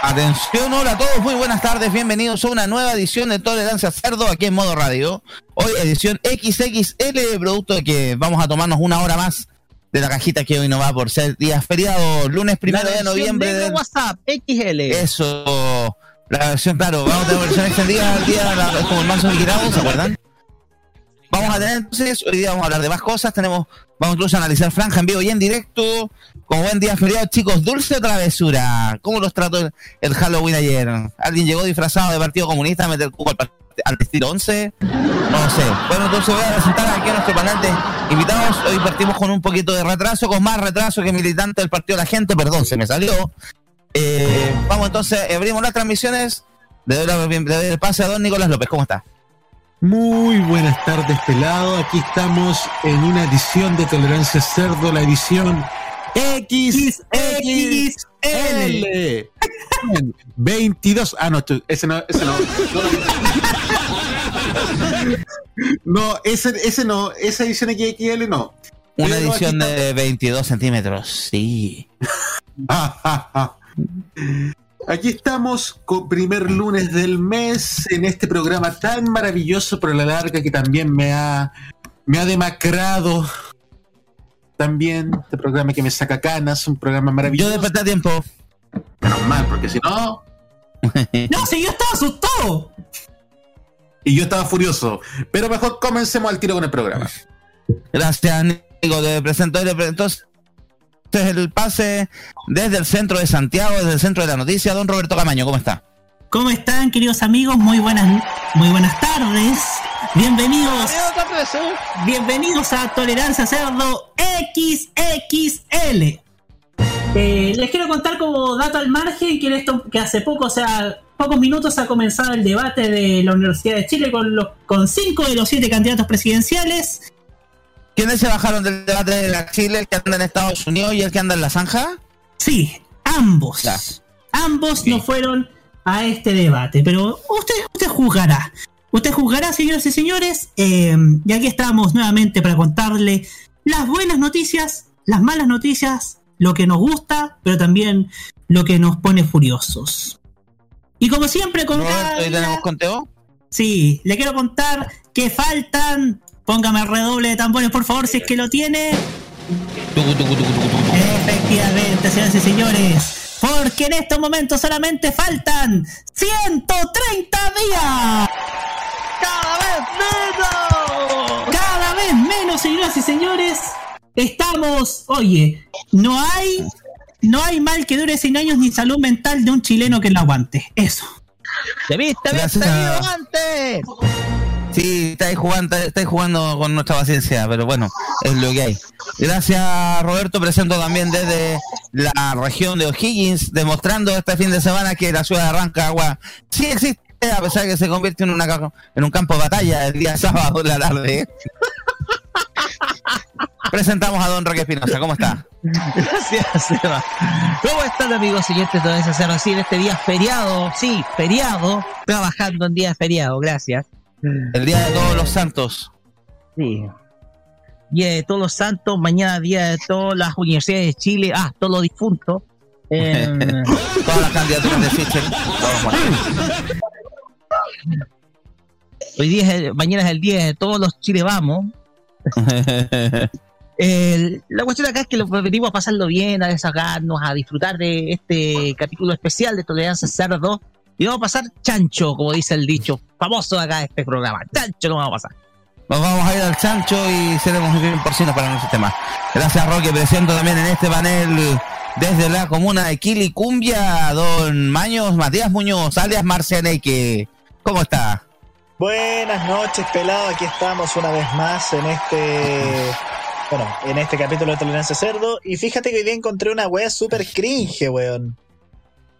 Atención, hola a todos, muy buenas tardes, bienvenidos a una nueva edición de Tolerancia Cerdo aquí en modo radio. Hoy edición XXL, producto de que vamos a tomarnos una hora más de la cajita que hoy no va por ser día feriado, lunes primero de noviembre. De WhatsApp, XL. Eso, la versión, claro, vamos a tener versión extendida al día, como el manso liquidado, ¿se acuerdan? Vamos a tener entonces, hoy día vamos a hablar de más cosas, tenemos, vamos incluso a analizar franja en vivo y en directo, como buen día feriado, chicos, dulce o travesura, ¿cómo los trató el, Halloween ayer? ¿Alguien llegó disfrazado de Partido Comunista a meter cubo al, al estilo 11? No sé. Bueno, entonces voy a presentar aquí a nuestro panel invitados. Hoy partimos con un poquito de retraso, con más retraso que militante del Partido de la Gente, perdón, se me salió. Eh, vamos entonces, abrimos las transmisiones. Le doy, la, le doy el pase a don Nicolás López, ¿cómo está? Muy buenas tardes, pelado. Aquí estamos en una edición de Tolerancia Cerdo, la edición XXL. 22. Ah, no, ese no, ese no. No, ese, ese no, esa edición XXL no. Una edición de 22 centímetros, sí. Aquí estamos con primer lunes del mes en este programa tan maravilloso por la larga que también me ha, me ha demacrado. También este programa que me saca canas, un programa maravilloso. Yo desperté a tiempo. Menos mal, porque si no. no, si yo estaba asustado. Y yo estaba furioso. Pero mejor comencemos al tiro con el programa. Gracias, Nico. Te presento, entonces este es el pase desde el centro de Santiago, desde el centro de la noticia. Don Roberto Camaño, ¿cómo está? ¿Cómo están, queridos amigos? Muy buenas, muy buenas tardes. Bienvenidos. Bienvenidos a Tolerancia Cerdo XXL. Eh, les quiero contar como dato al margen que, esto, que hace poco, o sea, pocos minutos ha comenzado el debate de la Universidad de Chile con, los, con cinco de los siete candidatos presidenciales. ¿Quiénes se bajaron del debate de la Chile? ¿El que anda en Estados Unidos y el que anda en la Zanja? Sí, ambos. Ambos no fueron a este debate, pero usted, usted juzgará. Usted juzgará, señoras y señores. Eh, y aquí estamos nuevamente para contarle las buenas noticias, las malas noticias, lo que nos gusta, pero también lo que nos pone furiosos. Y como siempre con... ¿Hoy tenemos conteo? Sí, le quiero contar que faltan Póngame el redoble de tambores, por favor, si es que lo tiene. Efectivamente, señoras y señores. Porque en estos momentos solamente faltan 130 días. Cada vez menos. Cada vez menos, señoras y señores. Estamos, oye, no hay, no hay mal que dure 100 años ni salud mental de un chileno que lo aguante. Eso. ¿Te viste? ¿Te antes? Sí, estáis jugando, estáis jugando con nuestra paciencia, pero bueno, es lo que hay. Gracias, Roberto. Presento también desde la región de O'Higgins, demostrando este fin de semana que la ciudad de Rancagua sí existe, a pesar de que se convierte en, una, en un campo de batalla el día sábado de la tarde. Presentamos a don Roque Espinosa, ¿cómo está? Gracias, Seba. ¿Cómo están, amigos siguientes de así en este día feriado? Sí, feriado, trabajando en día feriado, gracias. El día de todos los santos. Sí. Día de todos los santos, mañana día de todas las universidades de Chile, ah, todos los difuntos. Em, todas las candidaturas de Fischer. Hoy día es mañana es el día de todos los Chile vamos. la cuestión acá es que lo venimos a pasarlo bien, a desahogarnos, a disfrutar de este capítulo especial de Tolerancia Cerdo y vamos a pasar chancho, como dice el dicho famoso acá de este programa. Chancho no vamos a pasar. Nos vamos a ir al chancho y seremos bien porcinos para nuestro tema. Gracias, Roque. Presento también en este panel desde la comuna de Quilicumbia, don Maños Matías Muñoz, alias Marcianeque. ¿Cómo está? Buenas noches, pelado. Aquí estamos una vez más en este. Bueno, en este capítulo de Tolerancia Cerdo. Y fíjate que hoy día encontré una wea super cringe, weón.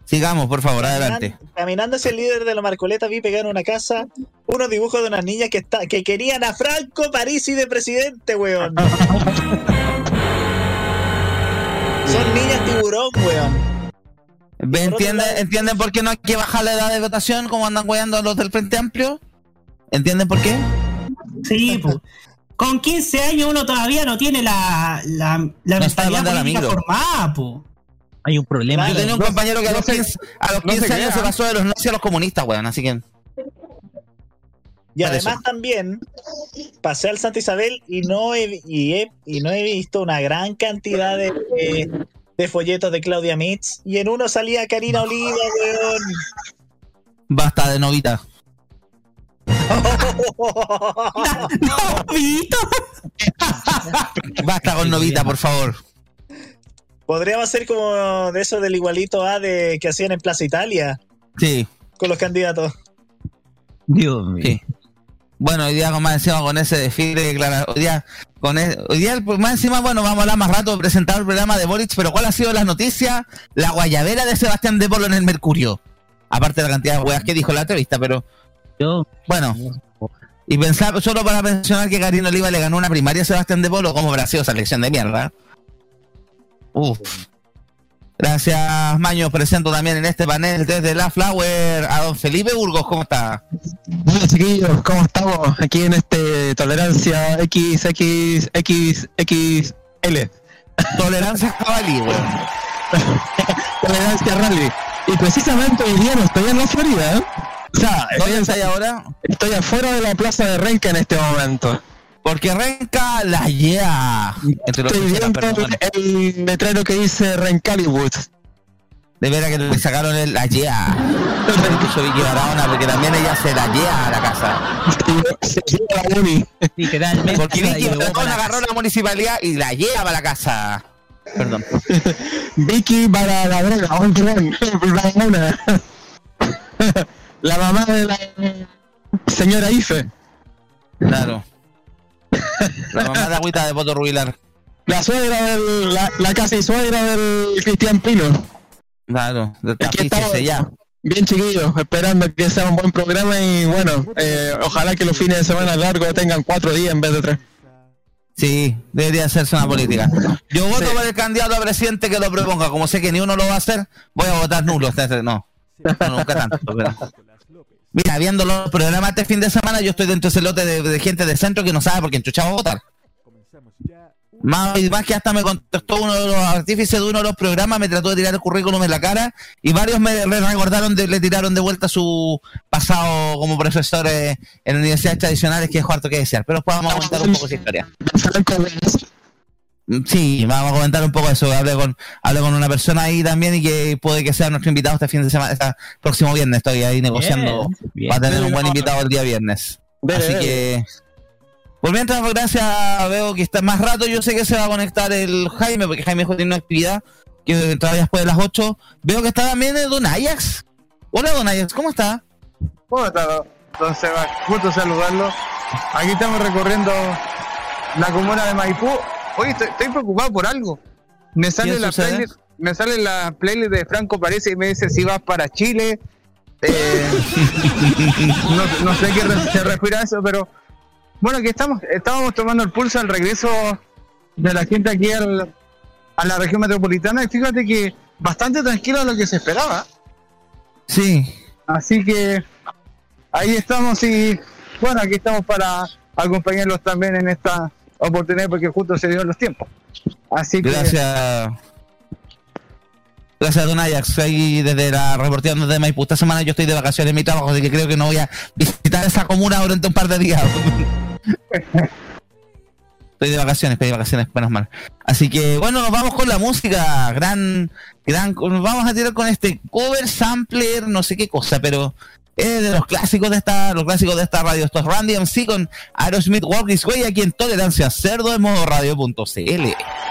Sigamos, por favor, adelante. Caminando hacia el líder de la Marcoleta, vi pegar en una casa unos dibujos de unas niñas que, está, que querían a Franco Parisi de presidente, weón. Son niñas tiburón, weón. ¿Entienden, ¿Entienden por qué no hay que bajar la edad de votación como andan weando los del Frente Amplio? ¿Entienden por qué? Sí, pues. Con 15 años uno todavía no tiene la, la, la No está mentalidad política formada, po. Hay un problema. Yo tenía un No- compañero que a no los se- 15, a los no 15 se años se pasó de los nazis a los comunistas, weón. Así que. Y además eso. también pasé al Santa Isabel y no he, y he- y no he visto una gran cantidad de, de, de folletos de Claudia Mitz. Y en uno salía Karina Oliva, weón. Basta de novita. No, Vito. Basta con novita, por favor. Podríamos hacer como de eso del igualito A de que hacían en Plaza Italia Sí, con los candidatos. Dios mío. sí. Bueno, hoy día, más encima, con ese desfile, claro, hoy día, con e- hoy día, más encima, bueno, vamos a hablar más rato de presentar el programa de Boric, pero ¿cuál ha sido la noticia? La guayabera de Sebastián de Polo en el Mercurio. Aparte de la cantidad de weas que dijo la entrevista, pero Yo, bueno. Y pensar, solo para mencionar que Karina Oliva le ganó una primaria a Sebastián de Polo, como habrá sido esa elección de mierda. Uf. Gracias, Maño. Presento también en este panel desde La Flower a don Felipe Burgos. ¿Cómo está? Hola chiquillos, ¿cómo estamos? Aquí en este Tolerancia XXXXL. Tolerancia jabalí, weón. Tolerancia Rally. Y precisamente hoy día no estoy en la Florida, ¿eh? O sea, estoy, ¿Dónde en- ahora? estoy afuera de la plaza de Renca en este momento. Porque Renca la. Entre los Estoy viendo el, letrero que dice Rencallywood. De veras que le sacaron el la lleva. Puso Vicky Barahona porque también ella se la lleva a la casa. Se lleva la uni. literalmente. Porque Vicky Barahona agarró la municipalidad y la lleva a la casa. Perdón. Vicky para la droga, oh, perdón, Barahona. La mamá de la señora Ife. Claro. La mamá de agüita de Poto Rubilar. La suegra del. La, la casi suegra del Cristian Pino. Claro, de Aquí estamos. tapícese ya. Bien chiquillos, esperando que sea un buen programa y bueno, eh, ojalá que los fines de semana largos tengan cuatro días en vez de tres. Sí, debería hacerse una política. Yo voto Sí. por el candidato a presidente que lo proponga. Como sé que ni uno lo va a hacer, voy a votar nulo. No, no nunca tanto. pero- Mira, viendo los programas este fin de semana, yo estoy dentro de ese lote de, gente de centro que no sabe por va a votar. Más, más que hasta me contestó uno de los artífices de uno de los programas, me trató de tirar el currículum en la cara y varios me recordaron, de- le tiraron de vuelta su pasado como profesores en universidades tradicionales, que es harto que desear. Pero después vamos a comentar un poco esa historia. Sí, vamos a comentar un poco eso. Hablé con, hablé con una persona ahí también y que puede que sea nuestro invitado este fin de semana, este próximo viernes. Estoy ahí negociando Bien, bien. para tener un buen invitado el día viernes. Así que. Por mientras, gracias, veo que está más rato. Yo sé que se va a conectar el Jaime, porque Jaime dijo que tiene una actividad que todavía después de las 8. Veo que está también el Don Ajax. Hola, Don Ajax, ¿cómo está? ¿Cómo está, don Seba? Gusto saludarlo. Aquí estamos recorriendo la comuna de Maipú. Oye, estoy, estoy preocupado por algo. Me sale ¿Qué la sucede? playlist, me sale la playlist de Franco Parece y me dice si vas para Chile. Eh, no, no sé qué se refiere a eso, pero bueno, que estamos, estábamos tomando el pulso al regreso de la gente aquí al- a la región metropolitana y fíjate que bastante tranquilo a lo que se esperaba. Sí. Así que ahí estamos y bueno, aquí estamos para acompañarlos también en esta oportunidad porque justo se dieron los tiempos. Así que Gracias. Gracias, Don Ajax. Ahí desde la reportera de Maipú. Esta semana yo estoy de vacaciones en mi trabajo, así que creo que no voy a visitar esa comuna durante un par de días. Estoy de vacaciones, estoy de vacaciones, menos mal. Así que bueno, nos vamos con la música. Gran, gran, nos vamos a tirar con este cover sampler, no sé qué cosa, pero es de los clásicos de esta, los clásicos de esta radio. Esto es Randy MC con Aerosmith Walk This Way aquí en Tolerancia Cerdo en modo radio.cl.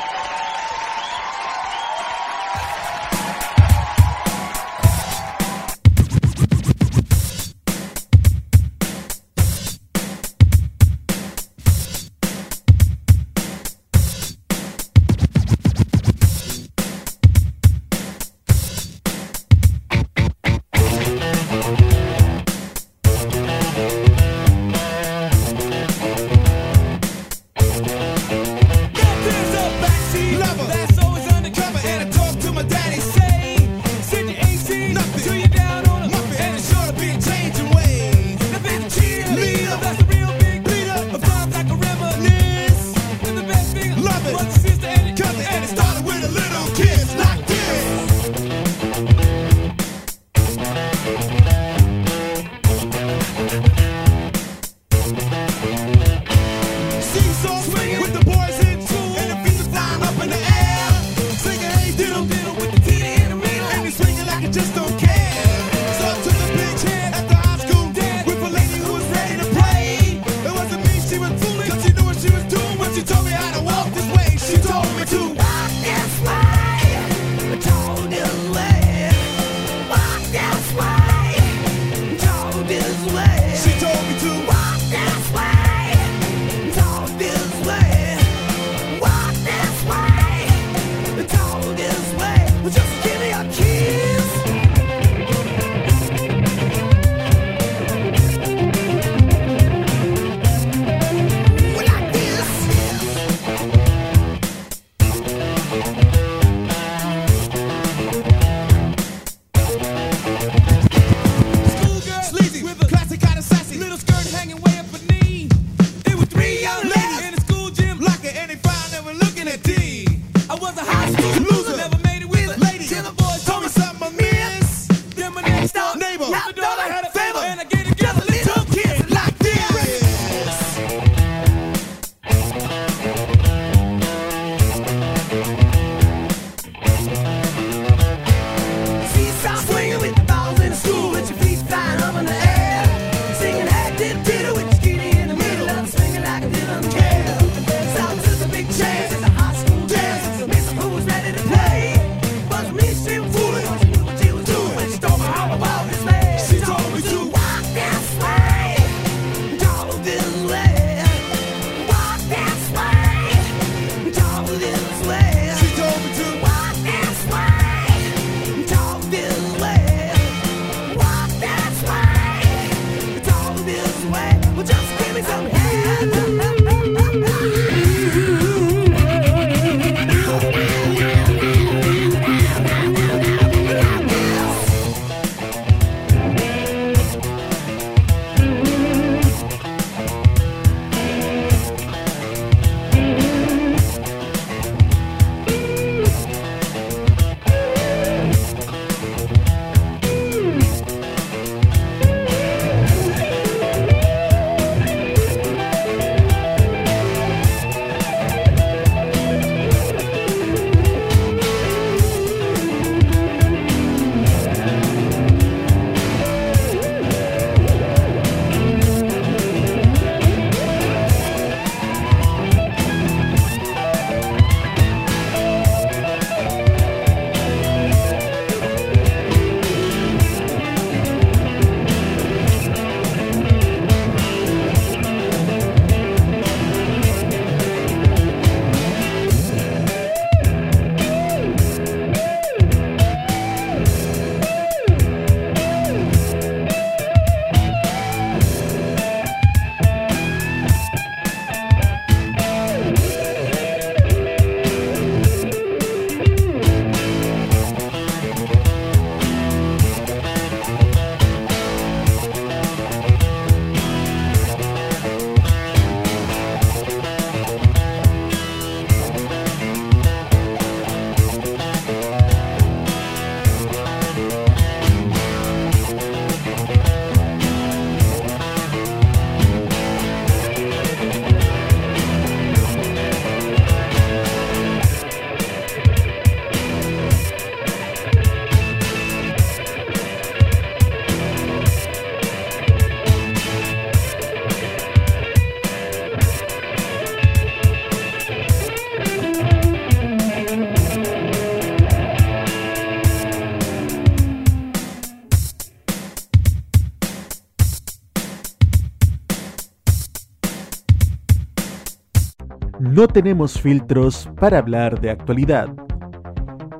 No tenemos filtros para hablar de actualidad.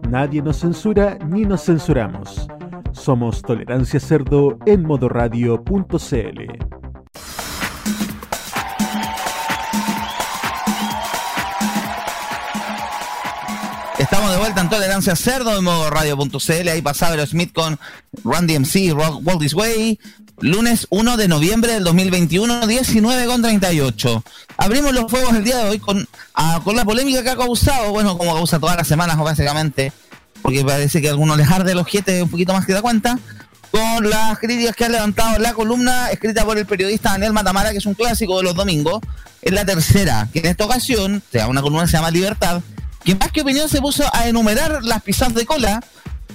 Nadie nos censura ni nos censuramos. Somos Tolerancia Cerdo en modoradio.cl. Estamos de vuelta en Tolerancia Cerdo en modo radio.cl. Ahí pasaba Smith con Randy MC, Walk This Way. Lunes 1 de noviembre del 2021, 19 con 38. Abrimos los fuegos el día de hoy con, ah, con la polémica que ha causado, bueno, como causa todas las semanas, básicamente, porque parece que a algunos les arde los jetes un poquito más que da cuenta, con las críticas que ha levantado la columna escrita por el periodista Daniel Matamara, que es un clásico de los domingos. Es la tercera, que en esta ocasión, o sea, una columna que se llama Libertad, que más que opinión se puso a enumerar las pisadas de cola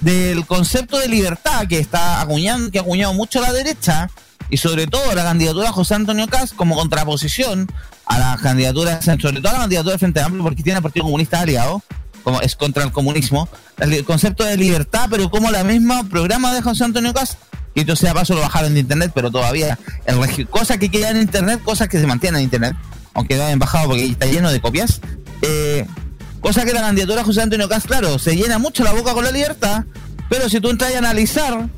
del concepto de libertad que está acuñando, que ha acuñado mucho la derecha y sobre todo la candidatura de José Antonio Caz como contraposición a la candidatura, sobre todo a la candidatura de Frente Amplio porque tiene el Partido Comunista aliado, como es contra el comunismo, el concepto de libertad, pero como la misma programa de José Antonio Caz, y entonces sea paso lo bajaron de internet, pero todavía, el, cosas que quedan en internet, cosas que se mantienen en internet, aunque no hayan bajado porque está lleno de copias, eh, Cosa que la candidatura de José Antonio Caz, claro, se llena mucho la boca con la libertad, pero si tú entras a analizar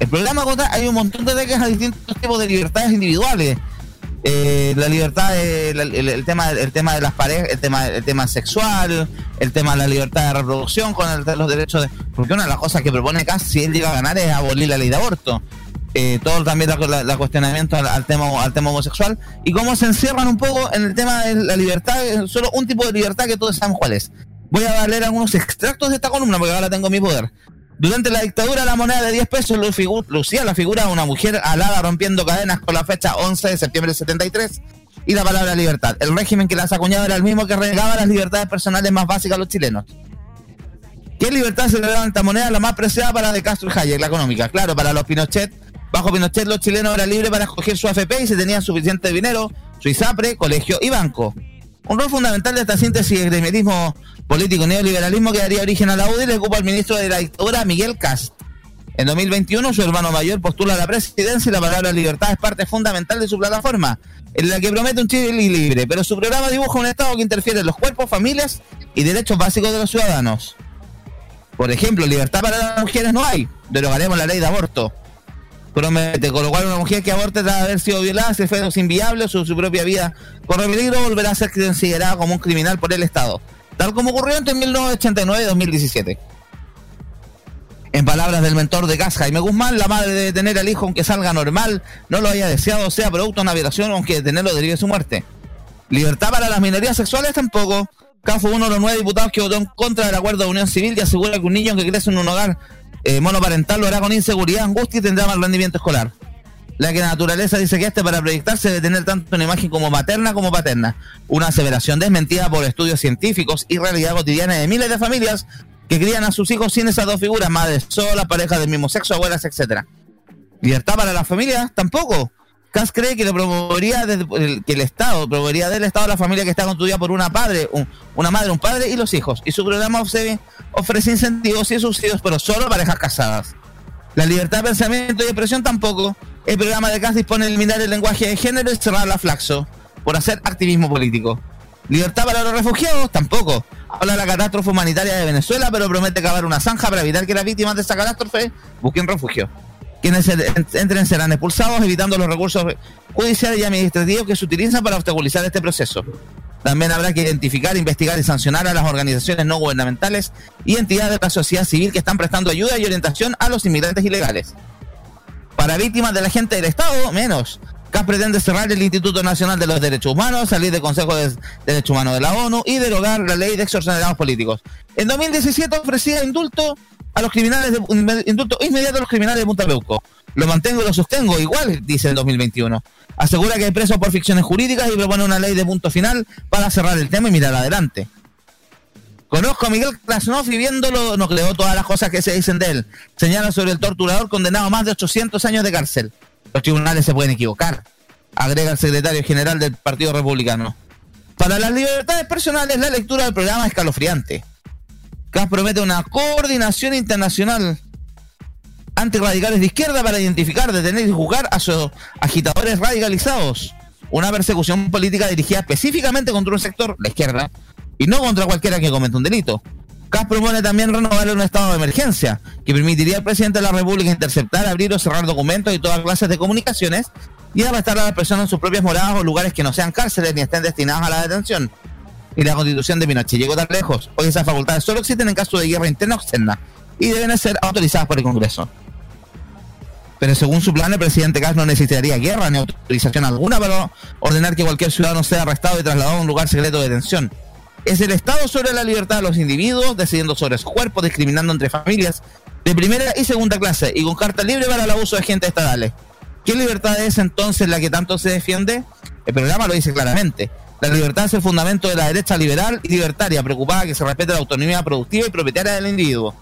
el programa hay un montón de quejas a distintos tipos de libertades individuales. Eh, la libertad, el, tema, el tema de las parejas, el tema, el tema sexual, el tema de la libertad de reproducción con los derechos de... Porque una de las cosas que propone Caz, si él llega a ganar, es abolir la ley de aborto. Eh, todo también la, cuestionamiento al, tema al tema homosexual y cómo se encierran un poco en el tema de la libertad, solo un tipo de libertad que todos sabemos cuál es. Voy a leer algunos extractos de esta columna porque ahora tengo mi poder. Durante la dictadura la moneda de 10 pesos lucía la figura de una mujer alada rompiendo cadenas con la fecha 11 de septiembre de 73 y la palabra libertad. El régimen que las acuñaba era el mismo que renegaba las libertades personales más básicas a los chilenos. ¿Qué libertad se le da a esta moneda? La más preciada para De Castro y Hayek, la económica. Claro, para los Pinochet Bajo Pinochet los chilenos eran libres para escoger su AFP y se tenían suficiente dinero, su ISAPRE, colegio y banco. Un rol fundamental de esta síntesis del gremialismo político neoliberalismo que daría origen a la UDI le ocupa el ministro de la dictadura Miguel Cast. En 2021 su hermano mayor postula a la presidencia y la palabra libertad es parte fundamental de su plataforma, en la que promete un Chile libre, pero su programa dibuja un Estado que interfiere en los cuerpos, familias y derechos básicos de los ciudadanos. Por ejemplo, libertad para las mujeres no hay, derogaremos la ley de aborto promete, con lo cual una mujer que aborte tras haber sido violada, si fue inviable o su, propia vida corre peligro, volverá a ser considerada como un criminal por el Estado, tal como ocurrió entre 1989 y 2017. En palabras del mentor de Gas, Jaime Guzmán, la madre debe tener al hijo aunque salga normal, no lo haya deseado, sea producto de una violación, aunque detenerlo derive su muerte. Libertad para las minorías sexuales tampoco. Cas fue uno de los nueve diputados que votó en contra del acuerdo de unión civil y asegura que un niño que crece en un hogar eh, monoparental lo hará con inseguridad, angustia y tendrá mal rendimiento escolar. La que la naturaleza dice que este para proyectarse debe tener tanto una imagen como materna como paterna. Una aseveración desmentida por estudios científicos y realidad cotidiana de miles de familias que crían a sus hijos sin esas dos figuras, madres solas, parejas del mismo sexo, abuelas, etcétera. Libertad para las familias, tampoco. Kass cree que lo promovería que el Estado, promovería del Estado a la familia que está constituida por una padre, una madre, un padre y los hijos. Y su programa ofrece, incentivos y subsidios, pero solo a parejas casadas. La libertad de pensamiento y expresión tampoco. El programa de Kass dispone de eliminar el lenguaje de género y cerrar la flaxo por hacer activismo político. Libertad para los refugiados tampoco. Habla de la catástrofe humanitaria de Venezuela, pero promete cavar una zanja para evitar que las víctimas de esa catástrofe busquen refugio quienes entren serán expulsados, evitando los recursos judiciales y administrativos que se utilizan para obstaculizar este proceso. También habrá que identificar, investigar y sancionar a las organizaciones no gubernamentales y entidades de la sociedad civil que están prestando ayuda y orientación a los inmigrantes ilegales. Para víctimas de la gente del Estado, menos. CAS pretende cerrar el Instituto Nacional de los Derechos Humanos, salir del Consejo de Derechos Humanos de la ONU y derogar la ley de extorsionados políticos. En 2017 ofrecía indulto a los criminales de inmediato a los criminales de Punta Peuco. Lo mantengo y lo sostengo, igual dice el 2021. Asegura que hay presos por ficciones jurídicas y propone una ley de punto final para cerrar el tema y mirar adelante. Conozco a Miguel Krasnov y viéndolo no creo todas las cosas que se dicen de él. Señala sobre el torturador condenado a más de 800 años de cárcel. Los tribunales se pueden equivocar, agrega el secretario general del Partido Republicano. Para las libertades personales, la lectura del programa es escalofriante. CAS promete una coordinación internacional antirradicales de izquierda para identificar, detener y juzgar a sus agitadores radicalizados. una persecución política dirigida específicamente contra un sector, la izquierda, y no contra cualquiera que cometa un delito. CAS propone también renovar un estado de emergencia, que permitiría al presidente de la República interceptar, abrir o cerrar documentos y todas clases de comunicaciones y arrestar a las personas en sus propias moradas o lugares que no sean cárceles ni estén destinados a la detención. Y la constitución de Pinochet llegó tan lejos. Hoy esas facultades solo existen en caso de guerra interna o externa y deben ser autorizadas por el Congreso. Pero según su plan, el presidente Kass no necesitaría guerra ni autorización alguna para ordenar que cualquier ciudadano sea arrestado y trasladado a un lugar secreto de detención. Es el Estado sobre la libertad de los individuos, decidiendo sobre su cuerpo, discriminando entre familias de primera y segunda clase y con carta libre para el abuso de agentes estatales. ¿Qué libertad es entonces la que tanto se defiende? El programa lo dice claramente. La libertad es el fundamento de la derecha liberal y libertaria, preocupada que se respete la autonomía productiva y propietaria del individuo.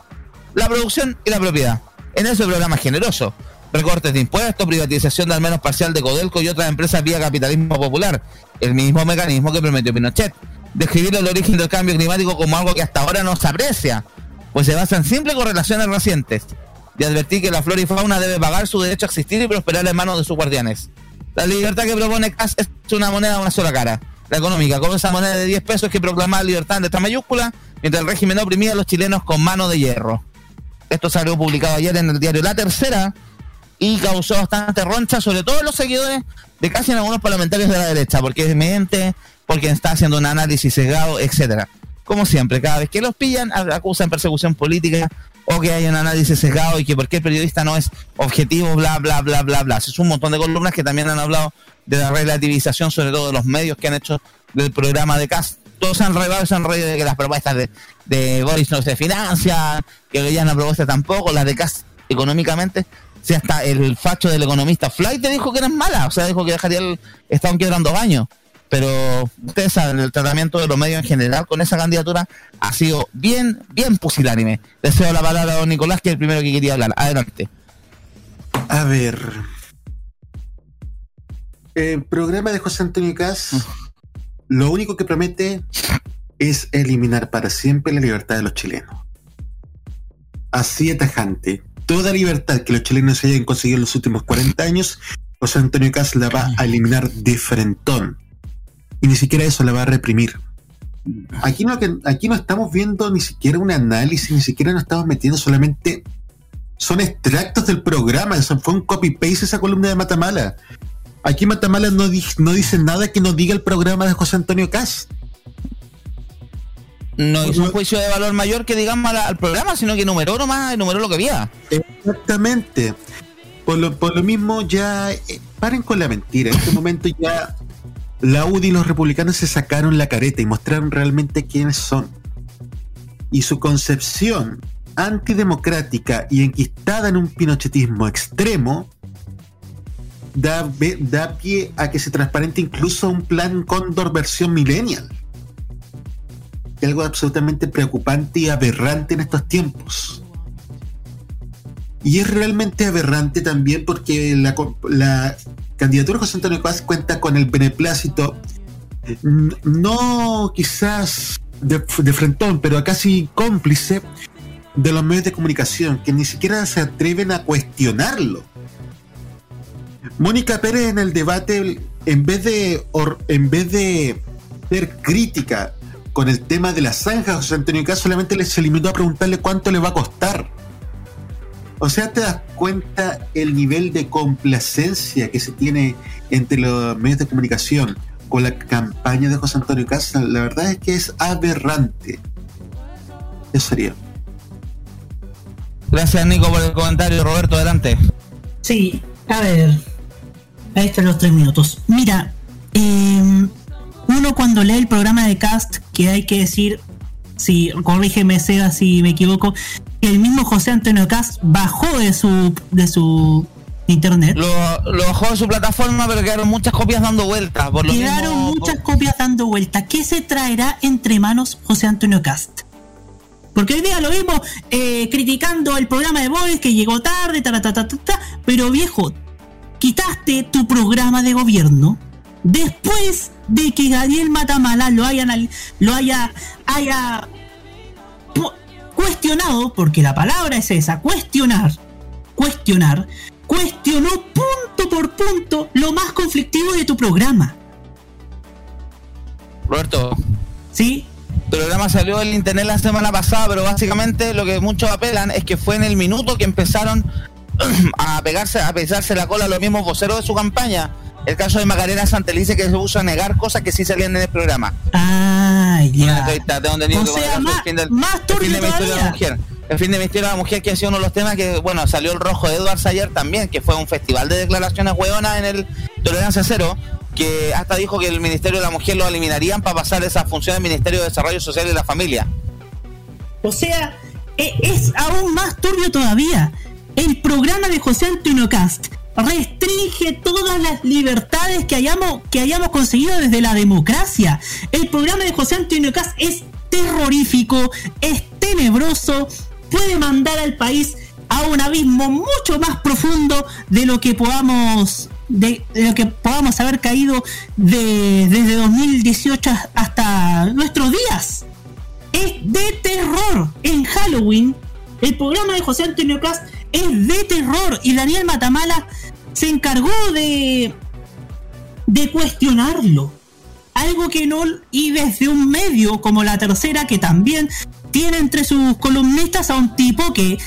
La producción y la propiedad. En eso el programa generoso. Recortes de impuestos, privatización de al menos parcial de Codelco y otras empresas vía capitalismo popular. El mismo mecanismo que prometió Pinochet. Describir el origen del cambio climático como algo que hasta ahora no se aprecia, pues se basa en simples correlaciones recientes. Y advertir que la flora y fauna debe pagar su derecho a existir y prosperar en manos de sus guardianes. La libertad que propone Kass es una moneda de una sola cara. La económica, como esa moneda de 10 pesos que proclamaba libertad en letra mayúscula, mientras el régimen oprimía a los chilenos con mano de hierro. Esto salió publicado ayer en el diario La Tercera y causó bastante roncha, sobre todo en los seguidores de casi en algunos parlamentarios de la derecha, porque es mente, porque está haciendo un análisis sesgado, etcétera. Como siempre, cada vez que los pillan, acusan persecución política o que hay un análisis sesgado y que por qué el periodista no es objetivo, bla, bla, bla, bla, bla. Es un montón de columnas que también han hablado de la relativización, sobre todo de los medios que han hecho del programa de CAS. Todos han revelado, se han reído de que las propuestas de, Boris no se financian, que ya no propuesta tampoco, las de CAS económicamente. Si hasta el facho del economista Flight te dijo que eran malas, o sea, dijo que dejaría el Estado en quiebra en dos años pero ustedes saben, el tratamiento de los medios en general con esa candidatura ha sido bien, bien pusilánime. Deseo la palabra a don Nicolás, que es el primero que quería hablar. Adelante. A ver. El programa de José Antonio Cas, lo único que promete es eliminar para siempre la libertad de los chilenos. Así de tajante. Toda libertad que los chilenos hayan conseguido en los últimos 40 años, José Antonio Cas la va a eliminar de frentón y ni siquiera eso la va a reprimir. Aquí no, aquí no estamos viendo ni siquiera un análisis, ni siquiera nos estamos metiendo solamente. Son extractos del programa, fue un copy-paste esa columna de Matamala. Aquí Matamala no, no dice nada que no diga el programa de José Antonio Cas. No hizo un juicio de valor mayor que digamos al, programa, sino que numeró nomás, enumeró lo que había. Exactamente. Por lo, por lo mismo, ya eh, paren con la mentira. En este momento ya la UDI y los republicanos se sacaron la careta y mostraron realmente quiénes son. Y su concepción antidemocrática y enquistada en un pinochetismo extremo da, da pie a que se transparente incluso un plan Cóndor versión millennial. Algo absolutamente preocupante y aberrante en estos tiempos. Y es realmente aberrante también porque la, la candidatura de José Antonio Paz cuenta con el beneplácito, no quizás de, de frentón, pero casi cómplice de los medios de comunicación, que ni siquiera se atreven a cuestionarlo. Mónica Pérez en el debate, en vez de, en vez de ser crítica con el tema de la zanja José Antonio Caz, solamente se limitó a preguntarle cuánto le va a costar. O sea, te das cuenta el nivel de complacencia que se tiene entre los medios de comunicación con la campaña de José Antonio Casa. La verdad es que es aberrante. Eso sería. Gracias, Nico, por el comentario. Roberto, adelante. Sí, a ver. Ahí están los tres minutos. Mira, eh, uno cuando lee el programa de cast, que hay que decir, si corrígeme, Sega, si me equivoco, el mismo José Antonio Cas bajó de su de su internet. Lo, bajó de su plataforma, pero quedaron muchas copias dando vueltas. Por quedaron muchas copias dando vueltas. ¿Qué se traerá entre manos José Antonio Cast? Porque hoy día lo vimos eh, criticando el programa de Boys que llegó tarde, ta, ta, ta, ta, pero viejo, quitaste tu programa de gobierno después de que Gabriel Matamala lo haya, lo haya, haya cuestionado, porque la palabra es esa, cuestionar, cuestionar, cuestionó punto por punto lo más conflictivo de tu programa. Roberto, ¿Sí? tu programa salió en internet la semana pasada, pero básicamente lo que muchos apelan es que fue en el minuto que empezaron a pegarse, a pesarse la cola los mismos voceros de su campaña. El caso de Macarena Santelice que se puso a negar cosas que sí salían en el programa. Ah, Ya. tengo entendido O el sea, más, del fin del- más el fin turbio de Misterio de la todavía. mujer. El fin de Misterio de la mujer que ha sido uno de los temas que, bueno, salió el rojo de Edwards ayer también, que fue un festival de declaraciones hueonas en el Tolerancia Cero, que hasta dijo que el Ministerio de la Mujer lo eliminarían para pasar esa función al Ministerio de Desarrollo Social y la Familia. O sea, e- es aún más turbio todavía. El programa de José Antonio Cast restringe todas las libertades que hayamos, que hayamos conseguido desde la democracia. El programa de José Antonio Cast es terrorífico, es tenebroso, puede mandar al país a un abismo mucho más profundo de lo que podamos de, lo que podamos haber caído de- desde 2018 hasta nuestros días es de terror. En Halloween, el programa de José Antonio Cast es de terror y Daniel Matamala se encargó de de cuestionarlo. Algo que no y desde un medio como la tercera que también tiene entre sus columnistas a un tipo que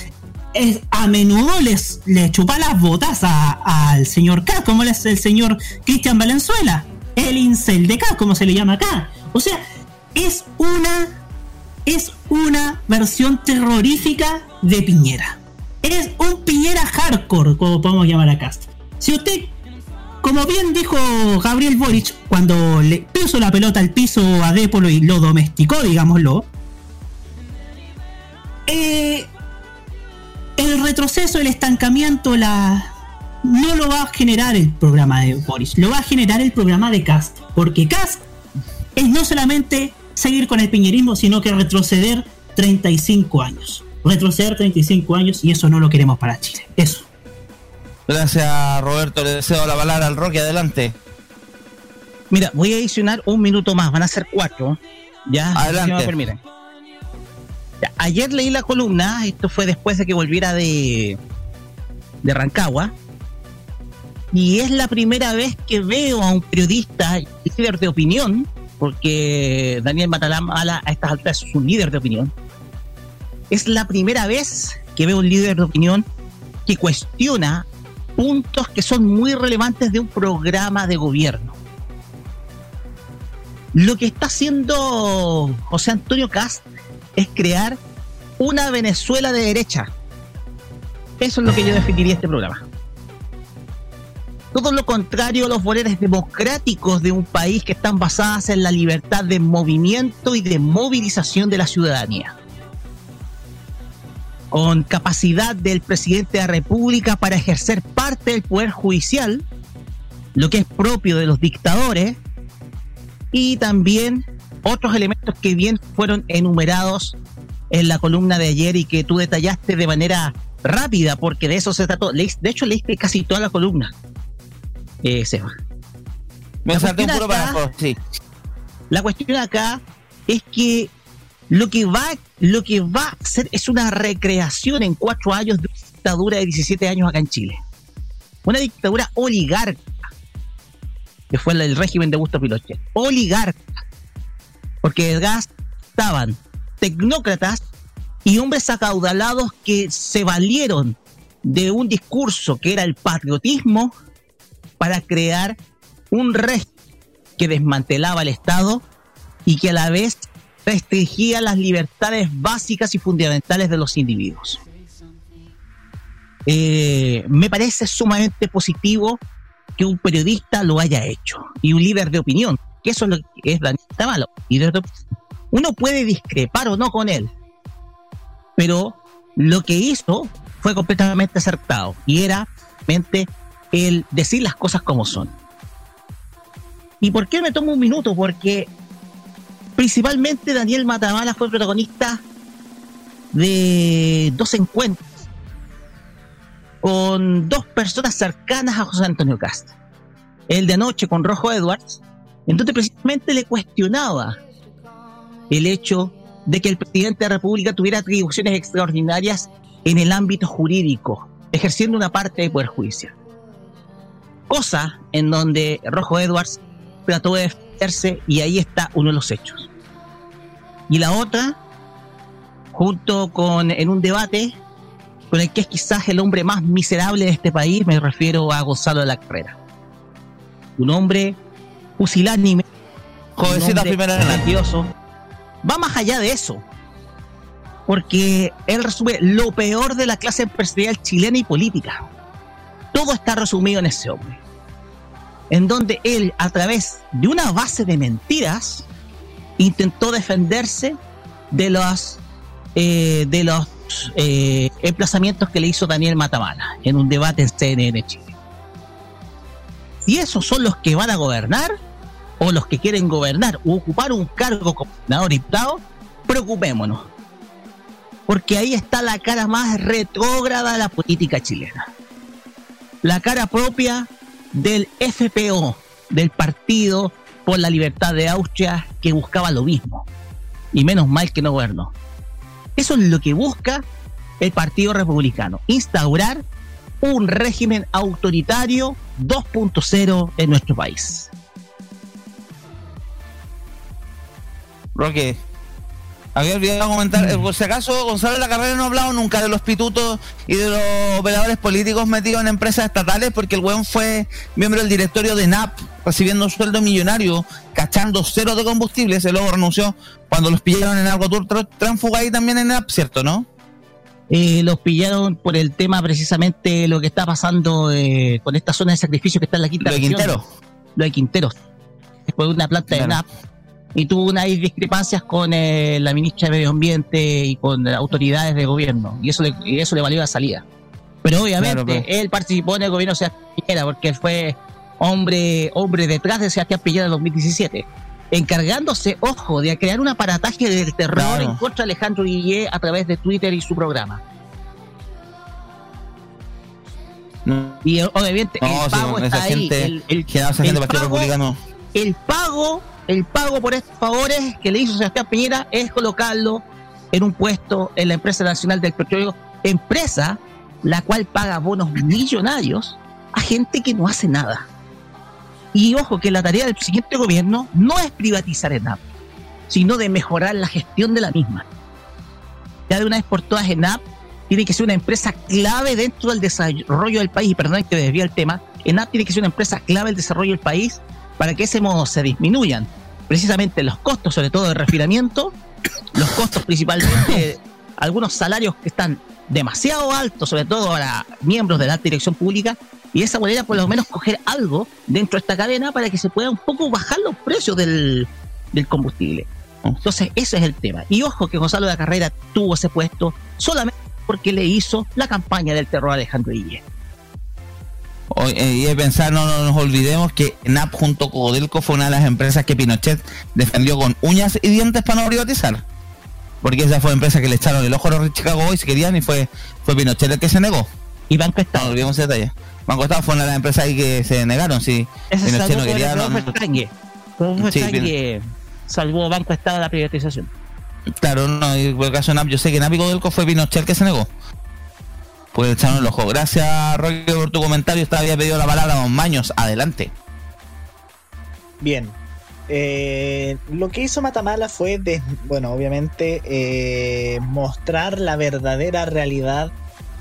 es, a menudo les, le chupa las botas al señor K, como es el señor Cristian Valenzuela, el incel de K, como se le llama acá. O sea, es una es una versión terrorífica de Piñera. Es un Piñera hardcore, como podemos llamar acá. Si usted, como bien dijo Gabriel Boric, cuando le puso la pelota al piso a Dépolo y lo domesticó, digámoslo, eh, el retroceso, el estancamiento, no lo va a generar el programa de Boric, lo va a generar el programa de Cast, porque Cast es no solamente seguir con el piñerismo, sino que retroceder 35 años. Retroceder 35 años y eso no lo queremos para Chile. Eso. Gracias, Roberto. Le deseo la palabra al Roque. Adelante. Mira, voy a adicionar un minuto más, van a ser cuatro. Ya, Adelante. si me permiten. Ya, ayer leí la columna, esto fue después de que volviera de, de Rancagua, y es la primera vez que veo a un periodista líder de opinión, porque Daniel Matalamala a estas alturas es un líder de opinión. Es la primera vez que veo un líder de opinión que cuestiona puntos que son muy relevantes de un programa de gobierno. Lo que está haciendo José Antonio Cast es crear una Venezuela de derecha. Eso es lo que yo definiría este programa. Todo lo contrario a los valores democráticos de un país que están basadas en la libertad de movimiento y de movilización de la ciudadanía. Con capacidad del presidente de la República para ejercer parte del poder judicial, lo que es propio de los dictadores, y también otros elementos que bien fueron enumerados en la columna de ayer y que tú detallaste de manera rápida, porque de eso se trató. De hecho, leíste casi toda la columna, eh, Seba. Me salté un puro acá- párrafo. Sí. La cuestión acá es que lo que va, lo que va a ser es una recreación en cuatro años de una dictadura de 17 años acá en Chile. Una dictadura oligarca, que fue del régimen de Augusto Pinochet. Oligarca. Porque detrás estaban tecnócratas y hombres acaudalados que se valieron de un discurso que era el patriotismo para crear un régimen que desmantelaba el Estado y que a la vez restringía las libertades básicas y fundamentales de los individuos. Eh, me parece sumamente positivo que un periodista lo haya hecho y un líder de opinión, que eso es lo que es Daniel Tamalo. Uno puede discrepar o no con él, pero lo que hizo fue completamente acertado y era el decir las cosas como son. ¿Y por qué me tomo un minuto? Porque principalmente Daniel Matamala fue protagonista de dos encuentros con dos personas cercanas a José Antonio Cast. El de anoche con Rojo Edwards, en donde precisamente le cuestionaba el hecho de que el presidente de la República tuviera atribuciones extraordinarias en el ámbito jurídico, ejerciendo una parte de poder judicial. cosa en donde Rojo Edwards trató de defenderse y ahí está uno de los hechos. Y la otra, junto con en un debate con el que es quizás el hombre más miserable de este país, me refiero a Gonzalo de la Carrera. Un hombre pusilánime, Jovencita primera la Va más allá de eso. Porque él resume lo peor de la clase empresarial chilena y política. Todo está resumido en ese hombre. En donde él, a través de una base de mentiras, intentó defenderse de los, eh, de los eh, emplazamientos que le hizo Daniel Matamala en un debate en CNN Chile. Si esos son los que van a gobernar, o los que quieren gobernar o ocupar un cargo como senador diputado, preocupémonos. Porque ahí está la cara más retrógrada de la política chilena. La cara propia del FPO, del Partido por la Libertad de Austria, que buscaba lo mismo. Y menos mal que no gobernó. Eso es lo que busca el Partido Republicano, instaurar un régimen autoritario 2.0 en nuestro país. Roque, había olvidado comentar, eh, por si acaso Gonzalo de la Carrera no ha hablado nunca de los pitutos y de los operadores políticos metidos en empresas estatales porque el weón fue miembro del directorio de NAP recibiendo un sueldo millonario, cachando cero de combustible, se luego renunció cuando los pillaron en algo transfuga y también en NAP, ¿cierto, no? Eh, los pillaron por el tema precisamente lo que está pasando eh, con esta zona de sacrificio que está en la quinta Lo de Quintero. Lo de Quinteros. Después de una planta de NAP y tuvo unas discrepancias con eh, la ministra de Medio Ambiente y con autoridades de gobierno y eso le, y eso le valió la salida. Pero obviamente él participó en el gobierno de Sebastián Piñera porque él fue hombre, hombre detrás de Sebastián Piñera en 2017, encargándose, ojo, de crear un aparataje del terror en contra de Alejandro Guillé a través de Twitter y su programa. Y obviamente el pago está ahí. el, el, pago, el pago el pago por estos favores que le hizo Sebastián Piñera es colocarlo en un puesto en la empresa nacional del petróleo, empresa la cual paga bonos millonarios a gente que no hace nada. Y ojo que la tarea del siguiente gobierno no es privatizar ENAP, sino de mejorar la gestión de la misma. Ya de una vez por todas ENAP tiene que ser una empresa clave dentro del desarrollo del país, y perdón que desvía el tema, ENAP tiene que ser una empresa clave del desarrollo del país para que ese modo se disminuyan precisamente los costos, sobre todo de refinamiento, los costos principalmente, algunos salarios que están demasiado altos, sobre todo para miembros de la dirección pública, y de esa manera por lo menos coger algo dentro de esta cadena para que se pueda un poco bajar los precios del, combustible. Entonces, ese es el tema. Y ojo que Gonzalo de la Carrera tuvo ese puesto solamente porque le hizo la campaña del terror a Alejandro Guille. Eh, y de pensar, no, nos olvidemos que NAP junto con Codelco fue una de las empresas que Pinochet defendió con uñas y dientes para no privatizar. Porque esa fue la empresa que le echaron el ojo a los Chicago Boys querían y fue, fue Pinochet el que se negó. Y Banco Estado. No olvidemos ese detalle. Banco Estado fue una de las empresas ahí que se negaron, sí. Pinochet no quería. No, sí, salvó Banco Estado de la privatización. Claro, no, y por el caso de NAP, yo sé que NAP y Codelco fue Pinochet el que se negó pues echarnos el ojo. Gracias, Roque, por tu comentario. Estaba había pedido la palabra a Don Maños. Adelante. Bien. Eh, lo que hizo Matamala fue, bueno, obviamente, eh, mostrar la verdadera realidad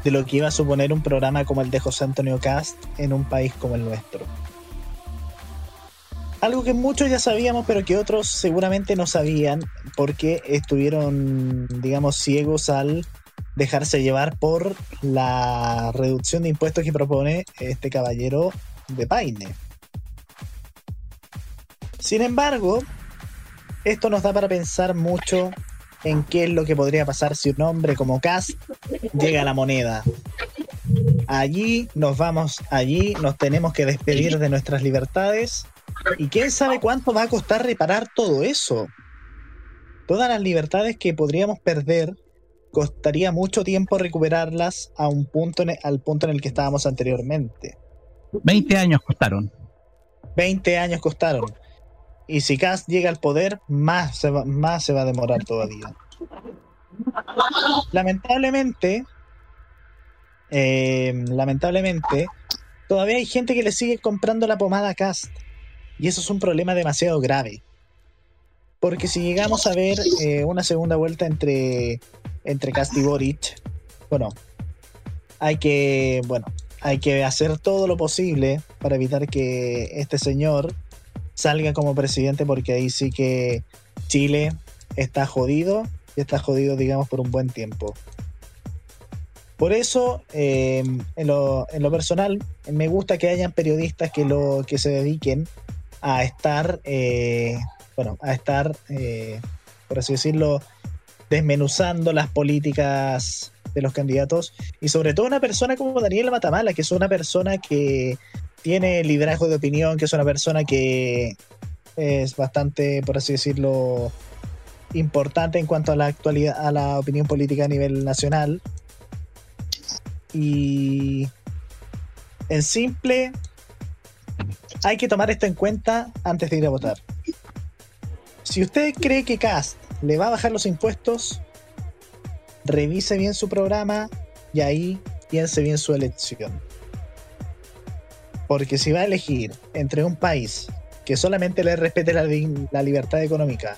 de lo que iba a suponer un programa como el de José Antonio Cast en un país como el nuestro. Algo que muchos ya sabíamos, pero que otros seguramente no sabían, porque estuvieron, digamos, ciegos al dejarse llevar por la reducción de impuestos que propone este caballero de Paine. Sin embargo, esto nos da para pensar mucho en qué es lo que podría pasar si un hombre como Cass llega a la moneda. Allí nos vamos, allí nos tenemos que despedir de nuestras libertades y quién sabe cuánto va a costar reparar todo eso. Todas las libertades que podríamos perder costaría mucho tiempo recuperarlas a un punto al punto en el que estábamos anteriormente. 20 años costaron. 20 años costaron. Y si Cass llega al poder, más se va, más se va a demorar todavía. Lamentablemente, eh, lamentablemente, todavía hay gente que le sigue comprando la pomada a Cast. Y eso es un problema demasiado grave. Porque si llegamos a ver eh, una segunda vuelta entre, entre Cast y Boric, bueno, hay que, bueno, hay que hacer todo lo posible para evitar que este señor salga como presidente, porque ahí sí que Chile está jodido y está jodido, digamos, por un buen tiempo. Por eso, eh, en, lo, personal, me gusta que hayan periodistas que, lo, que se dediquen a estar, eh, bueno, a estar, eh, por así decirlo, desmenuzando las políticas de los candidatos y sobre todo una persona como Daniel Matamala, que es una persona que tiene liderazgo de opinión, que es una persona que es bastante, por así decirlo, importante en cuanto a la actualidad, a la opinión política a nivel nacional. Y en simple, hay que tomar esto en cuenta antes de ir a votar. Si usted cree que Cast le va a bajar los impuestos, revise bien su programa y ahí piense bien su elección. Porque si va a elegir entre un país que solamente le respete la, libertad económica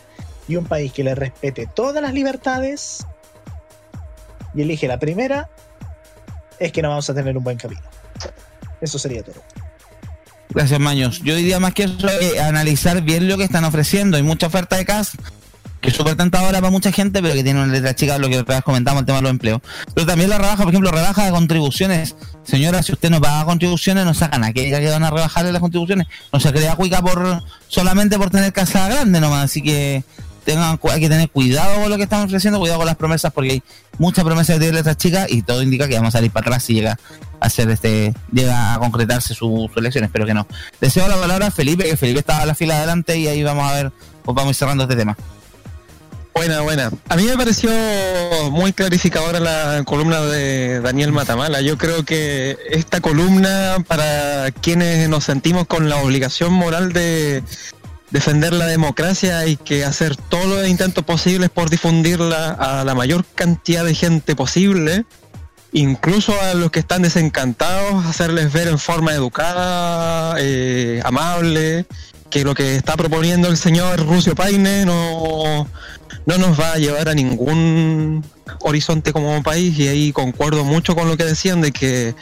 y un país que le respete todas las libertades y elige la primera, es que no vamos a tener un buen camino. Eso sería todo. Gracias, Maños. Yo diría más que eso, eh, analizar bien lo que están ofreciendo. Hay mucha oferta de CAS que es súper tentadora para mucha gente, pero que tiene una letra chica, lo que comentamos, el tema de los empleos. Pero también la rebaja, por ejemplo, rebaja de contribuciones. Señora, si usted no paga contribuciones, no sacan a que diga que van a rebajarle las contribuciones. No se crea cuica por solamente por tener casa grande nomás. Así que tengan, hay que tener cuidado con lo que están ofreciendo, cuidado con las promesas, porque hay muchas promesas de letras chicas y todo indica que vamos a salir para atrás si llega a hacer este, llega a concretarse su, su elección, espero que no. Deseo la palabra a Felipe, que Felipe estaba a la fila adelante y ahí vamos a ver, pues vamos cerrando este tema. Buena, buena. A mí me pareció muy clarificadora la columna de Daniel Matamala. Yo creo que esta columna, para quienes nos sentimos con la obligación moral de defender la democracia, hay que hacer todos los intentos posibles por difundirla a la mayor cantidad de gente posible, incluso a los que están desencantados, hacerles ver en forma educada, eh, amable, que lo que está proponiendo el señor Rucio Paine no no nos va a llevar a ningún horizonte como país y ahí concuerdo mucho con lo que decían de que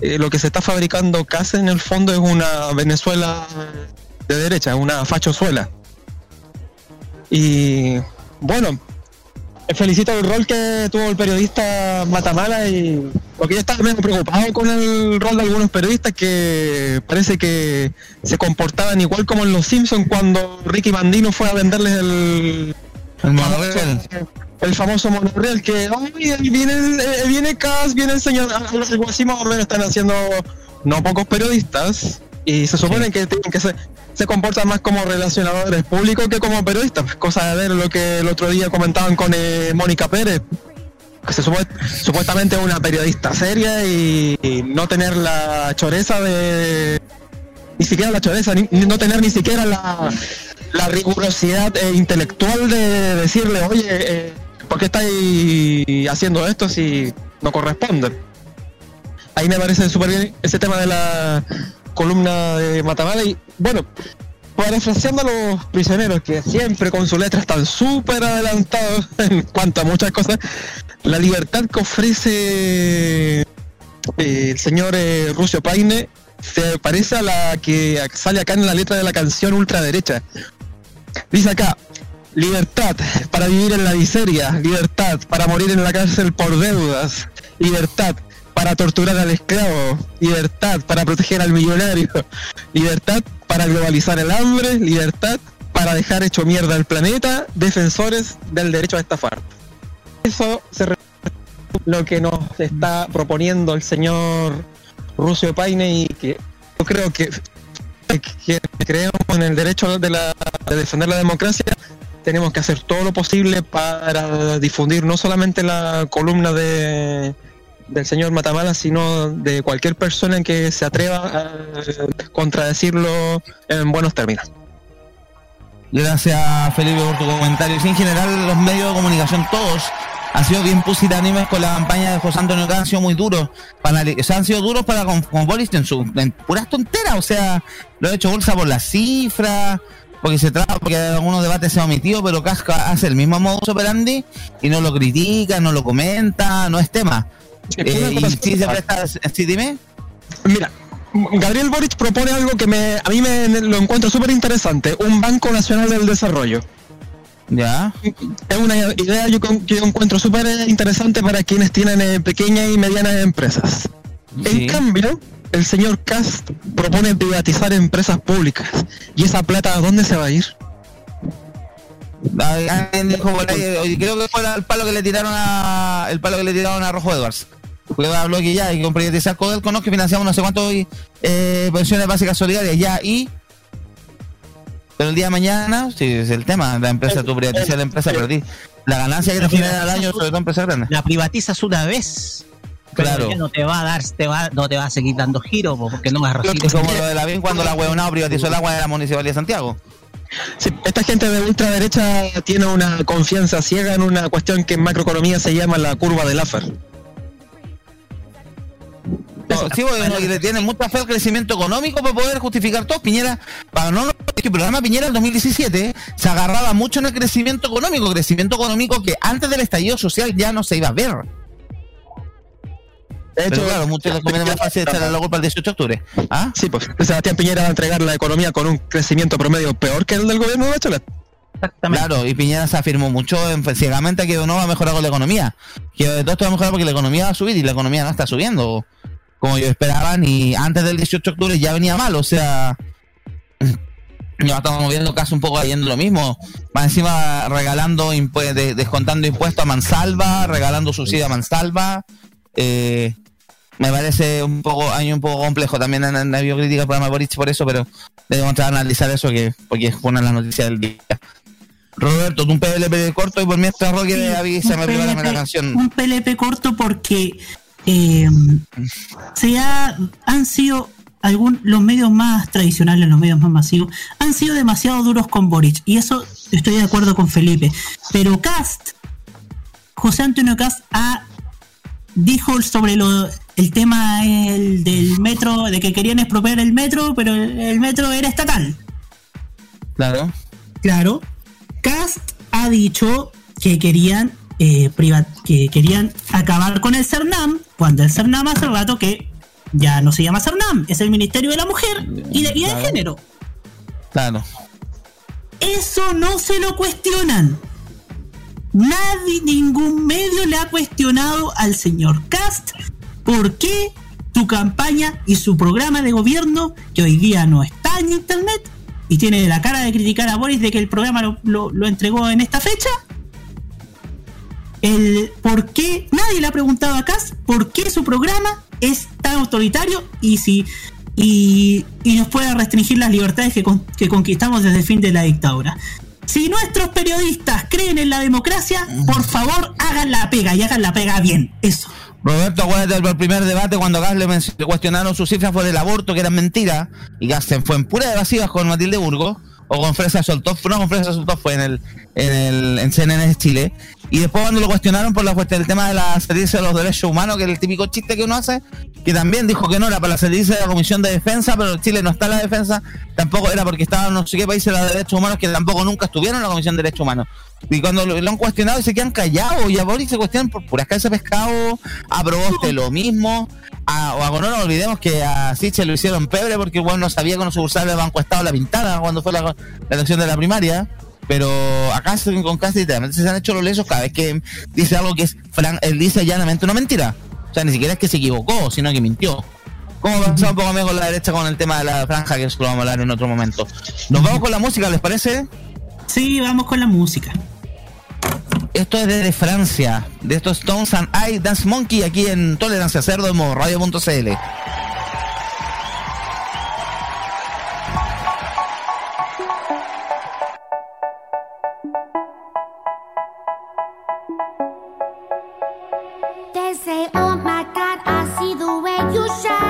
eh, lo que se está fabricando casi en el fondo es una Venezuela de derecha, una fachozuela. Y bueno, felicito el rol que tuvo el periodista Matamala y porque yo estaba medio preocupado con el rol de algunos periodistas que parece que se comportaban igual como en Los Simpsons cuando Ricky Mandino fue a venderles el el famoso monorriel que viene, eh, viene Cas, viene el señor, algo así más o menos están haciendo no pocos periodistas y se supone que tienen que se, se comportan más como relacionadores públicos que como periodistas, pues, cosa de ver lo que el otro día comentaban con eh, Mónica Pérez, que se supuestamente es una periodista seria y, no tener la choreza de ni siquiera la choreza, no tener ni siquiera la la rigurosidad eh, intelectual de decirle, oye, eh, ¿por qué estáis haciendo esto si no corresponde? Ahí me parece súper bien ese tema de la columna de Matamala y bueno, parafraseando a los prisioneros que siempre con su letra están súper adelantados en cuanto a muchas cosas, la libertad que ofrece eh, el señor Rucio Paine se parece a la que sale acá en la letra de la canción ultraderecha. Dice acá, libertad para vivir en la miseria, libertad para morir en la cárcel por deudas, libertad para torturar al esclavo, libertad para proteger al millonario, libertad para globalizar el hambre, libertad para dejar hecho mierda al planeta, defensores del derecho a estafar. Eso se lo que nos está proponiendo el señor Rusio Paine y que yo creo que que creemos en el derecho de, defender la democracia, tenemos que hacer todo lo posible para difundir no solamente la columna de, del señor Matamala, sino de cualquier persona que se atreva a contradecirlo en buenos términos. Gracias Felipe por tu comentario. en general los medios de comunicación todos han sido bien pusilánimes con la campaña de José Antonio Cast, han sido muy duros. Para, o han sido duros para con, con Boris en, su, en puras tonteras. O sea, lo ha hecho bolsa por las cifras, porque se trata, porque algunos debates se han omitido, pero Casca hace el mismo modus operandi y no lo critica, no lo comenta, no es tema. Eh, y se presta, sí, dime. Mira, Gabriel Boric propone algo que me, a mí me lo encuentro súper interesante, un Banco Nacional del Desarrollo. Ya. Es una idea yo, que yo encuentro súper interesante para quienes tienen eh, pequeñas y medianas empresas. Sí. En cambio, el señor Cast propone privatizar empresas públicas. ¿Y esa plata a dónde se va a ir? Alguien dijo creo que fue el palo que le tiraron a el palo que le tiraron a Rojo Edwards. Porque habló que ya, y con privatizar Codelco, no, que financiamos no sé cuánto eh, pensiones básicas solidarias, ya, y pero el día de mañana, sí, es el tema, la empresa, tú privatizas la empresa, perdí. La ganancia que te genera al año, sobre todo empresas grandes. La privatizas una vez. Claro. no te va a dar, te va, no te va a seguir dando giro, po, porque no vas a recibir. Es como lo de la BIN cuando la huevonao privatizó el agua de la Municipalidad de Santiago. Sí, esta gente de ultraderecha tiene una confianza ciega en una cuestión que en macroeconomía se llama la curva del Laffer. No, sí, porque no, y le tienen mucha fe al crecimiento económico para poder justificar todo. Piñera, para no, el programa Piñera en 2017 se agarraba mucho en el crecimiento económico, crecimiento económico que antes del estallido social ya no se iba a ver. De Pero hecho, claro, muchos les conviene más fácil echarle la culpa al 18 de octubre. ¿Ah? sí, pues Sebastián Piñera va a entregar la economía con un crecimiento promedio peor que el del gobierno de Bachelet. Claro, y Piñera se afirmó mucho en- ciegamente que no va a mejorar con la economía. Que todo esto va a mejorar porque la economía va a subir y la economía no está subiendo como yo esperaba ni antes del 18 de octubre ya venía mal, o sea, ya estamos viendo casi un poco yendo lo mismo. Más encima regalando, de- descontando impuestos a Mansalva, regalando subsidio a Mansalva. Eh, me parece un poco, año un poco complejo también en, en la biocrítica del programa Boric por eso, pero debemos analizar eso que, porque es una de las noticias del día. Roberto, tú un PLP corto y por mientras Roque Sí, avisa, un me prepárame la canción. Un PLP corto porque eh, se ha, han sido algún, los medios más tradicionales, los medios más masivos, han sido demasiado duros con Boric. Y eso estoy de acuerdo con Felipe. Pero Cast, José Antonio Cast, ha, dijo sobre lo, el tema el del metro, de que querían expropiar el metro, pero el, el metro era estatal. Claro. Claro. Cast ha dicho que querían eh, priva- que querían acabar con el CERNAM, cuando el CERNAM hace rato que ya no se llama CERNAM, es el Ministerio de la Mujer y de, y del Claro. Género. Claro. Eso no se lo cuestionan. Nadie, ningún medio le ha cuestionado al señor Cast por qué su campaña y su programa de gobierno, que hoy día no está en internet, y tiene la cara de criticar a Boris de que el programa lo, lo- entregó en esta fecha. Por qué, nadie le ha preguntado a Cast por qué su programa es tan autoritario y si y, y nos puede restringir las libertades que conquistamos desde el fin de la dictadura. Si nuestros periodistas creen en la democracia, por favor hagan la pega y hagan la pega bien. Eso. Roberto, acuérdate del primer debate cuando Gas le, cuestionaron sus cifras por el aborto, que eran mentiras, y Gas fue en pura evasivas con Matilde Burgo, o con Fresa Soltó, no con Fresa Soltó fue en el, en el en CNN Chile, y después cuando lo cuestionaron por la cuestión del tema de la servicio de los derechos humanos, que es el típico chiste que uno hace, que también dijo que no era para la servicio de la Comisión de Defensa, pero Chile no está en la defensa, tampoco era porque estaban no sé qué países de los derechos humanos que tampoco nunca estuvieron en la Comisión de Derechos Humanos. Y cuando lo, han cuestionado y se quedan callados, y a Boris se cuestionan por puras cabezas de pescado, a Proboste lo mismo, a, o a no nos olvidemos que a Siche lo hicieron pebre porque igual no sabía que los sucursales le habían cuestado la pintada cuando fue la elección de la primaria. Pero acá se- con casi literalmente se han hecho los lesos cada vez que dice algo que es fran- él dice llanamente una mentira. O sea, ni siquiera es que se equivocó, sino que mintió. ¿Cómo pasó un poco con la derecha con el tema de la franja? Que eso lo vamos a hablar en otro momento. Nos vamos con la música, ¿les parece? Sí, vamos con la música. Esto es desde Francia, de estos Stones and I Dance Monkey aquí en Tolerancia Cerdo en radio.cl. shine.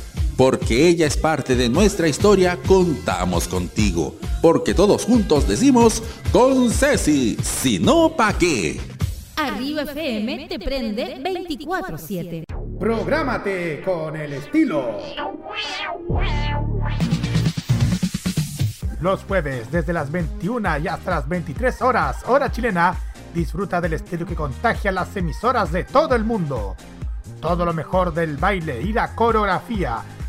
porque ella es parte de nuestra historia, contamos contigo. Porque todos juntos decimos con Ceci, si no pa' qué. Arriba FM te prende 24-7. Prográmate con el estilo. Los jueves desde las 21 y hasta las 23 horas, hora chilena, disfruta del estilo que contagia las emisoras de todo el mundo. Todo lo mejor del baile y la coreografía,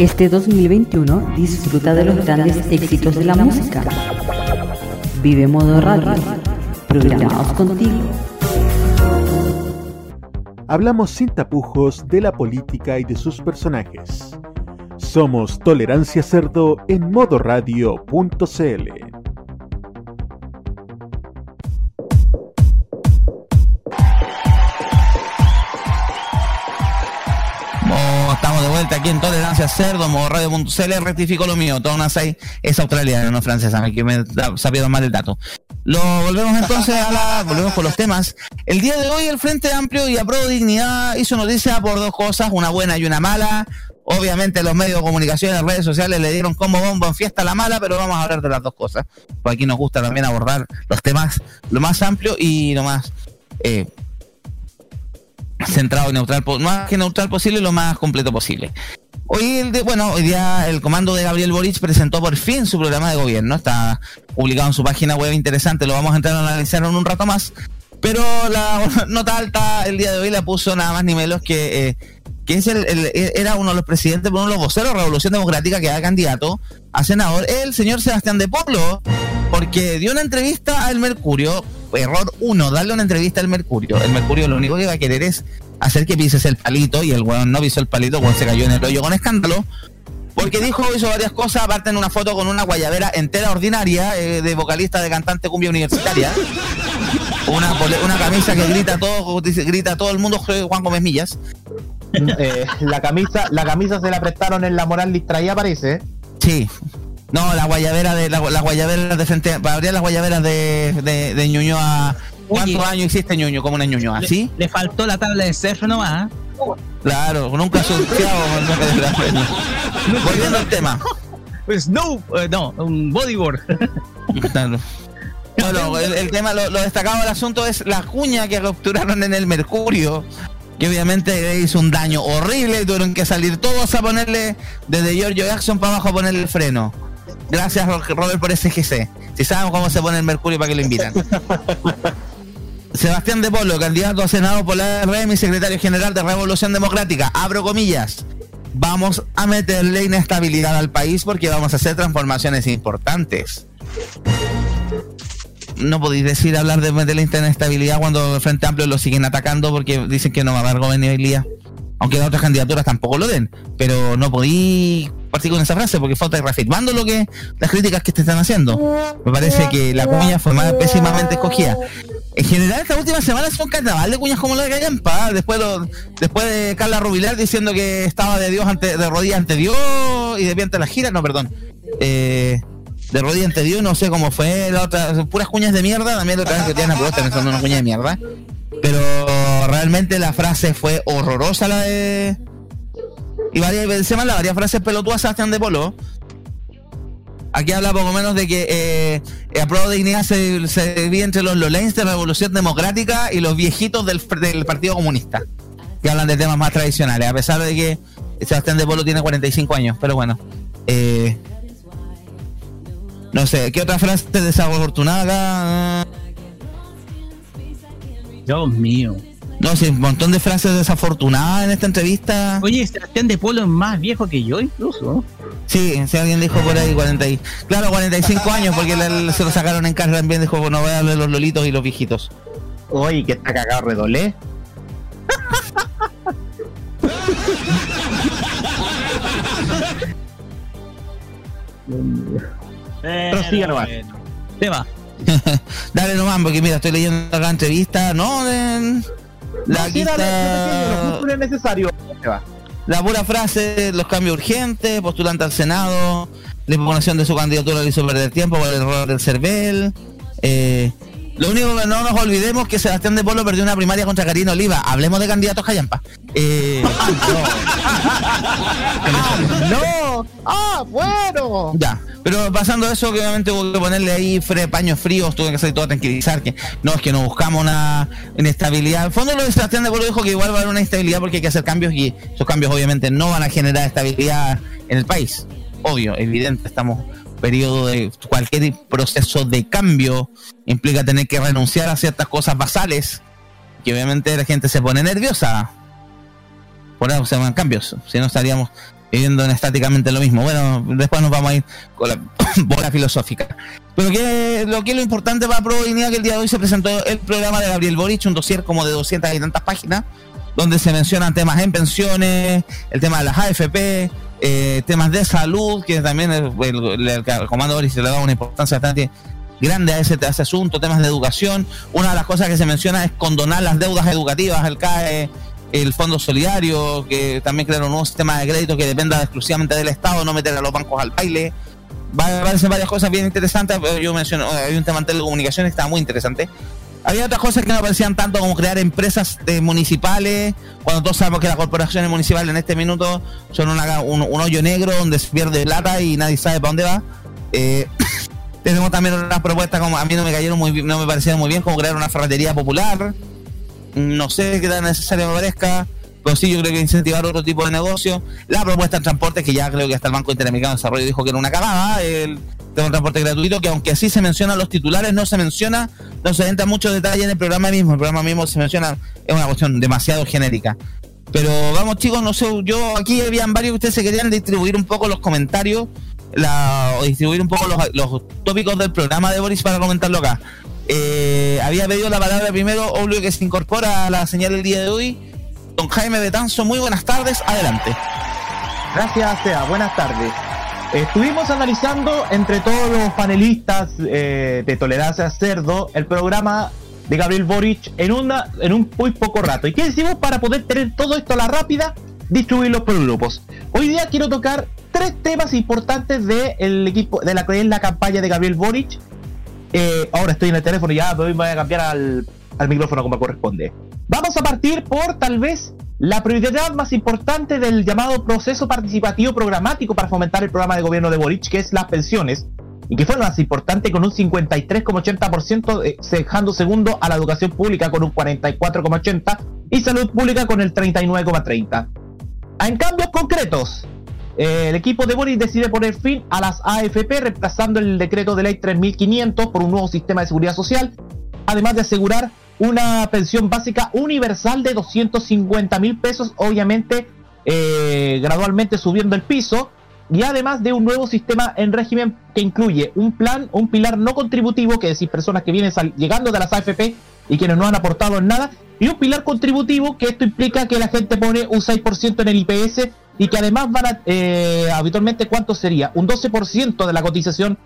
Este 2021 disfruta de los grandes éxitos de la música. Vive Modo Radio, programados contigo. Hablamos sin tapujos de la política y de sus personajes. Somos Tolerancia Cerdo en modoradio.cl. aquí en Tolerancia Cerdo, modo radio.cl, rectifico lo mío, Tona 6 es australiana, no francesa, que me sabía mal el dato. Lo volvemos entonces a la, volvemos con los temas. El día de hoy el Frente Amplio y Apro Dignidad hizo noticia por dos cosas, una buena y una mala. Obviamente los medios de comunicación las redes sociales le dieron como bombo en fiesta la mala, pero vamos a hablar de las dos cosas. Porque aquí nos gusta también abordar los temas lo más amplio y lo más eh, centrado y neutral, más que neutral posible, lo más completo posible. Hoy, el de- bueno, hoy día el comando de Gabriel Boric presentó por fin su programa de gobierno. Está publicado en su página web interesante, lo vamos a entrar a analizar en un rato más. Pero la nota alta el día de hoy la puso nada más ni menos que, eh, que es el, el- era uno de los presidentes, uno de los voceros de Revolución Democrática que era candidato a senador, el señor Sebastián de Polo, porque dio una entrevista al Mercurio. Error uno, darle una entrevista al Mercurio. El Mercurio lo único que va a querer es hacer que pises el palito y el weón no pisó el palito, weón se cayó en el hoyo con escándalo. Porque dijo, hizo varias cosas, aparte en una foto con una guayabera entera ordinaria eh, de vocalista de cantante cumbia universitaria. Una, camisa que grita todo, grita todo el mundo, Juan Gómez Millas. Eh, la camisa la camisa se la prestaron en la moral distraída parece Sí. No, la guayabera de la, la guayabera de frente, para abrir las guayaberas de, de, de Ñuñoa. ¿Cuántos años existe Ñuño? como una Ñuñoa? ¿Sí? Le faltó la tabla de surf nomás. ¿ah? Claro, nunca surfeado. Volviendo al tema. Pues no, eh, no, un bodyboard. Claro. No, no, el, el tema, lo, lo destacado del asunto es la cuña que capturaron en el Mercurio, que obviamente le hizo un daño horrible y tuvieron que salir todos a ponerle, desde Giorgio Jackson para abajo a ponerle el freno. Gracias, Ro- Robert, por SGC. Si sabemos cómo se pone el Mercurio, para que lo invitan. Sebastián de Polo, candidato a Senado por la RM y secretario general de Revolución Democrática. Abro comillas. Vamos a meterle inestabilidad al país porque vamos a hacer transformaciones importantes. No podéis decir hablar de meterle inestabilidad cuando el Frente Amplio lo siguen atacando porque dicen que no va a dar gobernabilidad. Aunque las otras candidaturas tampoco lo den. Pero no podéis partir con esa frase porque falta reafirmando lo que las críticas que te están haciendo. Me parece que la cuña fue más pésimamente escogida. En general, esta última semana es un carnaval de cuñas como la de Callampa. Después, lo- después de Carla Rubilar diciendo que estaba de Dios ante, de rodillas ante Dios y de pie ante la gira. No, perdón. Eh, de rodillas ante Dios, no sé cómo fue. La otra, son puras cuñas de mierda. También vez que tiene una pensando en una cuña de mierda. Pero realmente la frase fue horrorosa la de. Y varias veces más, la varias frases pelotudas Sebastián de Polo. Aquí habla poco menos de que eh, eh, Apruebo de Dignidad se, divide entre los Lolains de Revolución Democrática y los viejitos del, del Partido Comunista, que hablan de temas más tradicionales, a pesar de que Sebastián de Polo tiene 45 años, pero bueno. eh, no sé, ¿qué otra frase desafortunada? Dios mío. No sé, un montón de frases desafortunadas en esta entrevista. Oye, Sebastián de Polo es más viejo que yo incluso. Sí, si alguien dijo por ahí 40 y, claro, 45 años porque le- se lo sacaron en casa también, dijo, no voy a hablar de los lolitos y los viejitos. Oye, que está cagado redolé. Prosiga nomás. Tema. Dale nomás, porque mira, estoy leyendo la entrevista, ¿no? De- la, lo justo necesario. Pura frase, los cambios urgentes, postulante al Senado, la impugnación de su candidatura le hizo perder tiempo por el error del CERVEL. Eh, lo único que no nos olvidemos es que Sebastián de Polo perdió una primaria contra Karina Oliva. Hablemos de candidatos Callampa. Eh, ¡No! ¡Ah, bueno! Ya, pero pasando eso, que obviamente hubo que ponerle ahí fre paños fríos, tuve que hacer todo a tranquilizar, que no, es que no buscamos una inestabilidad. En fondo lo de Sebastián de Polo dijo que igual va a haber una inestabilidad porque hay que hacer cambios y esos cambios obviamente no van a generar estabilidad en el país. Obvio, evidente, estamos periodo de cualquier proceso de cambio implica tener que renunciar a ciertas cosas basales que obviamente la gente se pone nerviosa. Por eso se cambios, si no estaríamos viviendo en estáticamente lo mismo. Bueno, después nos vamos a ir con la bola filosófica. Pero que lo que es lo importante para Pro Dignidad que el día de hoy se presentó el programa de Gabriel Boric, un dossier como de 200 y tantas páginas, donde se mencionan temas en pensiones, el tema de las AFP, eh, temas de salud, que también el, el- el- comando se le da una importancia bastante grande a ese, a asunto, temas de educación. Una de las cosas que se menciona es condonar las deudas educativas, el CAE, el Fondo Solidario, que también crearon un nuevo sistema de crédito que dependa exclusivamente del Estado, no meter a los bancos al baile. Va- Aparecen varias cosas bien interesantes. pero Yo menciono, hay un tema en telecomunicaciones que está muy interesante. Había otras cosas que no aparecían tanto como crear empresas de municipales, cuando todos sabemos que las corporaciones municipales en este minuto son una- un, hoyo negro donde se pierde plata y nadie sabe para dónde va. Eh, tenemos también otras propuestas como a mí no me cayeron muy no me parecieron muy bien, como crear una ferretería popular. No sé qué tan necesario me parezca, pero sí yo creo que incentivar otro tipo de negocio. La propuesta de transporte, que ya creo que hasta el Banco Interamericano de Desarrollo dijo que era una cagada, el tema de transporte gratuito, que aunque sí se mencionan los titulares, no se menciona, no se entra mucho detalle en el programa mismo. El programa mismo se menciona, es una cuestión demasiado genérica. Pero vamos chicos, no sé, yo aquí habían varios que ustedes se querían distribuir un poco los comentarios, la, o distribuir un poco los, los tópicos del programa de Boris para comentarlo acá. Eh, había pedido la palabra primero, obvio que se incorpora a la señal del día de hoy. Don Jaime Betanzo, muy buenas tardes, adelante. Gracias, Sea. Buenas tardes. Estuvimos analizando entre todos los panelistas eh, de Tolerancia Cerdo el programa de Gabriel Boric en, una, en un muy poco rato. ¿Y qué decimos para poder tener todo esto a la rápida? Distribuirlos por grupos. Hoy día quiero tocar tres temas importantes del equipo de la que la campaña de Gabriel Boric. Eh, ahora estoy en el teléfono ya, pero hoy me voy a cambiar al micrófono como corresponde. Vamos a partir por tal vez la prioridad más importante del llamado proceso participativo programático para fomentar el programa de gobierno de Boric, que es las pensiones, y que fue lo más importante con un 53,80%, eh, dejando segundo a la educación pública con un 44,80% y salud pública con el 39,30%. En cambios concretos, eh, el equipo de Boris decide poner fin a las AFP, reemplazando el decreto de ley 3500 por un nuevo sistema de seguridad social, además de asegurar una pensión básica universal de 250 mil pesos, obviamente eh, gradualmente subiendo el piso, y además de un nuevo sistema en régimen que incluye un plan, un pilar no contributivo, que decir, personas que vienen llegando de las AFP y quienes no han aportado en nada, y un pilar contributivo que esto implica que la gente pone un 6% en el IPS y que además van a, eh, habitualmente, ¿cuánto sería? Un 12% de la cotización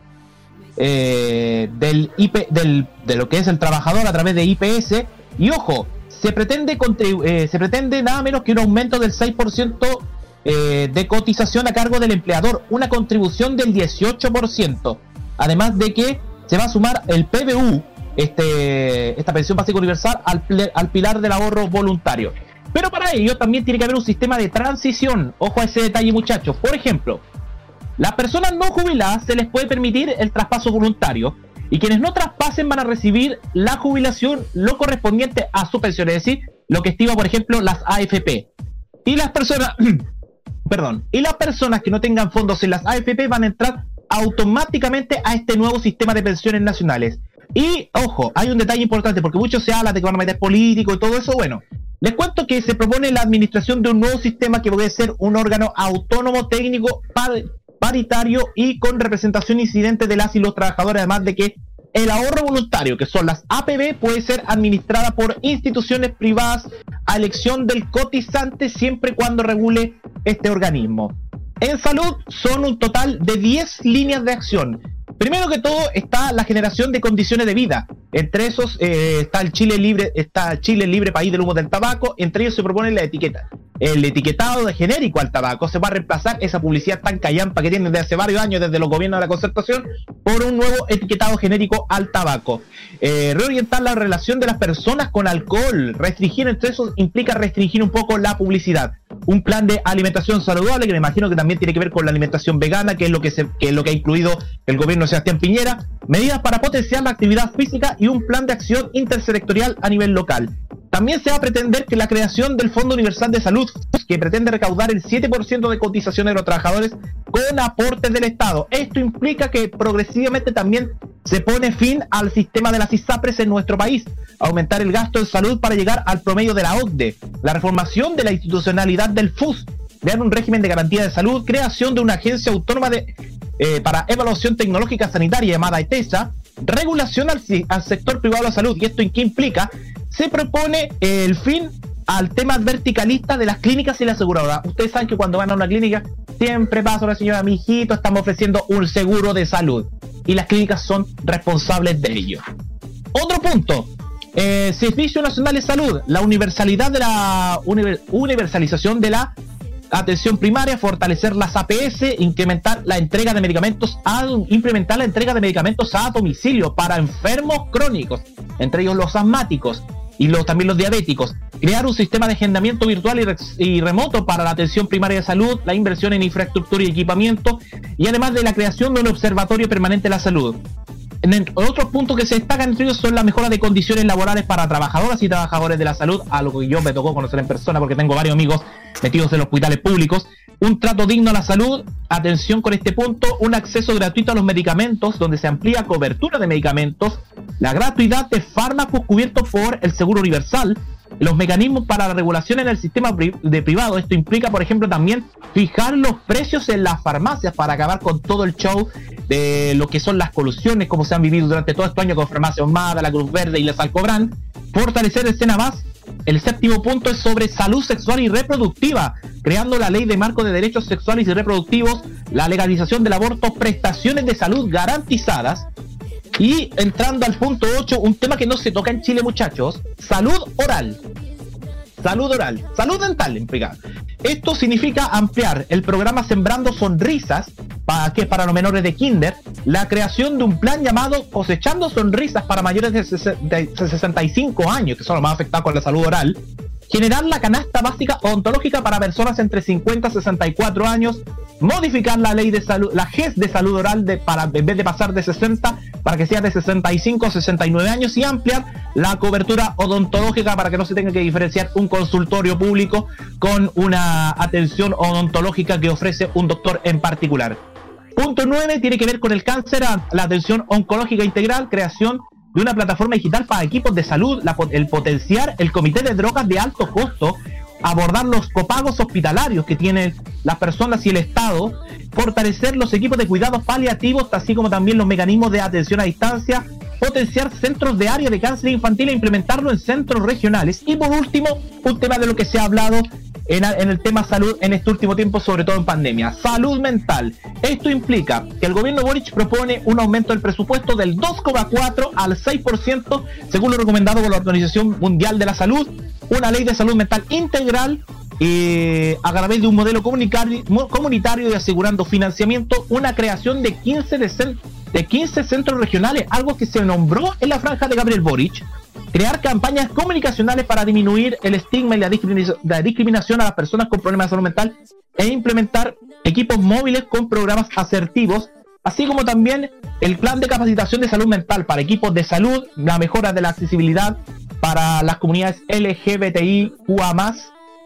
eh, del IP, del, de lo que es el trabajador a través de IPS. Y ojo, se pretende, eh, se pretende nada menos que un aumento del 6% eh, de cotización a cargo del empleador, una contribución del 18%. Además de que se va a sumar el PBU, este, esta pensión básica universal, al, al pilar del ahorro voluntario. Pero para ello también tiene que haber un sistema de transición. Ojo a ese detalle, muchachos. Por ejemplo, las personas no jubiladas se les puede permitir el traspaso voluntario y quienes no traspasen van a recibir la jubilación lo correspondiente a su pensión, es decir, lo que estima, por ejemplo, las AFP. Y las personas, perdón, y las personas que no tengan fondos en las AFP van a entrar automáticamente a este nuevo sistema de pensiones nacionales. Y ojo, hay un detalle importante porque mucho se habla de que van a meter político y todo eso. Bueno, les cuento que se propone la administración de un nuevo sistema que puede ser un órgano autónomo técnico paritario y con representación incidente de las y los trabajadores, además de que el ahorro voluntario, que son las APB, puede ser administrada por instituciones privadas a elección del cotizante siempre y cuando regule este organismo. En salud son un total de 10 líneas de acción. Primero que todo está la generación de condiciones de vida. Entre esos eh, está el Chile libre, está Chile libre país del humo del tabaco. Entre ellos se propone la etiqueta. El etiquetado genérico al tabaco se va a reemplazar esa publicidad tan callampa que tienen desde hace varios años desde los gobiernos de la concertación por un nuevo etiquetado genérico al tabaco. Eh, reorientar la relación de las personas con alcohol. Restringir entre esos implica restringir un poco la publicidad. Un plan de alimentación saludable que me imagino que también tiene que ver con la alimentación vegana, que es lo que, se, es lo que ha incluido el gobierno de Sebastián Piñera. Medidas para potenciar la actividad física y un plan de acción intersectorial a nivel local. También se va a pretender que la creación del Fondo Universal de Salud, que pretende recaudar el 7% de cotizaciones de los trabajadores con aportes del Estado. Esto implica que progresivamente también se pone fin al sistema de las ISAPRES en nuestro país, aumentar el gasto en salud para llegar al promedio de la OCDE, la reformación de la institucionalidad del FUS, crear un régimen de garantía de salud, creación de una agencia autónoma de, eh, para evaluación tecnológica sanitaria llamada ETESA, regulación al, al sector privado de la salud. ¿Y esto en qué implica? Se propone el fin al tema verticalista de las clínicas y la aseguradora. Ustedes saben que cuando van a una clínica siempre pasa una señora, mi hijito, estamos ofreciendo un seguro de salud. Y las clínicas son responsables de ello. Otro punto, Eh, Servicio Nacional de Salud, la universalidad de la univer- universalización de la atención primaria, fortalecer las APS, incrementar la entrega de medicamentos, a, implementar la entrega de medicamentos a domicilio para enfermos crónicos, entre ellos los asmáticos y los, también los diabéticos, crear un sistema de agendamiento virtual y, re- y remoto para la atención primaria de salud, la inversión en infraestructura y equipamiento, y además de la creación de un observatorio permanente de la salud. En el- otros puntos que se destacan entre ellos son la mejora de condiciones laborales para trabajadoras y trabajadores de la salud, algo que yo me tocó conocer en persona porque tengo varios amigos metidos en los hospitales públicos, un trato digno a la salud, atención con este punto, un acceso gratuito a los medicamentos donde se amplía cobertura de medicamentos, la gratuidad de fármacos cubiertos por el Seguro Universal, los mecanismos para la regulación en el sistema de privado. Esto implica, por ejemplo, también fijar los precios en las farmacias para acabar con todo el show de lo que son las colusiones, como se han vivido durante todo este año con Farmacia Omada, la Cruz Verde y la Salcobrán. Fortalecer el Senabas. El séptimo punto es sobre salud sexual y reproductiva, creando la ley de marco de derechos sexuales y reproductivos, la legalización del aborto, prestaciones de salud garantizadas, y entrando al punto 8, un tema que no se toca en Chile, muchachos, salud oral. Salud oral, salud dental implica. Esto significa ampliar el programa Sembrando Sonrisas, para que para los menores de kinder, la creación de un plan llamado Cosechando Sonrisas para mayores de, de 65 años, que son los más afectados con la salud oral, generar la canasta básica odontológica para personas entre 50 y 64 años, modificar la ley de salud, la GES de salud oral de, para, en vez de pasar de 60 para que sea de 65 a 69 años y ampliar la cobertura odontológica para que no se tenga que diferenciar un consultorio público con una atención odontológica que ofrece un doctor en particular. Punto 9 tiene que ver con el cáncer, la atención oncológica integral, creación de una plataforma digital para equipos de salud, el potenciar el comité de drogas de alto costo, abordar los copagos hospitalarios que tienen las personas y el Estado, fortalecer los equipos de cuidados paliativos, así como también los mecanismos de atención a distancia, potenciar centros de área de cáncer infantil e implementarlo en centros regionales. Y por último, un tema de lo que se ha hablado en, el tema salud en este último tiempo, sobre todo en pandemia. Salud mental. Esto implica que el gobierno Boric propone un aumento del presupuesto del 2,4 al 6%, según lo recomendado por la Organización Mundial de la Salud, una ley de salud mental integral eh, a través de un modelo comunitario y asegurando financiamiento, una creación de 15, de, de 15 centros regionales, algo que se nombró en la franja de Gabriel Boric, crear campañas comunicacionales para disminuir el estigma y la, discrimina- la discriminación a las personas con problemas de salud mental e implementar equipos móviles con programas asertivos, así como también el plan de capacitación de salud mental para equipos de salud, la mejora de la accesibilidad para las comunidades LGBTIQA+,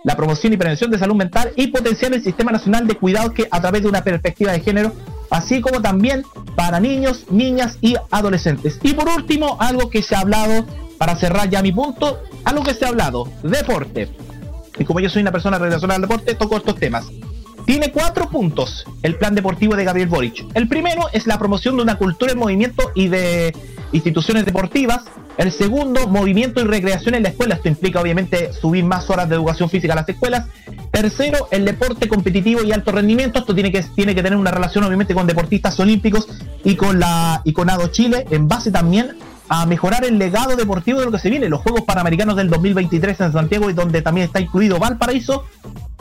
la promoción y prevención de salud mental y potenciar el Sistema Nacional de Cuidados que a través de una perspectiva de género, así como también para niños, niñas y adolescentes. Y por último, algo que se ha hablado, para cerrar ya mi punto, algo que se ha hablado, deporte. Y como yo soy una persona relacionada al deporte, toco estos temas. Tiene cuatro puntos el plan deportivo de Gabriel Boric. El primero es la promoción de una cultura en movimiento y de instituciones deportivas. El segundo, movimiento y recreación en la escuela. Esto implica obviamente subir más horas de educación física a las escuelas. Tercero, el deporte competitivo y alto rendimiento. Esto tiene que, tiene que tener una relación obviamente con deportistas olímpicos y con la y Chile, en base también a mejorar el legado deportivo de lo que se viene, los Juegos Panamericanos del 2023 en Santiago y donde también está incluido Valparaíso.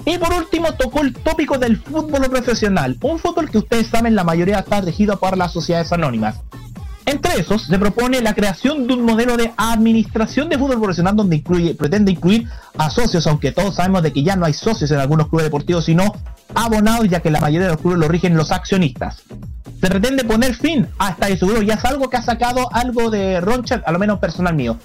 Y por último tocó el tópico del fútbol profesional, un fútbol que ustedes saben la mayoría está regido por las sociedades anónimas. Entre esos se propone la creación de un modelo de administración de fútbol profesional donde incluye, pretende incluir a socios, aunque todos sabemos de que ya no hay socios en algunos clubes deportivos, sino abonados, ya que la mayoría de los clubes lo rigen los accionistas. Se pretende poner fin a esta seguro, ya es algo que ha sacado algo de Roncha, a lo menos personal mío.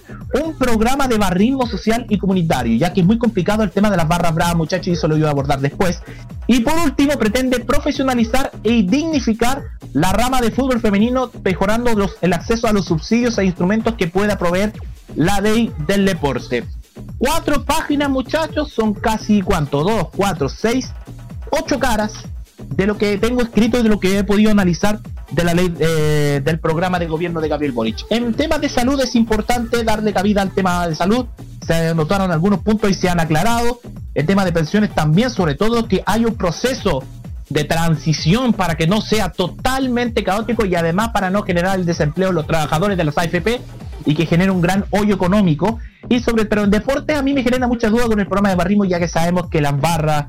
Un programa de barrismo social y comunitario, ya que es muy complicado el tema de las barras bravas, muchachos, y eso lo voy a abordar después. Y por último, pretende profesionalizar e dignificar la rama de fútbol femenino, mejorando el acceso a los subsidios e instrumentos que pueda proveer la ley del deporte. Cuatro páginas, muchachos, son casi cuánto, dos, cuatro, seis, ocho caras de lo que tengo escrito y de lo que he podido analizar de la ley eh, del programa de gobierno de Gabriel Boric. En temas de salud es importante darle cabida al tema de salud. Se anotaron algunos puntos y se han aclarado. El tema de pensiones también, sobre todo que hay un proceso de transición para que no sea totalmente caótico y además para no generar el desempleo de los trabajadores de las AFP y que genera un gran hoyo económico. Y sobre, pero en deporte a mí me genera muchas dudas con el programa de barrismo, ya que sabemos que las barras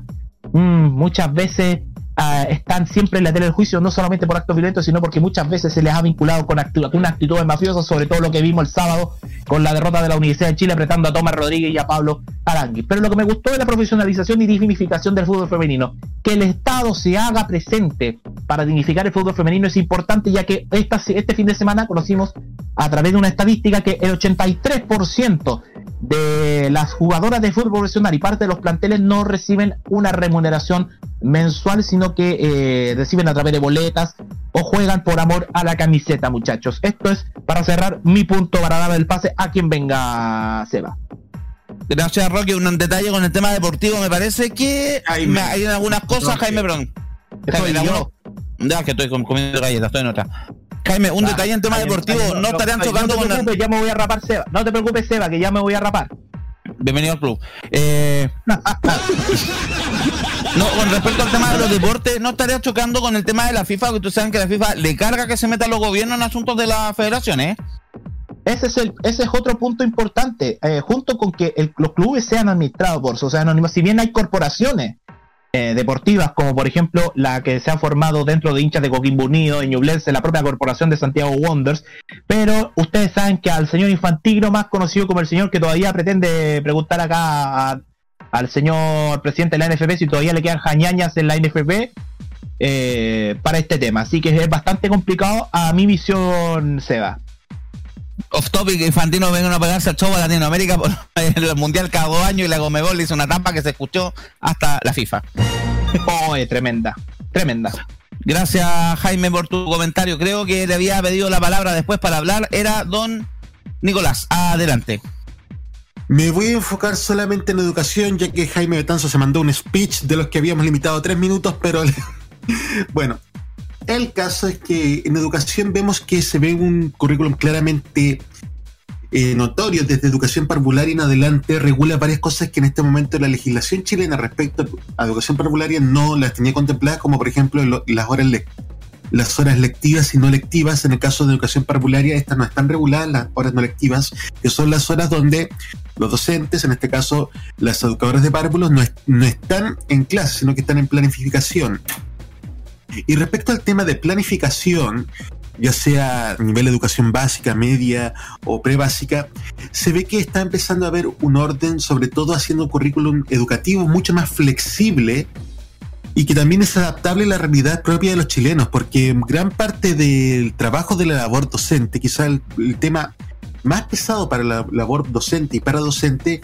mm, muchas veces ah, están siempre en la tela del juicio, no solamente por actos violentos, sino porque muchas veces se les ha vinculado con, actu- con actitudes mafiosas, sobre todo lo que vimos el sábado con la derrota de la Universidad de Chile apretando a Tomás Rodríguez y a Pablo Arangui. Pero lo que me gustó es la profesionalización y dignificación del fútbol femenino. Que el Estado se haga presente para dignificar el fútbol femenino es importante, ya que esta, este fin de semana conocimos a través de una estadística que el 83% de las jugadoras de fútbol profesional y parte de los planteles no reciben una remuneración mensual, sino que eh, reciben a través de boletas o juegan por amor a la camiseta, muchachos. Esto es para cerrar mi punto para dar el pase a quien venga, Seba. Gracias, Roque. Un detalle con el tema deportivo. Me parece que hay algunas cosas. Jaime, perdón. Jaime, yo. algunos- Ya, que estoy com- comiendo galletas, estoy en otra. Jaime, un Ah, detalle en tema deportivo. No estarían no chocando te con la- preocupes, ya me voy a rapar, Seba. No te preocupes, Seba, que ya me voy a rapar. Bienvenido al club. Eh, no, con respecto al tema de los deportes, no estaría chocando con el tema de la FIFA, porque tú sabes que la FIFA le carga que se metan los gobiernos en asuntos de las federaciones. ¿eh? Ese es, el, ese es otro punto importante, eh, junto con que los clubes sean administrados por sociedades anónimas, si bien hay corporaciones eh, deportivas, como por ejemplo la que se ha formado dentro de hinchas de Coquimbo Unido, de Ñublense, la propia corporación de Santiago Wonders, pero ustedes saben que al señor Infantino, más conocido como el señor que todavía pretende preguntar acá a- al señor presidente de la NFP si todavía le quedan jañañas en la NFP, eh, para este tema. Así que es bastante complicado a mi visión, Seba. Off topic, Infantino vengan a pegarse al show a Latinoamérica por el Mundial cada dos años y la Gomebol le hizo una trampa que se escuchó hasta la FIFA. Oh, tremenda, tremenda. Gracias, Jaime, por tu comentario. Creo que le había pedido la palabra después para hablar. Era don Nicolás. Adelante. Me voy a enfocar solamente en educación, ya que Jaime Betanzo se mandó un speech de los que habíamos limitado a tres minutos, pero bueno, el caso es que en educación vemos que se ve un currículum claramente eh, notorio. Desde educación parvularia en adelante, regula varias cosas que en este momento la legislación chilena respecto a educación parvularia no las tenía contempladas, como por ejemplo lo- las horas las horas lectivas y no lectivas. En el caso de educación parvularia, estas no están reguladas, las horas no lectivas, que son las horas donde los docentes, en este caso las educadoras de párvulos, no, no están en clase, sino que están en planificación. Y respecto al tema de planificación, ya sea a nivel de educación básica, media o prebásica, se ve que está empezando a haber un orden, sobre todo haciendo un currículum educativo mucho más flexible y que también es adaptable a la realidad propia de los chilenos, porque gran parte del trabajo de la labor docente, quizá el, tema más pesado para la labor docente y para docente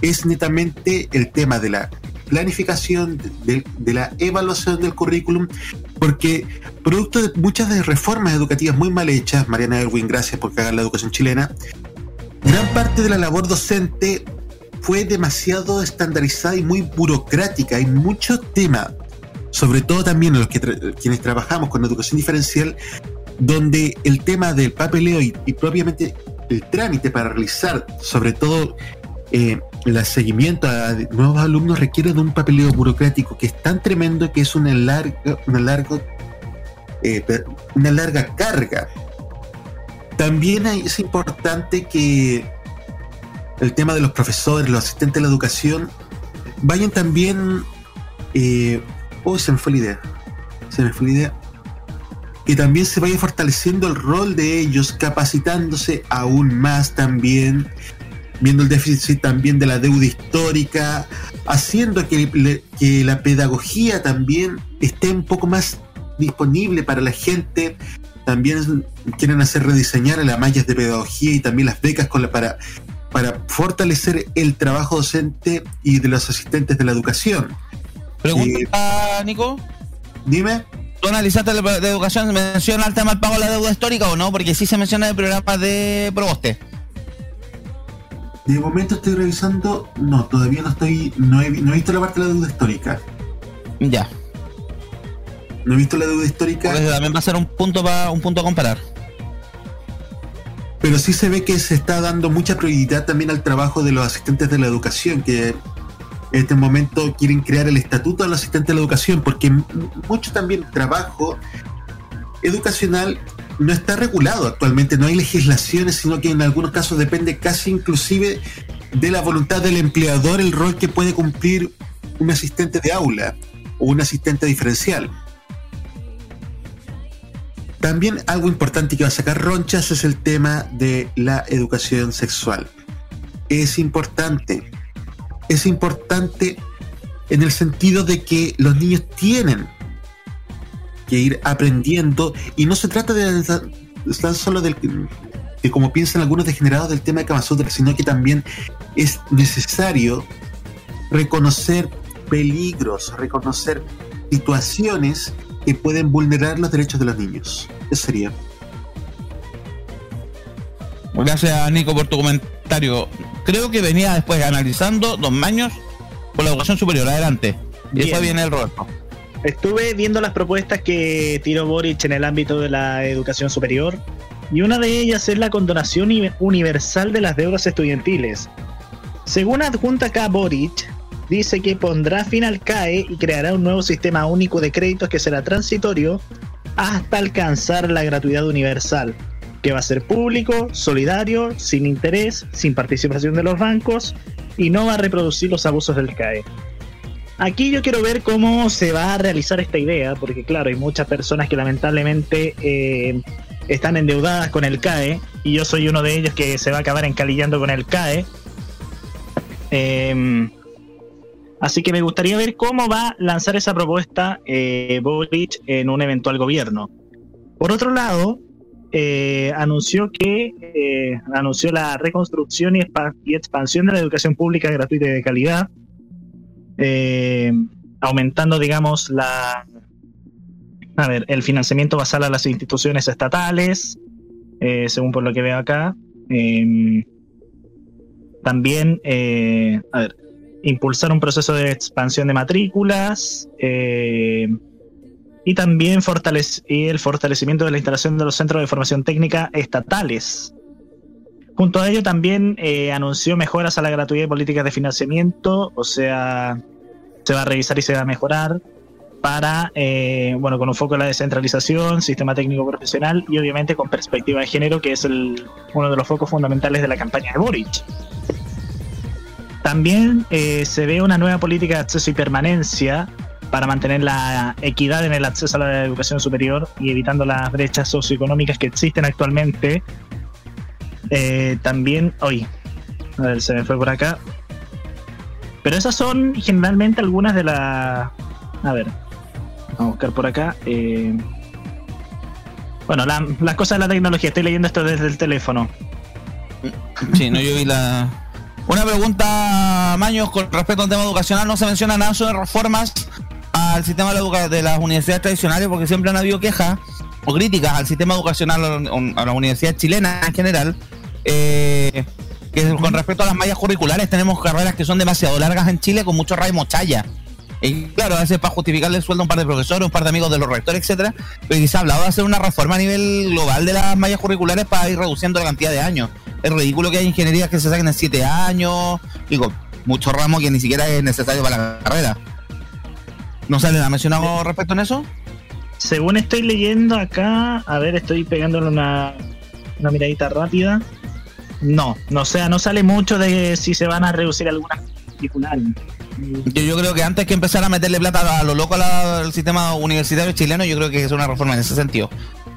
es netamente el tema de la planificación, de, la evaluación del currículum, porque producto de muchas de reformas educativas muy mal hechas, Mariana Erwin, gracias por cagar la educación chilena, gran parte de la labor docente fue demasiado estandarizada y muy burocrática. Hay muchos temas, sobre todo también los que tra- quienes trabajamos con educación diferencial, donde el tema del papeleo y, y propiamente el trámite para realizar, sobre todo eh, el seguimiento a nuevos alumnos, requiere de un papeleo burocrático que es tan tremendo que es una larga, una larga, eh, una larga carga. También es importante que el tema de los profesores, los asistentes de la educación, vayan también. Eh, uy, se me fue la idea. Se me fue la idea. Que también se vaya fortaleciendo el rol de ellos, capacitándose aún más también, viendo el déficit también de la deuda histórica, haciendo que, la pedagogía también esté un poco más disponible para la gente. También quieren hacer rediseñar las mallas de pedagogía y también las becas para fortalecer el trabajo docente y de los asistentes de la educación. Pregunta, Nico. Dime. ¿Tú analizaste la de educación? ¿Menciona el tema del pago de la deuda histórica o no? Porque sí se menciona en el programa de Proboste. De momento estoy revisando. No, todavía no estoy. No he, vi- no he visto la parte de la deuda histórica. Ya. No he visto la deuda histórica. Porque también va a ser un punto para un punto a comparar. Pero sí se ve que se está dando mucha prioridad también al trabajo de los asistentes de la educación, que en este momento quieren crear el estatuto de los asistentes de la educación, porque mucho también trabajo educacional no está regulado actualmente, no hay legislaciones, sino que en algunos casos depende casi inclusive de la voluntad del empleador el rol que puede cumplir un asistente de aula o un asistente diferencial. También algo importante que va a sacar ronchas es el tema de la educación sexual. Es importante, es importante en el sentido de que los niños tienen que ir aprendiendo y no se trata de tan solo del que como piensan algunos degenerados del tema de Kama Sutra, sino que también es necesario reconocer peligros, reconocer situaciones que pueden vulnerar los derechos de los niños. Eso sería. Gracias, Nico, por tu comentario. Creo que venía después analizando dos años por la educación superior. Adelante. Y después viene el Roberto. Estuve viendo las propuestas que tiró Boric en el ámbito de la educación superior y una de ellas es la condonación uni- universal de las deudas estudiantiles. Según adjunta acá Boric, dice que pondrá fin al CAE y creará un nuevo sistema único de créditos que será transitorio hasta alcanzar la gratuidad universal, que va a ser público, solidario, sin interés, sin participación de los bancos y no va a reproducir los abusos del CAE. Aquí yo quiero ver cómo se va a realizar esta idea, porque claro, hay muchas personas que lamentablemente eh, están endeudadas con el CAE, y yo soy uno de ellos que se va a acabar encalillando con el CAE. Eh, así que me gustaría ver cómo va a lanzar esa propuesta eh, Boric en un eventual gobierno. Por otro lado, eh, anunció que eh, anunció la reconstrucción y, expa- y expansión de la educación pública gratuita y de calidad, eh, aumentando, digamos, la a ver, el financiamiento basal a las instituciones estatales, según por lo que veo acá. Eh, también, a ver, impulsar un proceso de expansión de matrículas y también el fortalecimiento de la instalación de los centros de formación técnica estatales. Junto a ello también eh, anunció mejoras a la gratuidad de políticas de financiamiento, o sea, se va a revisar y se va a mejorar para, eh, bueno, con un foco en la descentralización, sistema técnico profesional y obviamente con perspectiva de género, que es el, uno de los focos fundamentales de la campaña de Boric. También eh, se ve una nueva política de acceso y permanencia para mantener la equidad en el acceso a la educación superior y evitando las brechas socioeconómicas que existen actualmente. Eh, también, hoy, a ver, se me fue por acá. Pero esas son generalmente algunas de las... A ver, vamos a buscar por acá. eh, Bueno, la- las cosas de la tecnología, estoy leyendo esto desde el teléfono. Sí, no, yo vi la. Una pregunta, Maños, con respecto al tema educacional, no se menciona nada sobre reformas al sistema de, las universidades tradicionales, porque siempre han habido quejas o críticas al sistema educacional a las universidades chilenas en general. eh, que con respecto a las mallas curriculares, tenemos carreras que son demasiado largas en Chile con mucho ray mochalla. Y claro, a veces para justificarle el sueldo a un par de profesores, un par de amigos de los rectores, etcétera, pero quizá ha hablado de hacer una reforma a nivel global de las mallas curriculares para ir reduciendo la cantidad de años. Es ridículo que hay ingenierías que se saquen en 7 años, digo, muchos ramos que ni siquiera es necesario para la carrera. ¿No sale nada mencionado respecto en eso? Según estoy leyendo acá, a ver, estoy pegándole una, una miradita rápida. No, no o sea, no sale mucho de si se van a reducir algunas particulares. Yo, yo creo que antes que empezar a meterle plata a lo loco al sistema universitario chileno, yo creo que es una reforma en ese sentido.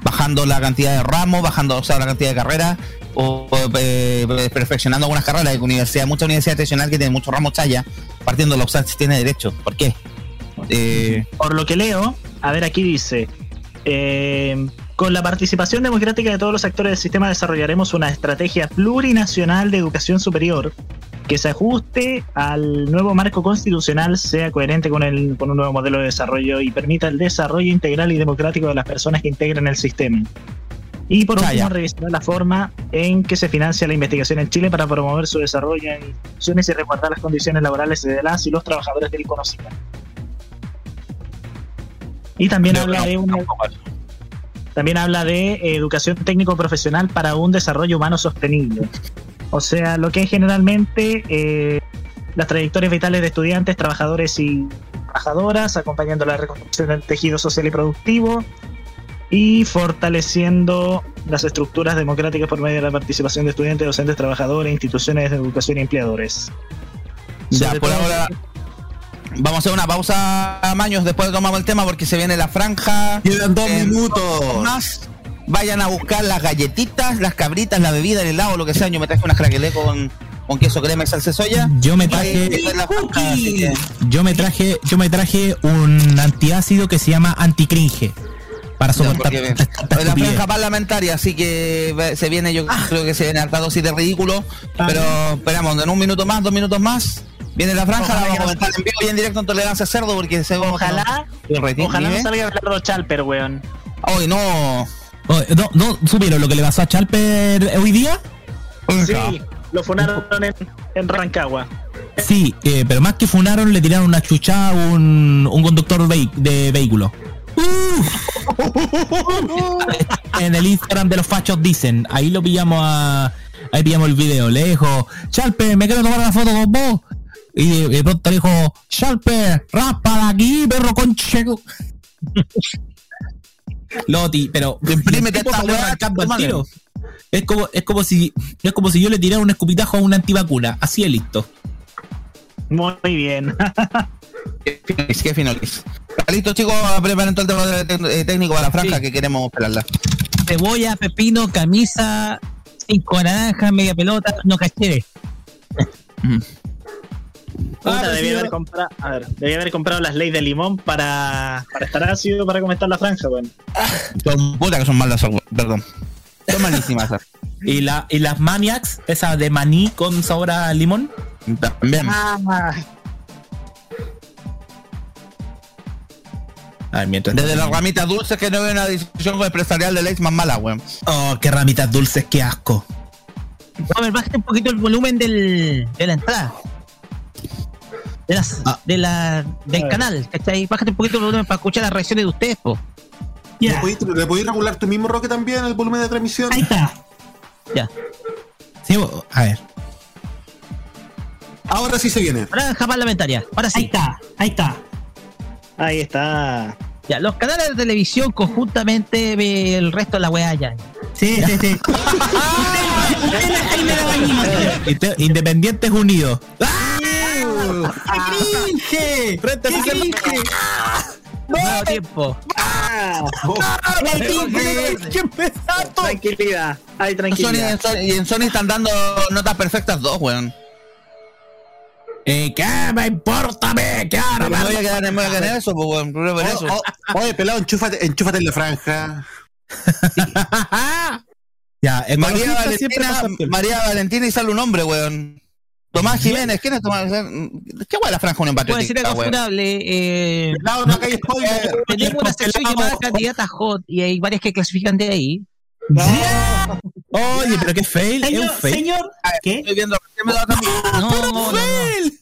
Bajando la cantidad de ramos, bajando o sea, la cantidad de carreras, o eh, perfeccionando algunas carreras. Hay universidades, muchas universidades tradicionales que tienen muchos ramos chaya, partiendo de los si tiene derecho. ¿Por qué? Eh, Por lo que leo, a ver, aquí dice: eh, Con la participación democrática de todos los actores del sistema, desarrollaremos una estrategia plurinacional de educación superior que se ajuste al nuevo marco constitucional, sea coherente con, el, con un nuevo modelo de desarrollo y permita el desarrollo integral y democrático de las personas que integran el sistema. Y por Ah, último, ya. revisar la forma en que se financia la investigación en Chile para promover su desarrollo en instituciones y resguardar las condiciones laborales de las y los trabajadores del conocimiento. Y también habla de una, también habla de educación técnico profesional para un desarrollo humano sostenible. O sea, lo que es generalmente eh, las trayectorias vitales de estudiantes, trabajadores y trabajadoras, acompañando la reconstrucción del tejido social y productivo, y fortaleciendo las estructuras democráticas por medio de la participación de estudiantes, docentes, trabajadores, instituciones de educación y empleadores. Ya, por ahora vamos a hacer una pausa, Maños, después tomamos el tema porque se viene la franja. Quedan dos En minutos. Más. Vayan a buscar las galletitas, las cabritas, la bebida, el helado, lo que sea. Yo me traje una craquelé con, con queso crema y salsa de soya. Yo me traje- franja, que- Yo me traje, yo me traje un antiácido que se llama anticringe para soportar es la franja parlamentaria, así que se viene, yo creo que se viene harta dosis de ridículo, pero esperamos, en un minuto más, dos minutos más, viene la franja, Ojalá la vamos a no- comentar en vivo y en directo en Tolerancia Cerdo, porque se Ojalá, rating, ojalá no dime. salga Bernardo Chalper, weón. Hoy no. No, no, ¿supieron lo que le pasó a Chalper hoy día? Sí, lo funaron en, en Rancagua. Sí, eh, pero más que funaron, le tiraron una chucha a un, un conductor de vehículo. en el Instagram de los fachos dicen, ahí lo pillamos a. Ahí pillamos el video. Le dijo, Chalper, me quiero tomar una foto con vos. Y de, pronto le dijo, Chalper, raspa de aquí, perro concheco. Loti, pero Imprímete esta weá, al tiro. Es como, es como si, es como si yo le tirara un escupitajo a una antivacuna. Así es listo. Muy bien. Qué finolis. Listo, chicos, preparen todo el tema de- técnico para la franja que queremos esperarla. Cebolla, pepino, camisa, cinco naranjas, media pelota, no Puta, Ah, debía sí, haber comprado, a ver, debía haber comprado las leyes de limón para, para estar ácido para comentar la franja, weón. Son puta que son malas, perdón. Son malísimas. esas. Y, la, y las Maniacs, esa de maní con sabor a limón. También. Ah, A ver, mientras Desde las ramitas dulces que no veo una decisión empresarial de ley más mala, weón. Oh, qué ramitas dulces, qué asco. A ver, bájate un poquito el volumen del, de la entrada. De, las, de la, del canal, ¿cachai? Bájate un poquito el volumen para escuchar las reacciones de ustedes, po. ¿Le podéis, le podéis regular tu mismo Roque también el volumen de transmisión? Ahí está. Ya. Sí, a ver. Ahora sí se viene. Franja parlamentaria. Ahora sí. Ahí está. Ahí está. ahí está. Ya, los canales de televisión conjuntamente ve el resto de la weá ya. Sí, sí, sí. Independientes Unidos. ¡Qué Frente a Sistema- Nuevo tiempo. Tranquilidad. Hay Sony, tranquilidad. Sony- y en Sony están dando notas perfectas dos, weón. Eh, ¿Qué me importa, me? ¿Qué ahora? Me voy a quedar, me voy a quedar en eso, pues, weón. Por eso. Oh, oh, oye, pelado, enchúfate, enchúfate en la franja. Ya, María Valentina. María Valentina y sale un hombre, weón. Tomás Jiménez, ¿quién es Tomás? ¿Qué weón la franja un empatriótica, algo weón? funable. Eh, no tenemos una sección llamada Candidata Hot y hay varias que clasifican de ahí. Oye, pero qué fail. Es un Señor, fail. señor, ¿qué? Estoy viendo ¿qué me da también? No, no, no. fail.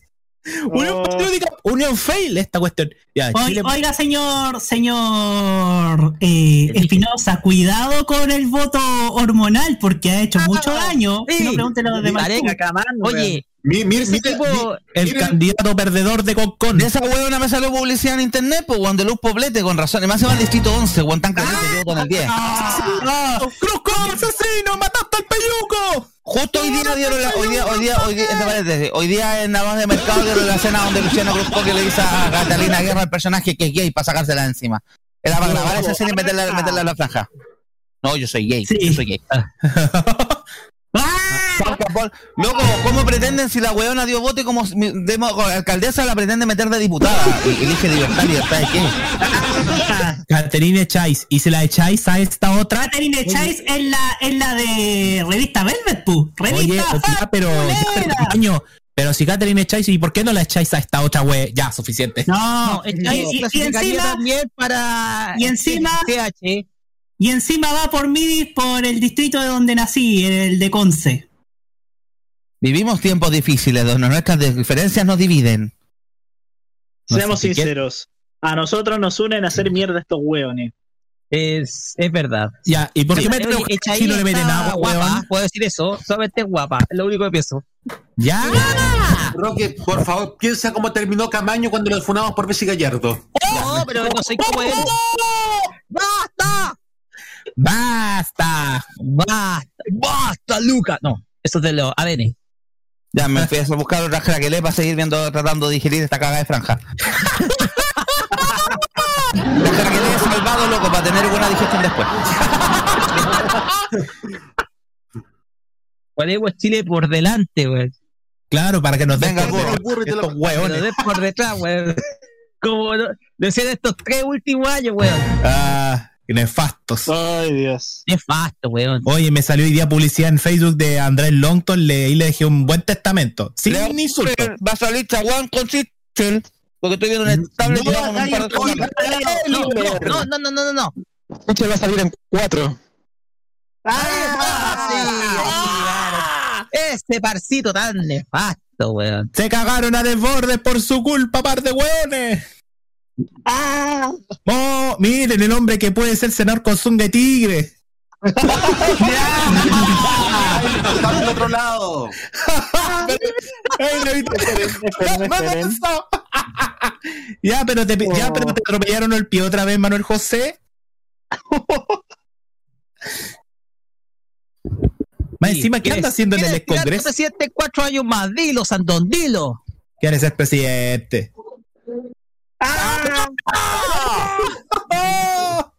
Unión Patriótica, Unión fail esta cuestión. Ya, Chile. Oiga, señor, señor eh, Espinosa, cuidado con el voto hormonal porque ha hecho mucho daño. sí. Si no, pregúntele a los demás. Areca, Oye, Mi- mire, tipo, mi- El candidato perdedor de Concon. De esa weona me salió publicidad en internet, pues, weón, de Luz Poblete, con razón. Y más se va al distrito 11, weón, tan caliente que voto en el 10. ¡Ah! ¡Cruzco, asesino! ¡Mataste al peyuco! Justo hoy día dieron la, hoy día, hoy día, hoy día, hoy día en la más de mercado dieron la escena donde Luciano Cruzco que le dice a Catalina Guerra el personaje que es gay para sacársela de encima. Era para grabar esa escena y meterla, meterla en la franja. No, yo soy gay, Sí. yo soy gay. Loco, ¿cómo pretenden si la weona dio voto y como mi- demo- alcaldesa la pretende meter de diputada? Y elige libertad, libertad de qué? Caterine echáis. Y si la echáis a esta otra. Catherine Chase es la, es la de revista Velvet, pu. Oye, Revista ya, pero, ya, pero, si Catherine echáis, ¿y por qué no la echáis a esta otra wea? Ya, suficiente. No, no, y, esta y- encima, también para y encima- TH. y encima va por mí por el distrito de donde nací, el de Conce. Vivimos tiempos difíciles donde nuestras diferencias nos dividen. No Seamos sé, ¿qué- sinceros. A nosotros nos unen a hacer mierda estos hueones. Es, es verdad. Ya, ¿y por qué me Oye, tengo que si no le meten agua, guapa, weón? Puedo decir eso, solamente es guapa, es lo único que pienso. Ya. Roque, por favor, piensa cómo terminó Camaño cuando lo funamos por Bessi Gallardo. No, pero no soy como él. ¡Basta! Basta. Basta, basta, Luca. No, eso es de los ADN. Ya me fui a buscar otra craquelé para seguir viendo, tratando de digerir esta cagada de franja. La craquelé he salvado, loco, para tener buena digestión después. Ponemos Chile por delante, weón. Claro, para que nos den Venga, por estos Que hueones. nos den por detrás, weón. Como decían estos tres últimos años, weón. Ah, nefastos. Ay, Dios. Nefasto, weón. Oye, me salió hoy día publicidad en Facebook de Andrés Longton, le, y le dejé un buen testamento. Sin Le- insulto. Va a salir chaguán con Sichel. Porque estoy viendo en el tablet y llevamos un cosas. No, no, no, no, no, no, no. Escucha, va a salir en cuatro. Ah, sí, ahí, claro. Ese parcito tan nefasto, weón. Se cagaron a desbordes por su culpa, par de hueones. Oh, miren el hombre que puede ser senador con zunga de tigre. Está del otro lado. Ya, pero te, ya, pero te atropellaron el pie otra vez, Manuel José. Más encima, ¿qué anda haciendo en el ¿Quieres tirar Congreso? presidente cuatro años más? Dilo, Sandón, dilo. Quiere ser presidente.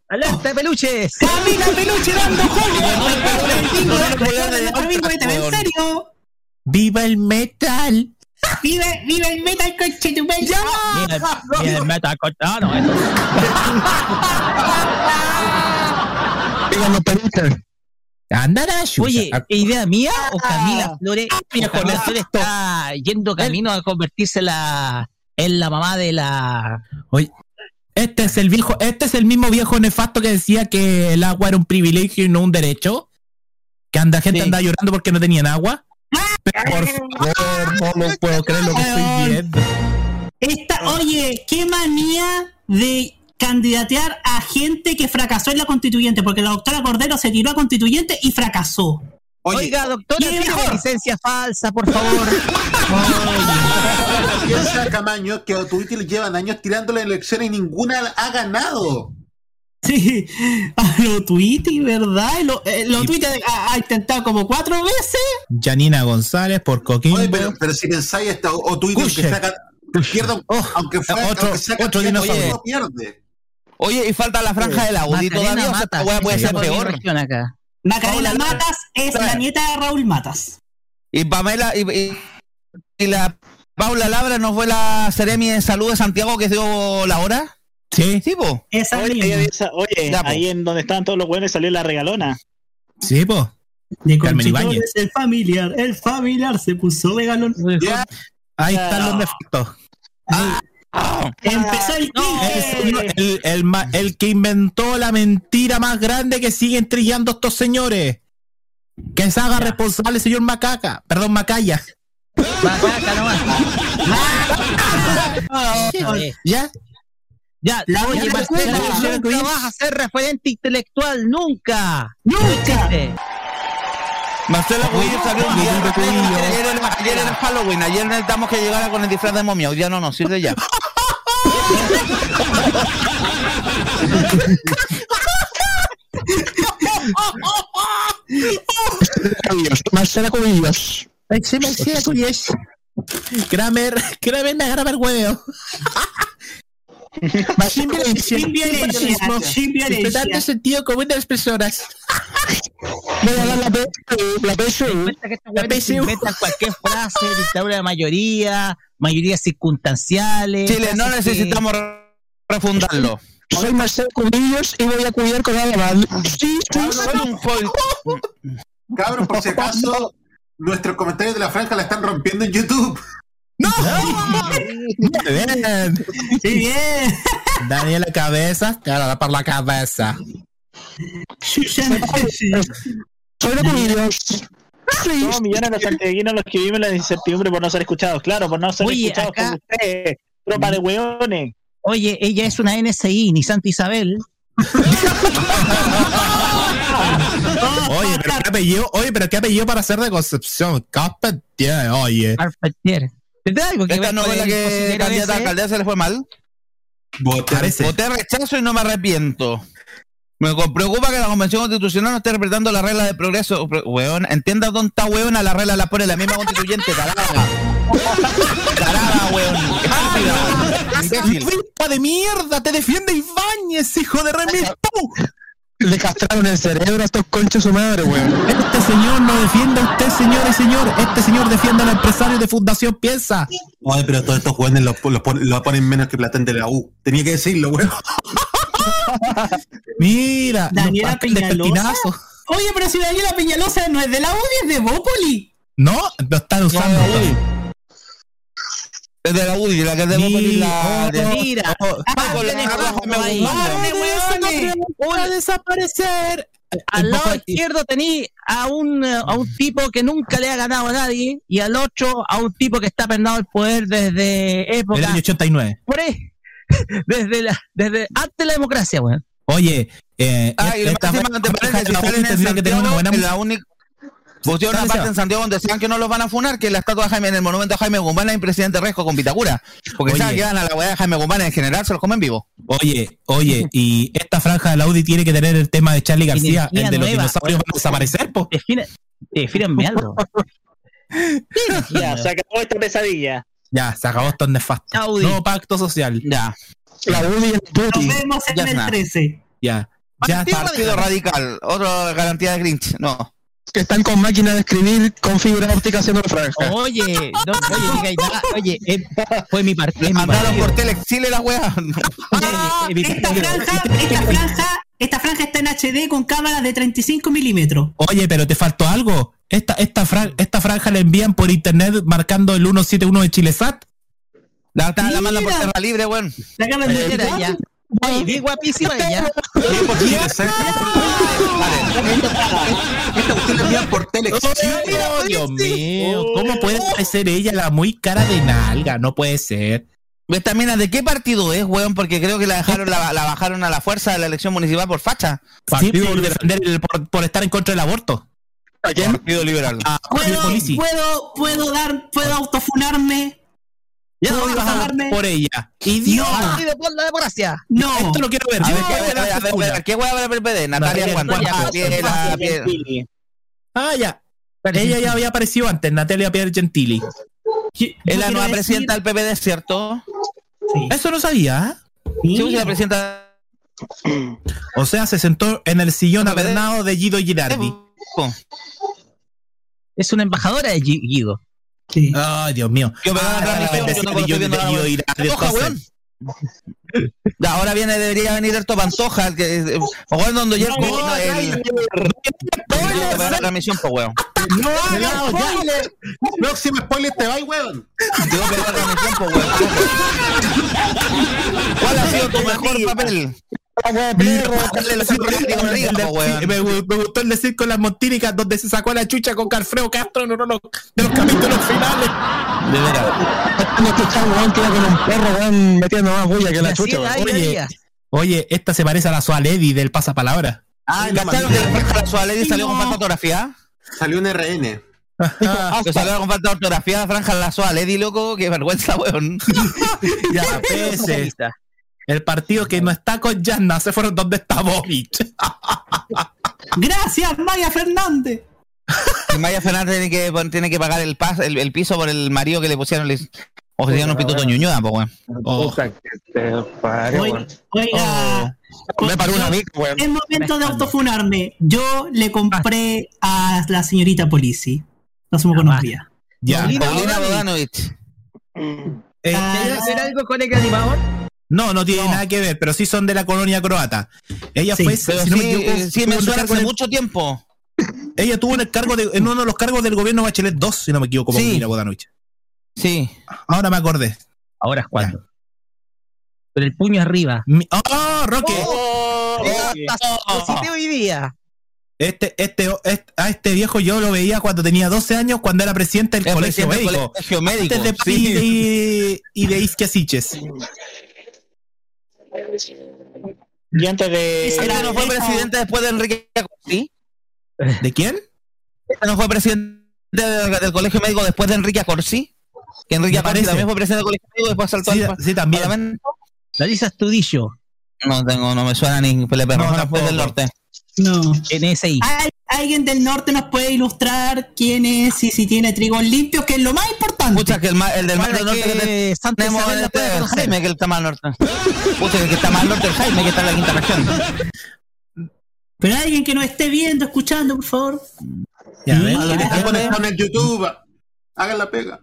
¡Alerta de peluches! ¡Camila Peluche dando! El el TV, ¿En serio? ¡Viva el metal! ¡Viva, viva el metal coche tu Mira, mira el meta cortado, esto. Digan los peluches. Anda la chucha. Oye, ¿idea mía o Camila Flores? viejo Camila Flores está yendo camino a convertirse en la, en la mamá de la. Oye, este es el viejo, este es el mismo viejo nefasto que decía que el agua era un privilegio y no un derecho. Que anda gente Sí. anda llorando porque no tenían agua. Por favor, no lo puedo creer lo que estoy viendo. Esta, oye, qué manía de candidatear a gente que fracasó en la constituyente, porque la doctora Cordero se tiró a constituyente y fracasó. Oye, Oiga, doctora, ¿qué tiene mejor? licencia falsa, por favor. piensa Camaño que a Twitter llevan años tirándole elecciones y ninguna ha ganado. Sí, a lo Twitty, ¿verdad? Lo, eh, lo Twitty ha, ha intentado como cuatro veces. Janina González por Coquimbo. Oye, pero, pero si pensáis esto, o Twitter que saca, pierda, aunque fue, otro- aunque saca otro dinosaurio. no pierde. Oye, y falta la franja del Audi Macarena todavía. O sea, puede ser peor. acá. Macarena Matas es la nieta de Raúl Matas. Y Pamela y, y- y la Paula Labra no fue la Seremi de Salud de Santiago que dio la hora. Sí, Sí, po. Esa Oye, ella dice- oye, Ya, po. ahí en donde estaban todos los buenos salió la regalona. sí, po. De Carmen Conchitores, Ibáñez. el familiar, el familiar se puso de galón. Ya, Ahí están los defectos. Empezó el El, quince. el- el el que inventó la mentira más grande que siguen trillando estos señores. Que se haga responsable, señor Macaca. Perdón, Macaya. Macaca nomás. ¿Ya? Ya, La oye, Marcela, nunca vas a ser referente intelectual, nunca. ¡Nunca! Marcela Cubillo salió un día. Ayer era, ayer era Halloween. Ayer necesitamos que llegara con el disfraz de momia. Hoy día no nos sirve ya. Marcela Cubillos. Sí, me decía Cuyes. Kramer, Kramer me agarra el huevo. Sin violencia. Sin violencia, sin violencia. Respetando el sentido común de las personas. Voy a dar la, la PSU. La PSU. inventan cualquier frase, dictadura de mayoría, mayorías circunstanciales. Chile, no necesitamos refundarlo. Soy Marcela Cubillos y voy a cuidar con Alemán. Sí, sí, Soy un joven. cabros, por si acaso, nuestros comentarios de la franja la están rompiendo en YouTube. Bien. Sí, bien. Daniela Cabeza, te agarra por la cabeza. Soy de Cubillos. Somos millones de santiaguinos los que viven la incertidumbre por no ser escuchados. Claro, por no ser Oye, escuchados acá- por ustedes. Tropa de hueones. Oye, ella es una NSI, ni Santa Isabel. Oye, pero qué apellido, oye, pero qué apellido para ser de Concepción. Carpentier, oye. Carpentier. ¿Tendrá algo que Esta ver no con fue la el que candidata a alcaldesa le fue mal. Parece. Voté rechazo y no me arrepiento. Me preocupa que la Convención Constitucional no esté respetando la regla de progreso. Weón, entienda dónde está weón, a la regla la pone la misma constituyente, tarada. Tarada, weón. Imbécil. ¡Culpa de mierda! ¡Te defiende Ibáñez, hijo de remil! Le castraron el cerebro a estos conchos su madre, weón. Este señor no defiende a usted, señor y señor. Este señor defiende a los empresarios de Fundación Piensa. Oye, pero todos estos jóvenes lo, lo pon- lo ponen menos que Platón de la U. Tenía que decirlo, weón. Mira, Daniela los Peñalosa. Oye, pero si Daniela Peñalosa no es de la UDI, es de Bópoli. No, lo están usando. Es de la UDI, la que debo poner la. de- Mira, Oh, ah, con la tiene Carla como Jaime ahí. Guzmán, ¡Órale, weones! Va a desaparecer. Al lado izquierdo tení a un, a un tipo que nunca le ha ganado a nadie y al otro a un tipo que está perdiendo el poder desde época año 89. por ahí, desde la, desde antes de la democracia, weón. Oye, eh, Ah, y esta más encima, tener una parte en Santiago donde saben que no los van a funar, que la estatua de Jaime, en el monumento a Jaime Guzmán hay un presidente Resco con Vitacura. Porque Oye. saben que van a la weá de Jaime Guzmán en general, se los comen vivo. Oye, oye, y esta franja de la UDI tiene que tener el tema de Charlie García, el de los nueva. dinosaurios van a desaparecer, po. Defínenme algo. Ya, se acabó esta pesadilla. Ya, se acabó esto nefasto. Audi. Nuevo pacto social. Ya. La UDI y el Nos Puti. vemos en Ya el está. 13. Ya. Ya. Partido radical, otra garantía de Grinch. No. Que están con máquina de escribir con fibra óptica haciendo la franja. Oye, no, oye, diga, ya, oye, eh, fue mi partido. Mandaron por Telexile la weá. Ah, esta franja, esta franja, esta franja está en HD con cámaras de 35 milímetros. Oye, pero te faltó algo. Esta, esta, fran- esta franja la envían por internet marcando el 171 de Chilesat. La, la, la mandan por. Terra Libre, weón. La acaban de ella. Oye, bien guapísima ella. Esta cuestión la envían por Telex. Oh, Dios mío, ¿cómo puede ser ella la muy cara de nalga? No puede ser. Esta mina, ¿de qué partido es, weón? Porque creo que la dejaron, la, la bajaron a la fuerza de la elección municipal por facha. Sí, por, defender el- por, por estar en contra del aborto. Partido Liberal. Ah, ¿Puedo, puedo, puedo dar, puedo autofunarme? Ya ¿Puedo ibas a votar por ella. Idiota. Partido por la democracia. No. Esto lo quiero ver. A ver, voy ¿qué, a ver a ver, la a ver, figura. ¿qué weá va a ver PPD? Natalia Natalia Juan. Ah, ya. Ella ya había aparecido antes, Natalia Pierre Gentili. Yo- Es la nueva presidenta del PPD, ¿cierto? Sí. Eso no sabía. Sí, sí, la presidenta. O sea, se sentó en el sillón PPD. adornado de Guido Girardi. Es una embajadora de Gui- Guido. Sí. Ay, Dios mío. Yo me Ah, la transmisión, yo no weón. Ya, ahora viene, debería venir Erto Pantoja, que, eh, weón, donde yo no, el, la transmisión, pues, weón. No hagas spoiler. Próximo spoiler te va, weón. La transmisión, pues, weón. ¿Cuál ha sido tu mejor papel? Me, gu- me gustó el decir con las montínicas donde se sacó la chucha con Carfreo Castro en uno de los, capítulos finales. De veras. Weón, que iba con un perro, weón, metiendo más bulla que la chucha, era, Oye. Oye, esta se parece a la Sualedi del pasapalabra. Ah, la ¿Cacharon mamita. que la Suárez salió con falta de ortografía? Salió un RN. Que salió con falta de ortografía la franja la Suárez, loco, qué vergüenza, weón. ya, pese. El partido que no está con Yanna se fueron donde está Boric. Gracias, Maya Fernández. Y Maya Fernández tiene que, tiene que pagar el, pas, el, el piso por el marido que le pusieron, le ofrecieron un pituto ñuñuda, pues, weón. Oh. Puta que te parió, Oiga, weón. oiga, Me paró una mica, weón. es momento de autofunarme. Yo le compré a la señorita Polici. No somos buenos días. Ya. Paulina Bodanovich. Eh, Ah, ¿Quiere hacer algo con el animador? No, no tiene nada que ver, pero sí son de la colonia croata. Ella Sí, fue, Pero si no me sí, equivoco, eh, sí me el suena hace de- mucho tiempo. ella tuvo en el cargo de, en uno de los cargos del gobierno Bachelet 2, si no me equivoco, Sí. Paulina Bodanovich. Sí. Ahora me acordé. Ahora es cuando. Con el puño arriba. Mi- ¡Oh, Roque! Positivo hoy día. Este, este, este, a este viejo yo lo veía cuando tenía 12 años, cuando era presidente del El colegio presidente del médico. colegio médico. Antes de sí. y de, y de Isquiasiches. Y antes de. Ese ¿Este no fue presidente después de Enrique Acorsi? ¿De quién? ¿Este no fue presidente del, del colegio médico después de Enrique Acorsi? Que Enrique Acorsi también fue presidente del colegio médico después saltó Sí, al sí, también. parlamento. La Lisa Estudillo. No tengo, no me suena ni Felipe Rojas fue del norte. No. NSI. ¿Al- ¿Alguien del norte nos puede ilustrar quién es y si tiene trigos limpios? Que es lo más importante. Pucha, que el, ma- el del mar del norte que te- Santa tenemos este, puede el conocer. Jaime, que está más al norte. Pucha, el que está más al norte el Jaime, que está en la quinta región. Pero alguien que nos esté viendo, escuchando, por favor. Ya, Sí, ven, que está ah, conectado en el YouTube. Hagan la pega.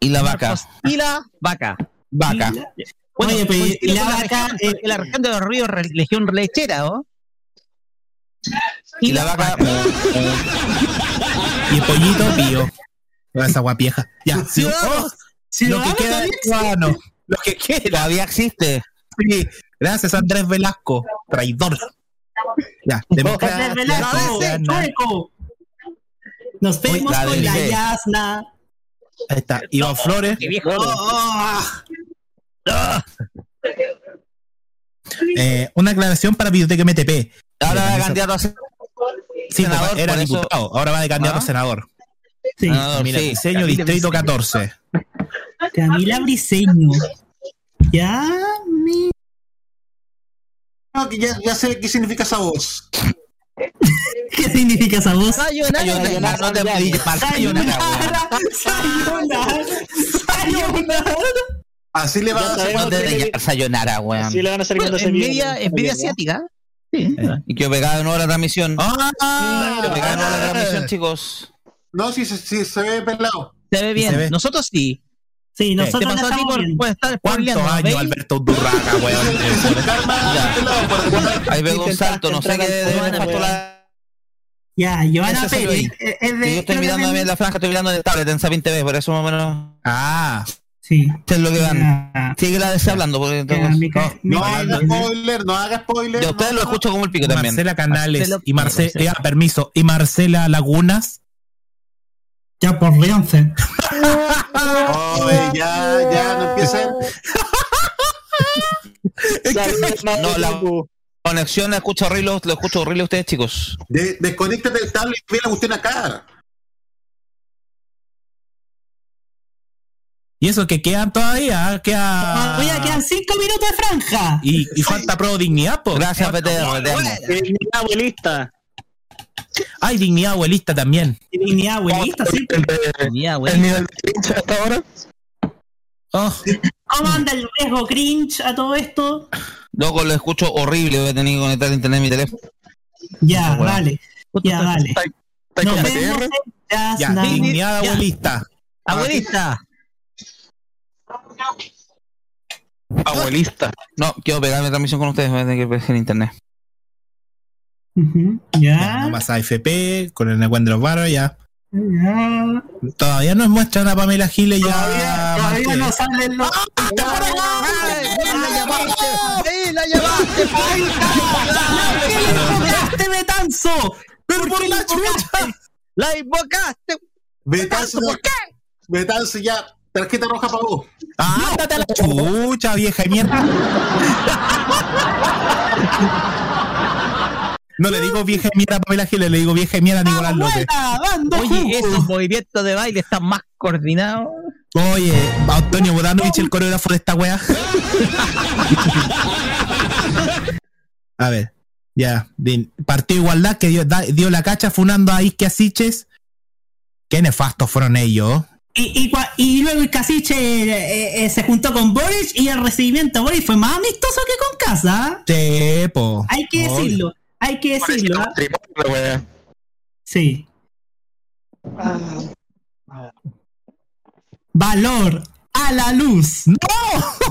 Y la vaca. Y la vaca. Vaca. Bueno, Oye, pero coincido y la con vaca, región, eh, en la región de los ríos, re- región lechera, ¿no? Y la vaca. Y el pollito pío. Toda esa guapieja. Ya, sí. Oh, lo que queda de ciudadano. Lo que queda. Todavía existe. Sí. Gracias, Andrés Velasco. Traidor. Ya, democracia. Andrés Velasco, chueco. Nos vemos la con la. Yasna. Ahí está. Iván Flores. Qué viejo. Eh, una aclaración para Biblioteca MTP. Ahora va candidato a Sí, senador, era diputado. Ahora va de candidato ¿Ah? a senador. Sí. senador, Mira, sí. diseño Camila distrito Briceño. 14. Camila Briseño. Ya, mi. Ya, ya sé qué significa esa voz. ¿Qué significa esa voz? Sayonara. Sayonara, no te sayonara, weón. Sayonara. Sayonara. Así le va a hacer. No te sayonara, weón. Sí, le van a hacer cuando se envidia asiática. Sí. Y que pegado en hora de transmisión. ¡Ah! Que pegado en hora de transmisión, chicos. No, si se si, se ve pelado. Se ve bien. Se ve. Nosotros sí. Sí, ¿Qué nosotros pasó la a ti estamos por, por estar ¿Cuántos años. Alberto Durraga, weón? Ahí pegó un salto, no sé qué de la. Ya, salió Pérez. eh, es de- Sí, yo estoy mirando de- también la franja, estoy mirando en el tablet en Sapin TV, por eso más o menos. Ah, Sí. ¿Qué es lo que van? Sigue la hablando, porque entonces- No haga spoiler, no haga spoiler. De ustedes lo escucho como el pico también. Marcela Canales Marcelo- y Marcela, Marcelo. permiso, y Marcela Lagunas. Ya por. Oye, ya, ya, no empiecen. No, la conexión la escucho horrible, lo escucho horrible a ustedes, chicos. De, desconéctate del tablet y ve la cuestión acá. Y eso que quedan todavía, queda. Todavía quedan cinco minutos de franja. Y, y falta pro dignidad, po. Gracias, amo. Dignidad abuelista. Hay dignidad abuelista también. Y dignidad abuelita, sí. Ya, güey. El nivel de pinche hasta ahora. Oh, ¿Cómo anda el riesgo cringe a todo esto? Loco, lo escucho horrible, voy a tener que conectar internet en mi teléfono. Ya, Bueno. dale. Ya, dale. ¿Está está Nos con PTR? ya, dignidad Ya. abuelista. Abuelista. No, quiero pegar mi transmisión con ustedes, voy a tener que pegar en internet. Ya, no pasa FP, con el encuentro de los barros, ya. Ya. Todavía nos muestran a Pamela Giles ya. Todavía, todavía no salen los. ¡Ay, la llamaste! ¡Sí, la llamaste! ¿Qué le invocaste, Betanzo? ¡Pero por la chucha! ¡La invocaste! Betanzo, ¿Por qué? Betanzo ya. Tarjeta roja para vos. ¡Ándate a la chucha, vieja de mierda! No le digo vieja de mierda a Pamela Giles, le digo vieja de mierda a Nicolás López. Oye, esos movimientos de baile están más coordinados. Oye, Antonio Bodanovich, el coreógrafo de esta wea. A ver, ya. Partido Igualdad que dio, da- dio la cacha funando a Isque Asiches. Qué nefastos fueron ellos. Y, y, luego el casiche eh, eh, se juntó con Boris y el recibimiento a Boris fue más amistoso que con casa. Sí, po. Hay que decirlo, hay que decirlo. ¿ah? Sí. Valor a la luz.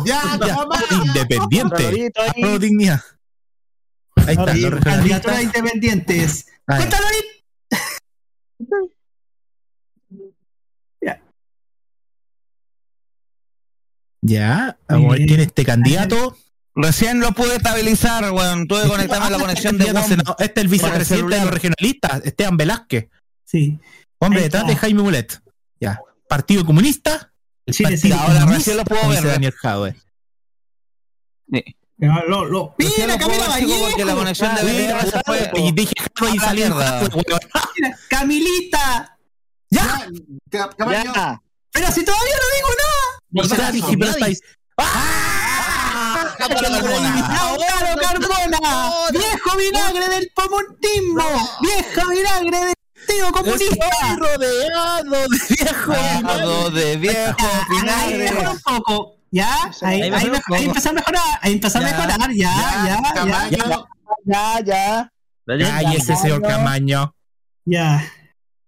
Ya, Ya, toma. Independiente. Dignidad. Ahí está, Sí, los regionalistas. Candidatura independientes. Ahí. Cuéntalo Ya, vamos a ver Bien. quién es este candidato. Recién lo pude estabilizar, weón. Tuve que conectarme a la conexión de WOM. senador. Este es el vicepresidente de los regionalistas, Esteban Velázquez. Sí. Hombre detrás de Jaime Mulet. Ya. Partido Comunista. El Chile, Partido sí, ahora Comunista, recién lo puedo ver, ¿eh? Daniel Jadwe. Sí. Lo, lo, mira, Camila chico, porque la Vallejo. conexión de se fue. Y dije y mira, Camilita. Ya. Ya. Pero si todavía no digo nada. Pero estáis- ¡Claro, Carmona! ¡Viejo vinagre del comunismo! ¡Viejo vinagre del tío comunista! Estoy rodeado de viejo Rodeado de viejo Ahí vinagre. un poco. ¿Ya? Ahí, Ahí ahí, empezó a mejorar. Ahí empezó a Ya, mejorar. Ya, ya, ya. Camaño. Ya, ya. Cállese, señor Camaño. Ya.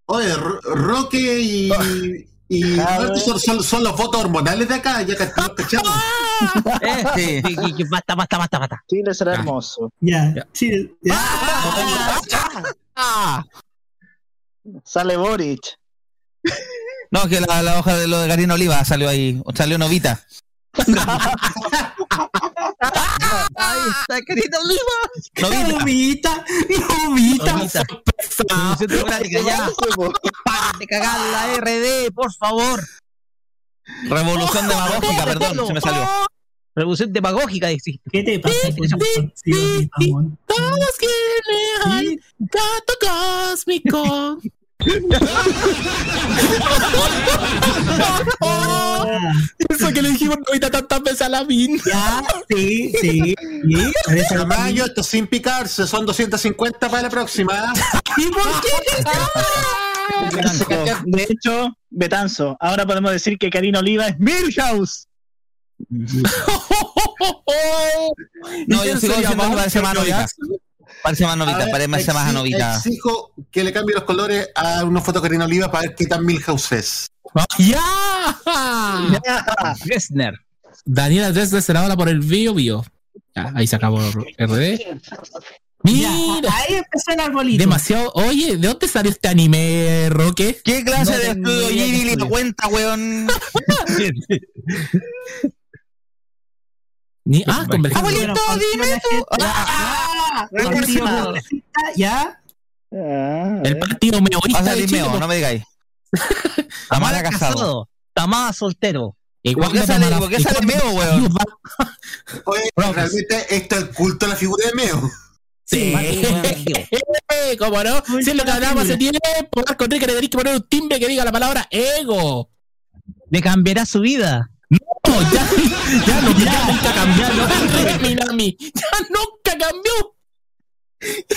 Oye, Ro- Roque y. Y Ah, son, son- son los votos hormonales de acá, ya cachamos. Eh, Sí. y- y- y- Basta, basta, basta, basta. Chile será Ya. hermoso. Ya. Sí, ya. Ah, Sale Boric. No, que la, la hoja de lo de Karina Oliva salió ahí, salió novita. Está, querido Oliva. Democrática, ya. Paren de cagar la RD, por favor. Revolución demagógica, perdón, se me salió. Revolución demagógica, dice. ¿Qué te pasa? Todos quieren gato cósmico. Eso que le dijimos ahorita tantas veces a la min. Ya, sí, sí. sí. Que- Camaño, esto sin picarse, son 250 para la próxima. ¿Y por qué? De hecho, Betanzo, ahora podemos decir que Karina Oliva es Milhouse. No, yo ¿Quién sigo diciendo que parece novita. Parece más novita, ver, parece más a exi- novita. Exijo que le cambie los colores a una foto Karina Oliva para ver qué tan Milhouse es. ¡Ya! Gessner. Daniela Dresden será ahora por el bio bio. Ya, ahí se acabó RD. Ya, Mira, ahí empezó el arbolito. demasiado. Oye, ¿de dónde salió este anime, Roque? ¿Qué clase No de estudio Ghibli le cuenta, weón? Ni, ah, convergencia. Bueno, dime tú. Ah, Ya. Ya. Ah, El partido meoísta Pasa de el Chile. Limeo, no me digáis. Tamara casado. Tamara soltero. ¿Por qué sale, por qué sale Meo, weón? Oye, realmente esto es el culto a la figura de Meo. Sí, ¿cómo no? Si es lo que hablábamos hace tiempo, Marco Enrique le tenéis que poner un timbre que diga la palabra ego. Le cambiará su vida. No, ya, ya no, ya nunca cambió. No, Minami, ya nunca cambió.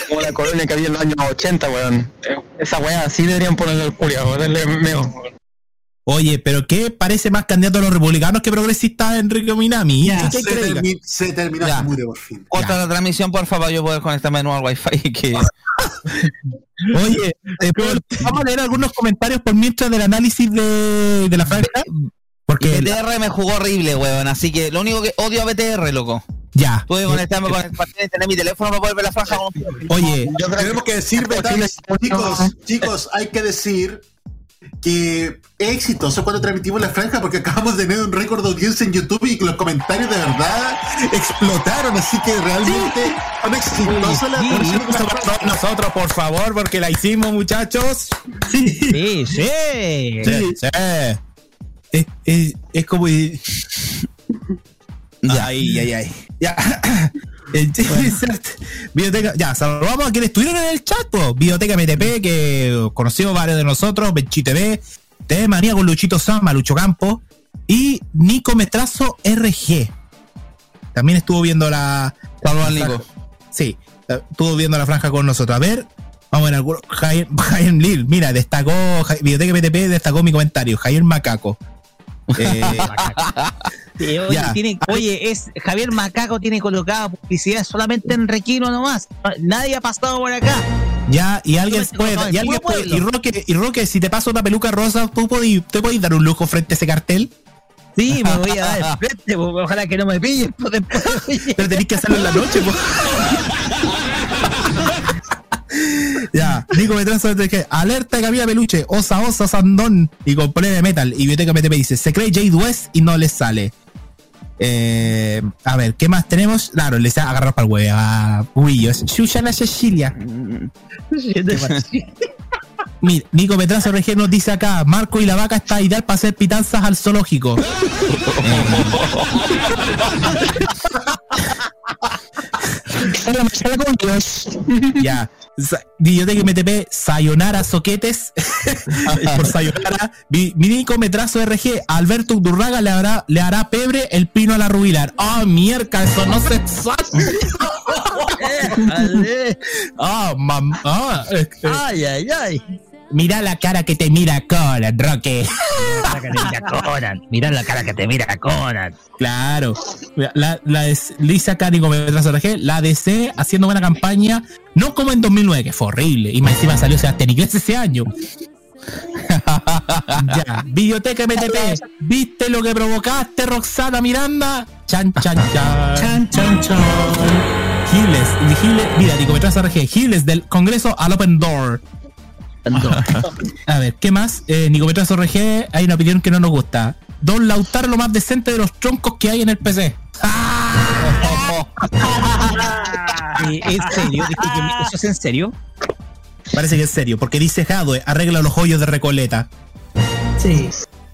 Como la colonia que había en los años 80, weón. Esa weá así deberían ponerle el culiao, darle meo. Oye, pero ¿qué parece más candidato a los republicanos que progresista Enrique Minami? Ya, ¿Qué Se, termi- se terminó Ya. se mure por fin. Corta la transmisión, por favor, yo puedo conectarme de nuevo al wifi. Que... Oye, eh, ¿puedo- vamos a leer algunos comentarios por mientras del análisis de, de la franja. Porque BTR me jugó horrible, weón. Así que lo único que odio a BTR, loco. ya. Tuve que conectarme con el partido y tener mi teléfono para poder ver la franja. con- Oye, Tenemos que decir, chicos, chicos, hay que decir que es exitoso cuando transmitimos la franja porque acabamos de tener un récord de audiencia en YouTube y los comentarios de verdad explotaron, así que realmente son exitosos las la franja. nosotros, por favor, porque la hicimos, muchachos. Sí, sí. Sí, sí. Es, es, es como. Ya, ay, ay, ay. Ya. El- ya, saludamos a quienes estuvieron en el chat, po. Biblioteca MTP, que conoció varios de nosotros, Benchi TV, TV Manía con Luchito Sama, Lucho Campo, y Nico Metrazo RG. También estuvo viendo la. Saludos al Nico. Sí, estuvo viendo la franja con nosotros. A ver, vamos a ver algunos. Jair, Jair Lil, mira, destacó, Biblioteca MTP destacó mi comentario. Jair Macaco. Eh, oye, Ya. tiene- oye, es Javier Macaco tiene colocada publicidad solamente en Requino nomás. Nadie ha pasado por acá. Ya, y alguien puede, y alguien puede, y. Roque, y Roque, si te paso una peluca rosa, tú te podís dar un lujo frente a ese cartel, Sí, me voy a dar el frente, po, ojalá que no me pillen oye. pero tenés que hacerlo en la noche, po. Ya, Nico Metrazo que alerta de Camila Peluche, osa osa sandón y compré de metal. Y Biblioteca MTP dice, se cree Jade West y no le sale. Eh, a ver, ¿qué más tenemos? Claro, les ha agarrado para el huevo a Huillos. Susana Cecilia. Mira, Nico Petrazo RG nos dice acá, Marco y la vaca está ideal para hacer pitanzas al zoológico. ya. Videoteca MTP, Sayonara Soquetes. por Sayonara. Vi- Minico Metrazo RG, Alberto Durraga le hará, le hará pebre el pino a la rubilar. ¡Ah, mierda! Eso no se. ¡Ah, mamá! Ah, Ay, ay, ay. Mira la cara que te mira Conan, Roque. Mira Conan. Mira la cara que te mira Conan. Claro. La, la de Lisa Cari RG, la DC haciendo buena campaña, no como en 2009, que fue horrible. Y más encima salió Sebastián Inglés ese año. ya. Videoteca MTP, ¿viste lo que provocaste, Roxana Miranda? Chan, chan, chan. Chan, chan, chan. Giles, Giles, mira, Nicometrazo RG, Giles del Congreso al Open Door. A ver, ¿qué más? Eh, Nicometrazo RG, hay una opinión que no nos gusta. Don Lautaro lo más decente de los troncos que hay en el PC. Eh, ¿En serio? ¿Eso es en serio? Parece que es serio, porque dice Jadwe, arregla los hoyos de Recoleta. Sí.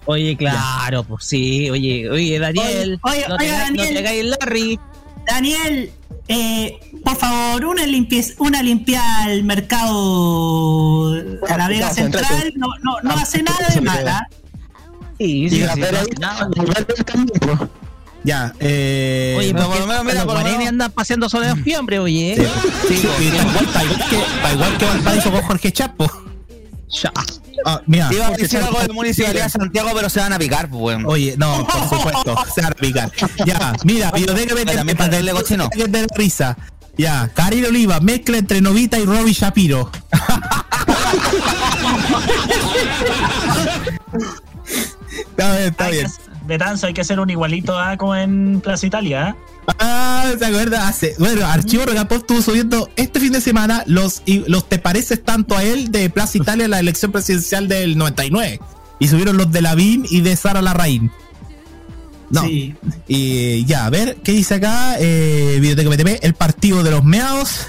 Oye, claro, pues sí. Oye, oye, Daniel. Oye, oye, no, te oye, no Daniel. te hagáis el Larry. Daniel, eh, por favor, una limpieza, una limpia al mercado a la Vega Central, no, no, no hace nada de mala. Sí, sí. Ya, eh. Oye, porque por lo menos, mira, por lo andan paseando sobre los fiambres, oye. Sí, sí, igual que Valparaíso con Jorge Chapo. Ya. Ah, mira, Iba a decir algo de Municipalidad de Santiago, pero se van a picar, pues, weón. Oye, no, por supuesto, se van a picar. Ya, mira, tenerle cochino. que de risa. Ya, Karina Oliva, mezcla entre Novita y Robbie Shapiro. Está bien, está bien. Betanzo, hay que hacer un igualito a como en Plaza Italia. ¿eh? Ah, ¿se acuerda? Hace, bueno, Archivo Regapó estuvo subiendo este fin de semana los, los te pareces tanto a él de Plaza Italia en la elección presidencial del 99. Y subieron los de Lavín y de Sara Larraín. No. Y ya, a ver, ¿qué dice acá? Eh, Videoteca BTP, el partido de los meados.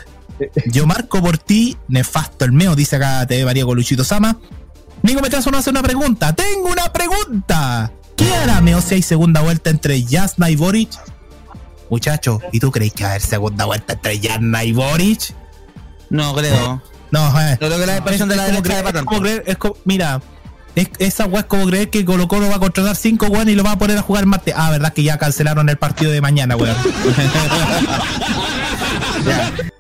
Yo marco por ti, nefasto el meo, dice acá TV María con Luchito Sama. Nico Metrazo nos hace una pregunta. ¡Tengo una pregunta! ¿Qué hará Meo si hay segunda vuelta entre Jasna y Boric? Muchacho, ¿y tú crees que va a haber segunda vuelta entre Jasna y Boric? No creo. No, eh. Yo creo que la expresión de la derecha creer- de es como creer- es como- mira, es- esa weá es como creer que Colo Colo va a contratar cinco weones y lo va a poner a jugar martes. Ah, verdad que ya cancelaron el partido de mañana, weón.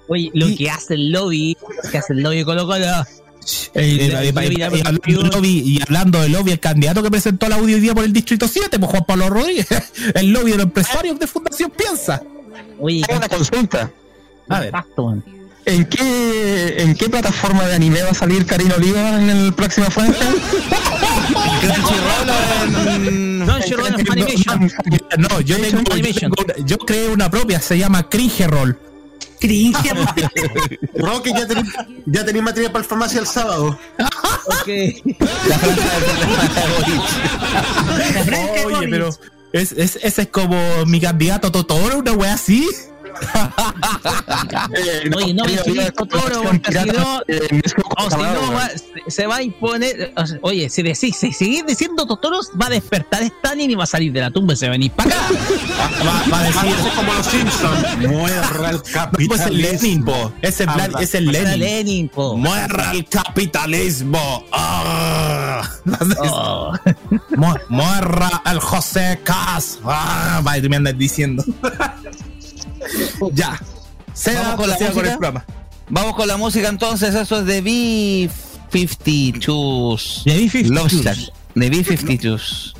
Oye, lo que hace el lobby, que hace el lobby Colo Colo. Y hablando del lobby, y hablando del lobby, el candidato que presentó el audio hoy día por el Distrito 7, pues Juan Pablo Rodríguez, el lobby de los empresarios de Fundación Piensa. Oye, Tengo una consulta. A ver. ¿En qué, ¿En qué plataforma de anime va a salir Karina Oliva en el próximo Animation. No, yo, tengo, yo, yo creé una propia, se llama Cringeroll. Cringeroll. Roque, ya tenéis ya tenéis material para el farmacia el sábado. Ok. Oye, pero es, es, ese es como mi candidato Totoro, una wea así. Oye, no me sigas Totoro, porque si no, o si no va- se- se va a imponer. o sea, Oye, si decís, si seguís diciendo Totoro, va a despertar Stalin y va a salir de la tumba y se va a venir para acá. Va, va a decir como los Simpsons. Muerra el No, pues el Lenin, po. Es el, es el Lenin. Lenin, po. Muerra el capitalismo. Ah. Mu- Muerra el José Cas. Ah, me andas diciendo. ya. Sea Vamos con la con el música. programa. Vamos con la música entonces, eso es de B52. De B52. Love Shack, De B52.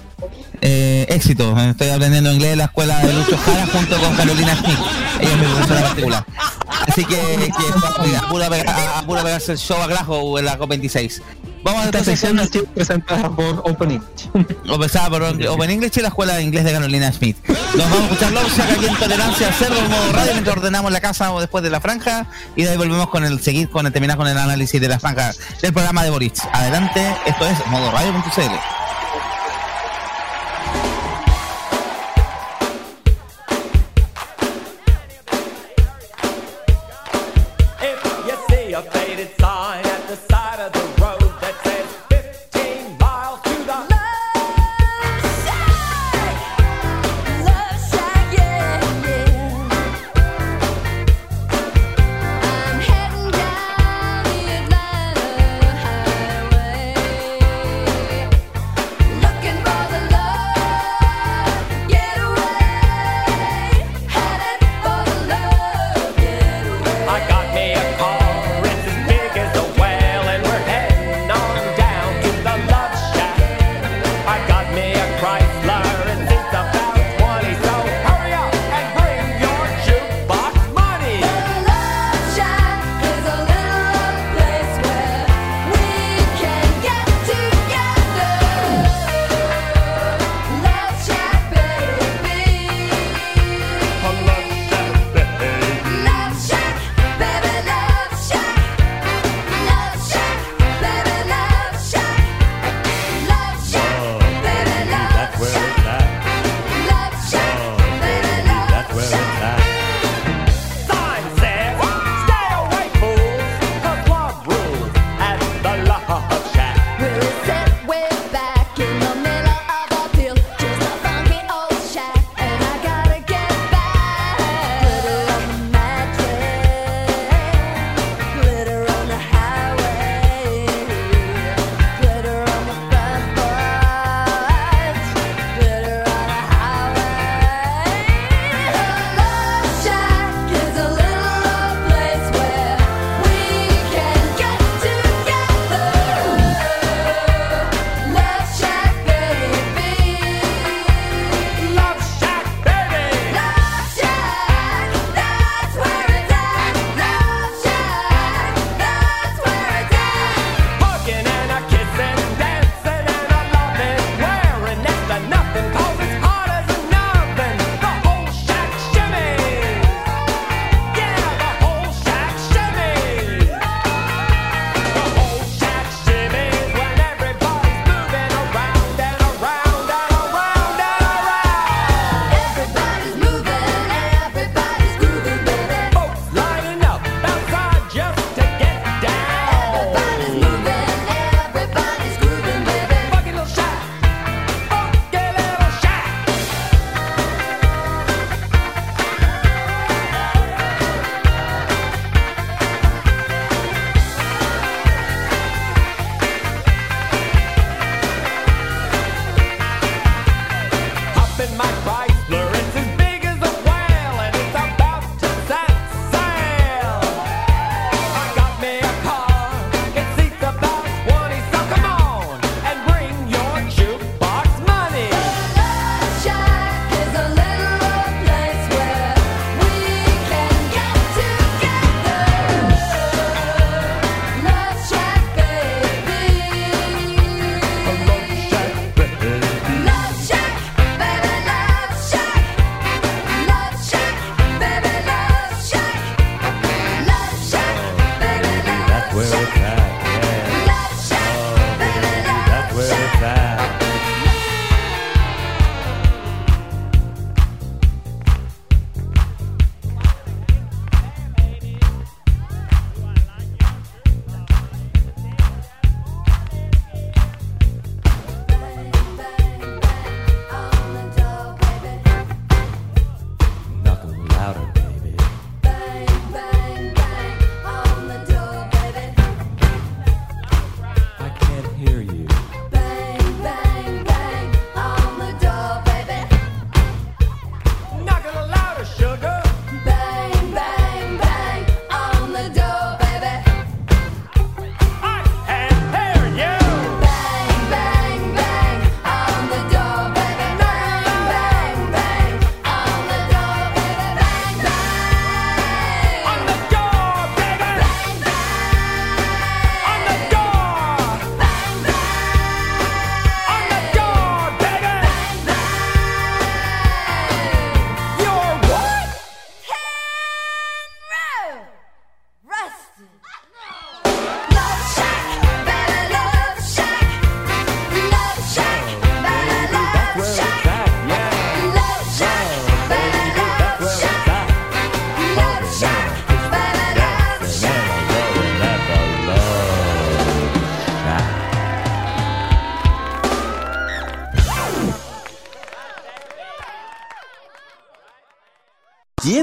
Eh, éxito, estoy aprendiendo inglés en la escuela de Lucho Jara junto con Carolina Smith. Ella es mi profesora particular. Así que, que apura, a a pegarse el show a Glasgow en la COP26. Vamos Esta entonces sección con- ha sido presentada por Opening. o pensaba por Open English y la escuela de inglés de Carolina Smith. Nos vamos a escuchar Love Shack aquí en Tolerancia Cerdo en modo radio mientras ordenamos la casa o después de la franja y de ahí volvemos con el seguir con el terminar con el análisis de la franja del programa de Boris. Adelante, esto es modo radio.cl.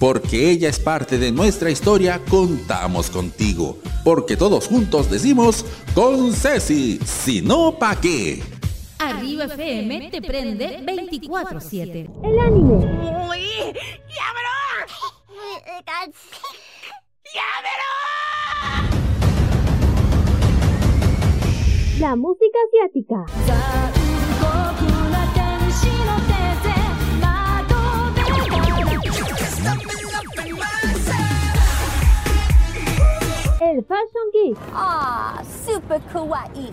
Porque ella es parte de nuestra historia, contamos contigo. Porque todos juntos decimos con Ceci, si no pa' qué. Arriba FM te prende 24-7. El anime. Uy, ¡Ya La música asiática. El Fashion Geek. Ah, super kawaii.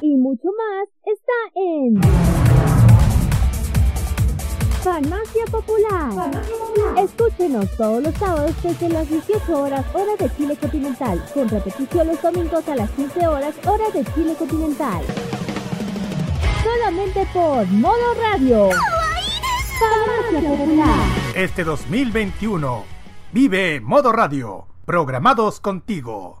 Y mucho más está en Farmacia Popular. Escúchenos todos los sábados desde las 18 horas hora de Chile continental, con repetición los domingos a las 15 horas hora de Chile continental. Solamente por Modo Radio. Farmacia Popular. Este 2021 vive Modo Radio, programados contigo.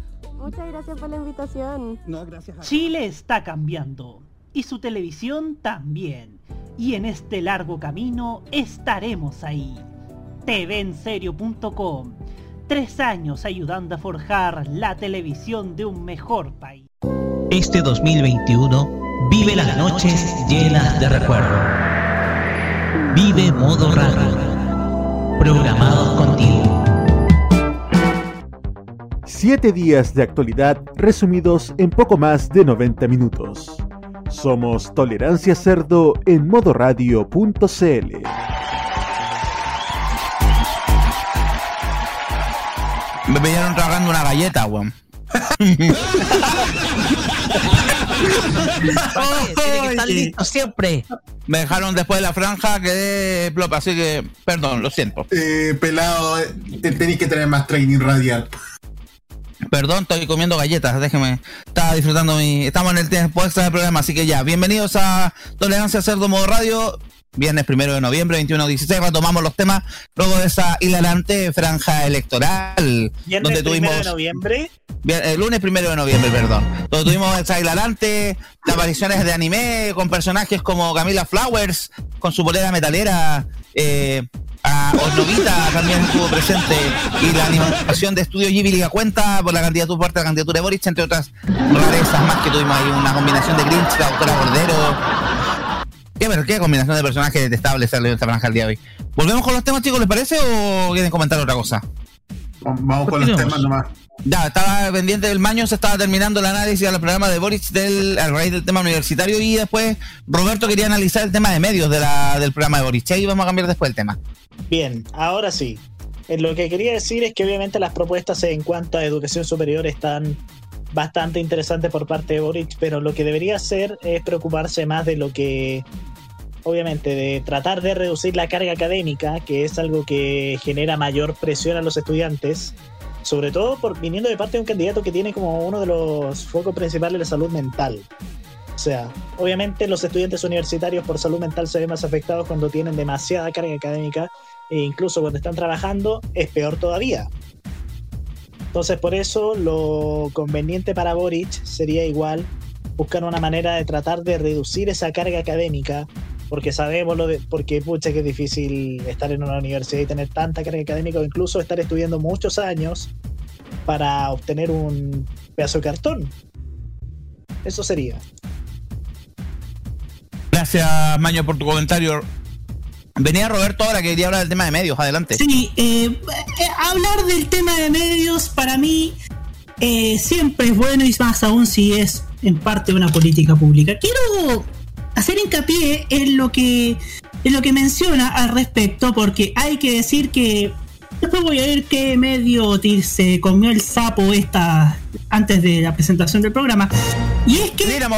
Muchas gracias por la invitación. No, gracias a Chile está cambiando y su televisión también. Y en este largo camino estaremos ahí. TVenserio.com. Tres años ayudando a forjar la televisión de un mejor país. Este 2021 vive las noches llenas de recuerdo. Vive modo radio. Programados contigo. Siete días de actualidad resumidos en poco más de 90 minutos. Somos Tolerancia Cerdo en modoradio.cl. Me pillaron tragando una galleta, weón. Tiene que estar listo siempre. Me dejaron después de la franja, quedé plop, así que, perdón, lo siento. Eh, pelado, eh, te- tenéis que tener más training radial. Perdón, estoy comiendo galletas, déjeme. Estaba disfrutando mi. Estamos en el tiempo extra del programa, así que ya. Bienvenidos a Tolerancia Cerdo Modo Radio. Viernes primero de noviembre, 21-16. Retomamos los temas luego de esa hilarante franja electoral. Viernes donde primero tuvimos. de noviembre. El lunes primero de noviembre, perdón. Donde tuvimos esa hilarante de apariciones de anime con personajes como Camila Flowers, con su bolera metalera. Eh, a Osnovita también estuvo presente. Y la animación de estudio Ghibli cuenta por la candidatura, por la candidatura de Boric, entre otras rarezas más que tuvimos ahí. Una combinación de Grinch, la doctora Cordero. ¿Qué, pero qué combinación de personajes detestables salió en esta franja el día de hoy? ¿Volvemos con los temas, chicos, les parece? ¿O quieren comentar otra cosa? Vamos con los temas nomás. Ya, estaba pendiente del Maño, se estaba terminando el análisis del programa de Boric del, a raíz del tema universitario y después Roberto quería analizar el tema de medios de la, del programa de Boric. Ahí vamos a cambiar después el tema. Bien, ahora sí. Eh, Lo que quería decir es que obviamente las propuestas en cuanto a educación superior están bastante interesantes por parte de Boric, pero lo que debería hacer es preocuparse más de lo que, obviamente, de tratar de reducir la carga académica, que es algo que genera mayor presión a los estudiantes, sobre todo por viniendo de parte de un candidato que tiene como uno de los focos principales la salud mental. O sea, obviamente los estudiantes universitarios por salud mental se ven más afectados cuando tienen demasiada carga académica e incluso cuando están trabajando es peor todavía. Entonces por eso lo conveniente para Boric sería igual buscar una manera de tratar de reducir esa carga académica porque sabemos lo de, porque pucha que es difícil estar en una universidad y tener tanta carga académica o incluso estar estudiando muchos años para obtener un pedazo de cartón. Eso sería. Gracias, Maño, por tu comentario. Venía Roberto ahora que quería hablar del tema de medios. Adelante. Sí, eh, eh, hablar del tema de medios para mí eh, siempre es bueno y más aún si es en parte una política pública. Quiero hacer hincapié en lo que en lo que menciona al respecto porque hay que decir que después voy a ver qué medio se comió el sapo esta antes de la presentación del programa y es que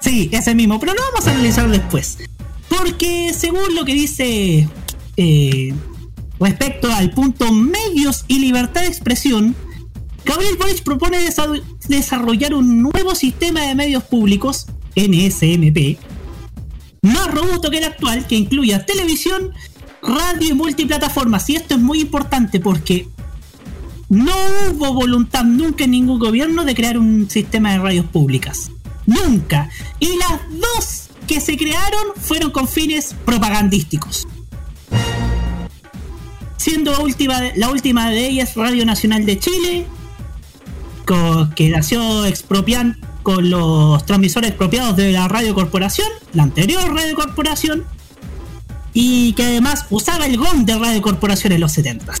Sí, ese mismo, pero lo vamos a analizar después. Porque según lo que dice eh, respecto al punto medios y libertad de expresión, Gabriel Boric propone desa- desarrollar un nuevo sistema de medios públicos, NSMP, más robusto que el actual, que incluya televisión, radio y multiplataformas. Y esto es muy importante porque no hubo voluntad nunca en ningún gobierno de crear un sistema de radios públicas. Nunca. Y las dos que se crearon fueron con fines propagandísticos. Siendo la última de ellas Radio Nacional de Chile, que nació expropian con los transmisores expropiados de la Radio Corporación, la anterior Radio Corporación, y que además usaba el GOM de Radio Corporación en los 70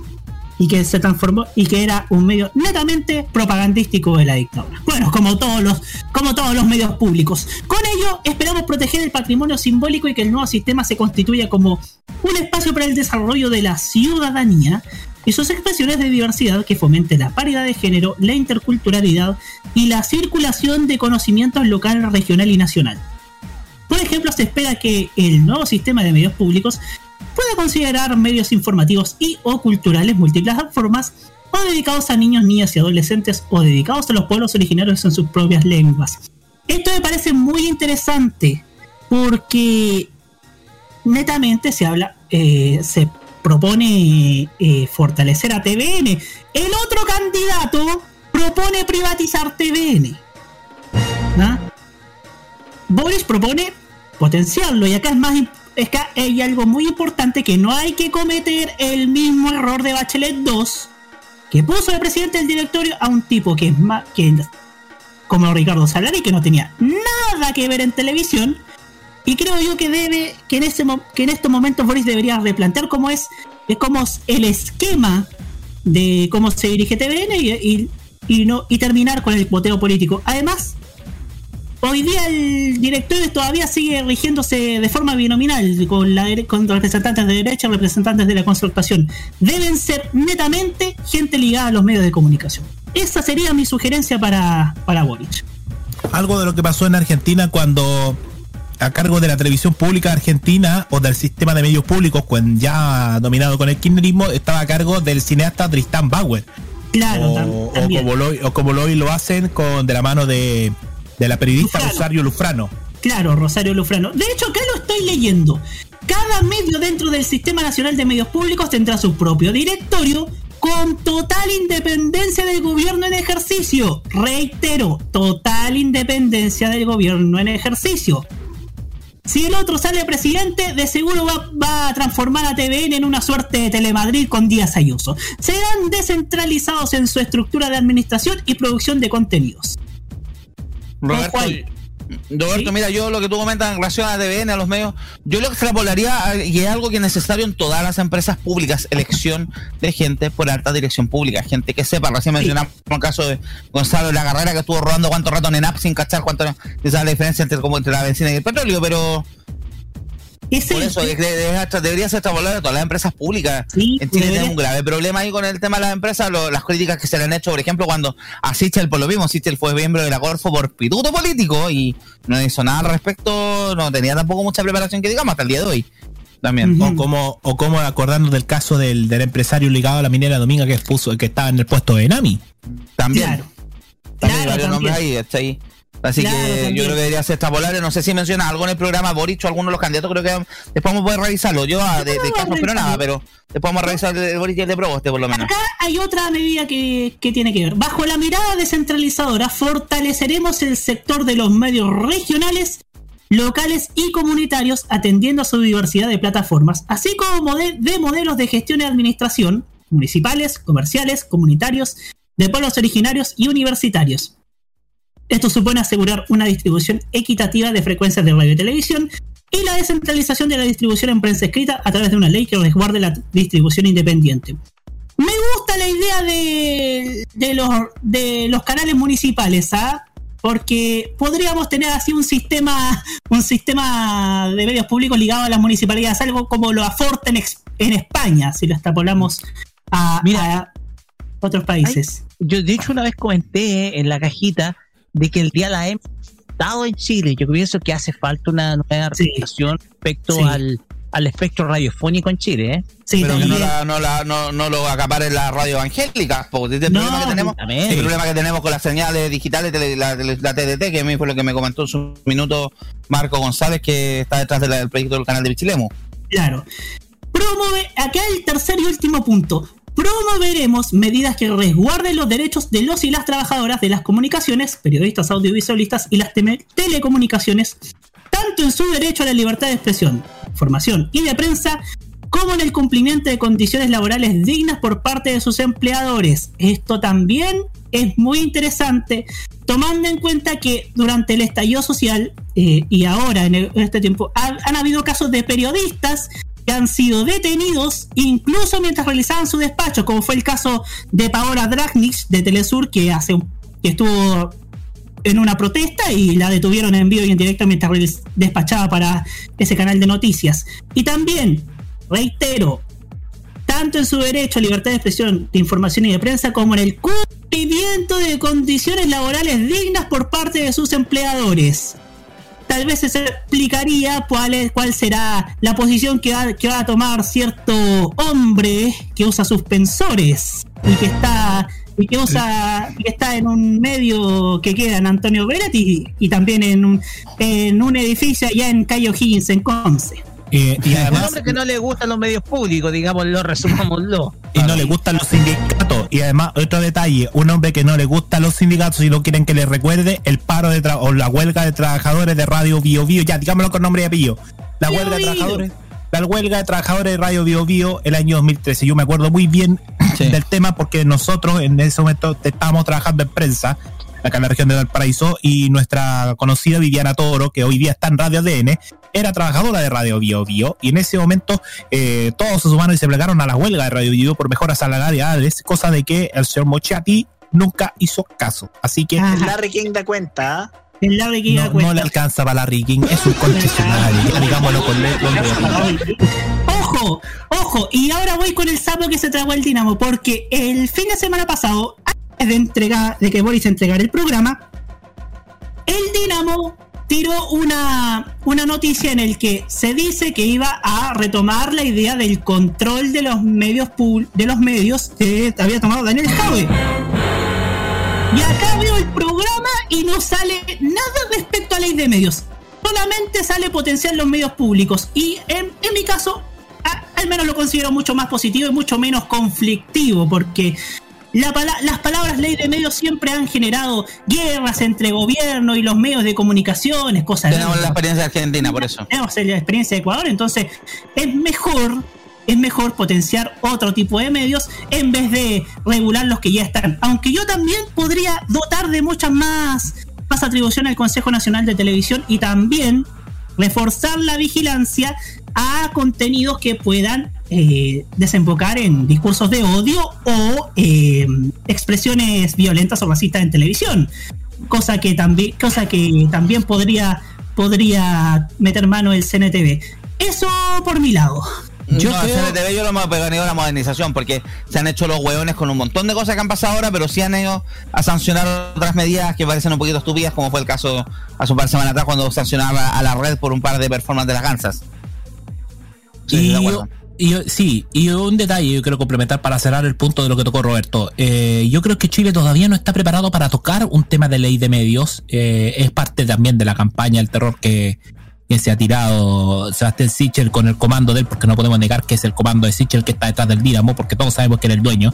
y que se transformó y que era un medio netamente propagandístico de la dictadura. Bueno, como todos los, como todos los medios públicos. Con ello, esperamos proteger el patrimonio simbólico y que el nuevo sistema se constituya como un espacio para el desarrollo de la ciudadanía y sus expresiones de diversidad que fomente la paridad de género, la interculturalidad y la circulación de conocimientos local, regional y nacional. Por ejemplo, se espera que el nuevo sistema de medios públicos pueda considerar medios informativos y o culturales multiplataformas o dedicados a niños, niñas y adolescentes o dedicados a los pueblos originarios en sus propias lenguas. Esto me parece muy interesante porque netamente se habla, eh, se propone eh, fortalecer a TVN. El otro candidato propone privatizar TVN. ¿no? Boris propone potenciarlo y acá es más es que hay algo muy importante que no hay que cometer el mismo error de Bachelet 2 que puso de presidente del directorio a un tipo que es más que como Ricardo Salari que no tenía nada que ver en televisión y creo yo que debe que en mo- que en estos momentos Boris debería replantear cómo es, cómo es el esquema de cómo se dirige TVN y, y- y no y terminar con el boteo político. Además, hoy día el directorio todavía sigue rigiéndose de forma binominal con, la, con representantes de derecha y representantes de la concertación. Deben ser netamente gente ligada a los medios de comunicación. Esa sería mi sugerencia para, para Boric. Algo de lo que pasó en Argentina cuando a cargo de la televisión pública argentina o del sistema de medios públicos, ya dominado con el kirchnerismo, estaba a cargo del cineasta Tristan Bauer. Claro, o, o como lo, o como lo hoy lo hacen con de la mano de, de la periodista Lufrano. Rosario Lufrano. Claro, Rosario Lufrano. De hecho, acá lo estoy leyendo. Cada medio dentro del Sistema Nacional de Medios Públicos tendrá su propio directorio con total independencia del gobierno en ejercicio. Reitero, total independencia del gobierno en ejercicio. Si el otro sale presidente, de seguro va, va a transformar a TVN en una suerte de Telemadrid con Díaz Ayuso. Serán descentralizados en su estructura de administración y producción de contenidos. Roberto, Roberto, mira, yo lo que tú comentas en relación a TVN, a los medios, yo lo extrapolaría y es algo que es necesario en todas las empresas públicas, elección de gente por alta dirección pública, gente que sepa, recién mencionamos el caso de Gonzalo de la Carrera que estuvo rodando cuánto rato en ENAP sin cachar cuánto esa es la diferencia entre, como entre la benzina y el petróleo, pero por eso de- de- debería ser extrapolado a todas las empresas públicas. en Chile tenemos un grave problema ahí con el tema de las empresas, lo- las críticas que se le han hecho, por ejemplo, cuando a Sichel, por lo mismo, Sichel fue miembro de la Corfo por pituto político y no hizo nada al respecto, no tenía tampoco mucha preparación que digamos hasta el día de hoy. También. O como, o como acordarnos del caso del, del empresario ligado a la minera Dominga que expuso, que estaba en el puesto de Nami. También. También hay varios también. nombres ahí, está ahí. Así Claro, que yo creo que debería ser extrapolable. No sé si menciona algo en el programa Boric o alguno de los candidatos. Creo que después vamos a poder revisarlo. Yo ah, de, de caso, pero nada, pero después vamos a revisar el de Boric y el de Proboste, por lo menos. Acá hay otra medida que, que tiene que ver. Bajo la mirada descentralizadora, fortaleceremos el sector de los medios regionales, locales y comunitarios, atendiendo a su diversidad de plataformas, así como de modelos de gestión y administración, municipales, comerciales, comunitarios, de pueblos originarios y universitarios. Esto supone asegurar una distribución equitativa de frecuencias de radio y televisión y la descentralización de la distribución en prensa escrita a través de una ley que resguarde la distribución independiente. Me gusta la idea de, de los, de los canales municipales, ¿ah? Porque podríamos tener así un sistema, un sistema de medios públicos ligado a las municipalidades, algo como lo aforta en, España, si lo extrapolamos a, a otros países. Yo de hecho una vez comenté en la cajita de que el día la hemos dado en Chile. Yo pienso que hace falta una nueva regulación respecto Sí. al, al espectro radiofónico en Chile, ¿eh? pero que no, la- no, la- no, no lo acapare la radio evangélica, porque este es el No, problema que tenemos, el problema que tenemos con las señales digitales, tele- la, la TDT, que a mí fue lo que me comentó en su minuto Marco González, que está detrás de del proyecto del canal de Bichilemo. Claro. Promover, acá el tercer y último punto. Promoveremos medidas que resguarden los derechos de los y las trabajadoras de las comunicaciones, periodistas audiovisualistas y las telecomunicaciones, tanto en su derecho a la libertad de expresión, formación y de prensa, como en el cumplimiento de condiciones laborales dignas por parte de sus empleadores. Esto también es muy interesante, tomando en cuenta que durante el estallido social eh, y ahora en, este tiempo han habido casos de periodistas que han sido detenidos incluso mientras realizaban su despacho, como fue el caso de Paola Dragnich de Telesur, que, hace que estuvo en una protesta y la detuvieron en vivo y en directo mientras despachaba para ese canal de noticias. Y también, reitero, tanto en su derecho a libertad de expresión, de información y de prensa, como en el cumplimiento de condiciones laborales dignas por parte de sus empleadores. Tal vez se explicaría cuál, es, cuál será la posición que va, que va a tomar cierto hombre que usa suspensores y que está y que usa y que está en un medio que queda en Antonio Beretti y, y también en un, en un edificio allá en Cayo Higgins en Conce. Eh, y Un además, hombre que no le gustan los medios públicos, digámoslo, resumámoslo. y no le gustan los sindicatos. Y además, otro detalle, un hombre que no le gustan los sindicatos y no quieren que le recuerde el paro de o la huelga de trabajadores de Radio Bio Bio, ya digámoslo con nombre y apellido. La huelga de trabajadores, la huelga de trabajadores de Radio Bio Bio el año 2013. Yo me acuerdo muy bien del tema porque nosotros en ese momento estábamos trabajando en prensa acá en la región de Valparaíso y nuestra conocida Viviana Toro, que hoy día está en Radio ADN, era trabajadora de Radio Bio Bio y en ese momento eh, todos se sumaron y se plegaron a la huelga de Radio Bio Bio por mejoras salariales, cosa de que el señor Mochati nunca hizo caso. Así que El Larry King da cuenta. ¿ah? El Larry King no, no le alcanza para la King, es un concesionario, digámoslo con le- con le- Ojo, ojo, y ahora voy con el sapo que se tragó el Dinamo, porque el fin de semana pasado, de entregar, de que Boris entregara el programa, el Dinamo tiró una, una noticia en el que se dice que iba a retomar la idea del control de los medios de los medios que había tomado Daniel Jaue. Y acá veo el programa y no sale nada respecto a ley de medios. Solamente sale potenciar los medios públicos. Y en, en mi caso, al menos lo considero mucho más positivo y mucho menos conflictivo, porque la pala- las palabras ley de medios siempre han generado guerras entre gobierno y los medios de comunicaciones, cosas Tenemos la experiencia argentina, por eso. tenemos la experiencia de Ecuador, entonces es mejor, es mejor potenciar otro tipo de medios en vez de regular los que ya están. Aunque yo también podría dotar de muchas más, más atribuciones al Consejo Nacional de Televisión y también reforzar la vigilancia a contenidos que puedan eh, desembocar en discursos de odio o eh, expresiones violentas o racistas en televisión cosa que también cosa que también podría podría meter mano el CNTV eso por mi lado Yo no, CNTV yo no me he venido la modernización porque se han hecho los hueones con un montón de cosas que han pasado ahora, pero sí han ido a sancionar otras medidas que parecen un poquito estúpidas, como fue el caso hace un par de semanas atrás cuando sancionaba a la red por un par de performances de las Gansas. Sí, y. y sí, y un detalle yo quiero complementar para cerrar el punto de lo que tocó Roberto. Eh, yo creo que Chile todavía no está preparado para tocar un tema de ley de medios. Eh, es parte también de la campaña del terror que, que se ha tirado Sebastián Sichel con el comando de él, porque no podemos negar que es el comando de Sichel que está detrás del Dinamo, porque todos sabemos que era el dueño.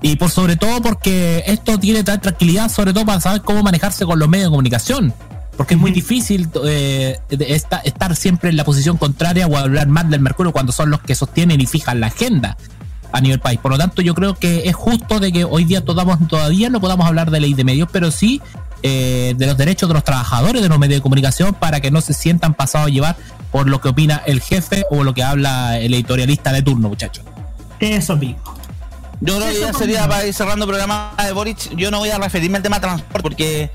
Y por sobre todo porque esto tiene tal tranquilidad, sobre todo para saber cómo manejarse con los medios de comunicación. Porque es muy difícil eh, de esta- estar siempre en la posición contraria o hablar más del Mercurio cuando son los que sostienen y fijan la agenda a nivel país. Por lo tanto, yo creo que es justo de que hoy día todavía, todavía no podamos hablar de ley de medios, pero sí eh, de los derechos de los trabajadores de los medios de comunicación para que no se sientan pasados a llevar por lo que opina el jefe o lo que habla el editorialista de turno, muchachos. Eso mismo. Yo creo que ya sería para ir cerrando el programa de Boric. Yo no voy a referirme al tema transporte porque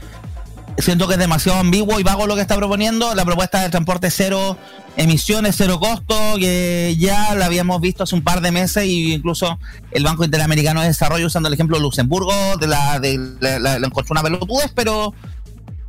siento que es demasiado ambiguo y vago lo que está proponiendo. La propuesta del transporte cero emisiones, cero costo, que ya la habíamos visto hace un par de meses y incluso el Banco Interamericano de Desarrollo, usando el ejemplo de Luxemburgo, de la, de, la, la- la encontró una pelotudez, pero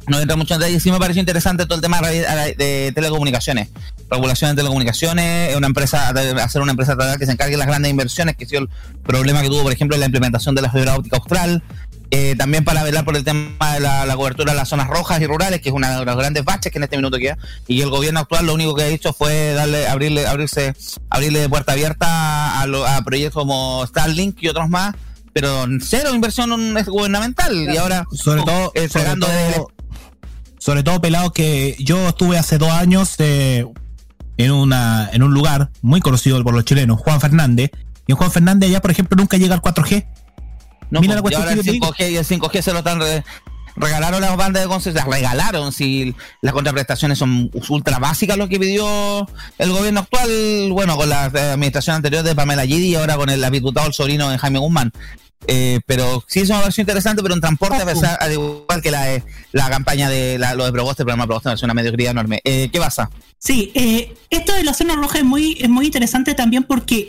no entra mucho en detalle. Sí me pareció interesante todo el tema de, telecomunicaciones. Regulación de telecomunicaciones, una empresa, hacer una empresa que se encargue de las grandes inversiones, que ha sido el problema que tuvo, por ejemplo, en la implementación de la fibra austral. Eh, también para velar por el tema de la, la cobertura de las zonas rojas y rurales, que es una de las grandes baches que en este minuto queda. Y el gobierno actual lo único que ha hecho fue darle, abrirle, abrirse, abrirle de puerta abierta a, lo- a proyectos como Starlink y otros más, pero cero inversión gubernamental. Y ahora, Sobre todo, eh, sobre de- todo, sobre todo pelado que yo estuve hace dos años eh, en una en un lugar muy conocido por los chilenos, Juan Fernández, y en Juan Fernández ya por ejemplo nunca llega el 4G. No, Mira la pues, y cuestión ahora el que yo te digo. 5G y el 5G se lo están re- regalaron las bandas de concesión, las regalaron si las contraprestaciones son ultra básicas lo que pidió el gobierno actual, bueno, con la eh, administración anterior de Pamela Gidi y ahora con el diputado el sobrino de Jaime Guzmán. Eh, pero sí es una versión interesante, pero en transporte, a pesar, al igual que la, de- la campaña de la, lo de Proboste, el programa Proboste es una mediocridad enorme. Eh, ¿Qué pasa? Sí, eh, esto de la zona roja es muy, es muy interesante también porque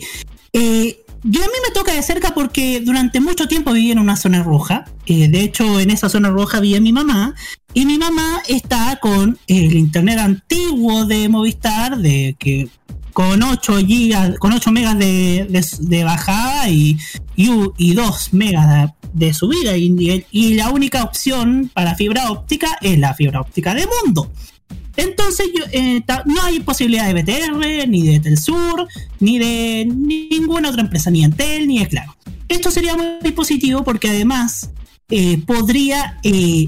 eh, yo a mí me toca de cerca porque durante mucho tiempo viví en una zona roja. Eh, de hecho, en esa zona roja vivía mi mamá. Y mi mamá está con el internet antiguo de Movistar, de que con 8 gigas, con 8 megas de, de- bajada y, y, y 2 megas de, subida. Y- y la única opción para fibra óptica es la fibra óptica de mundo. Entonces eh, no hay posibilidad de BTR, ni de Telsur, ni de ninguna otra empresa, ni Entel, ni de Claro. Esto sería muy positivo porque además eh, podría eh,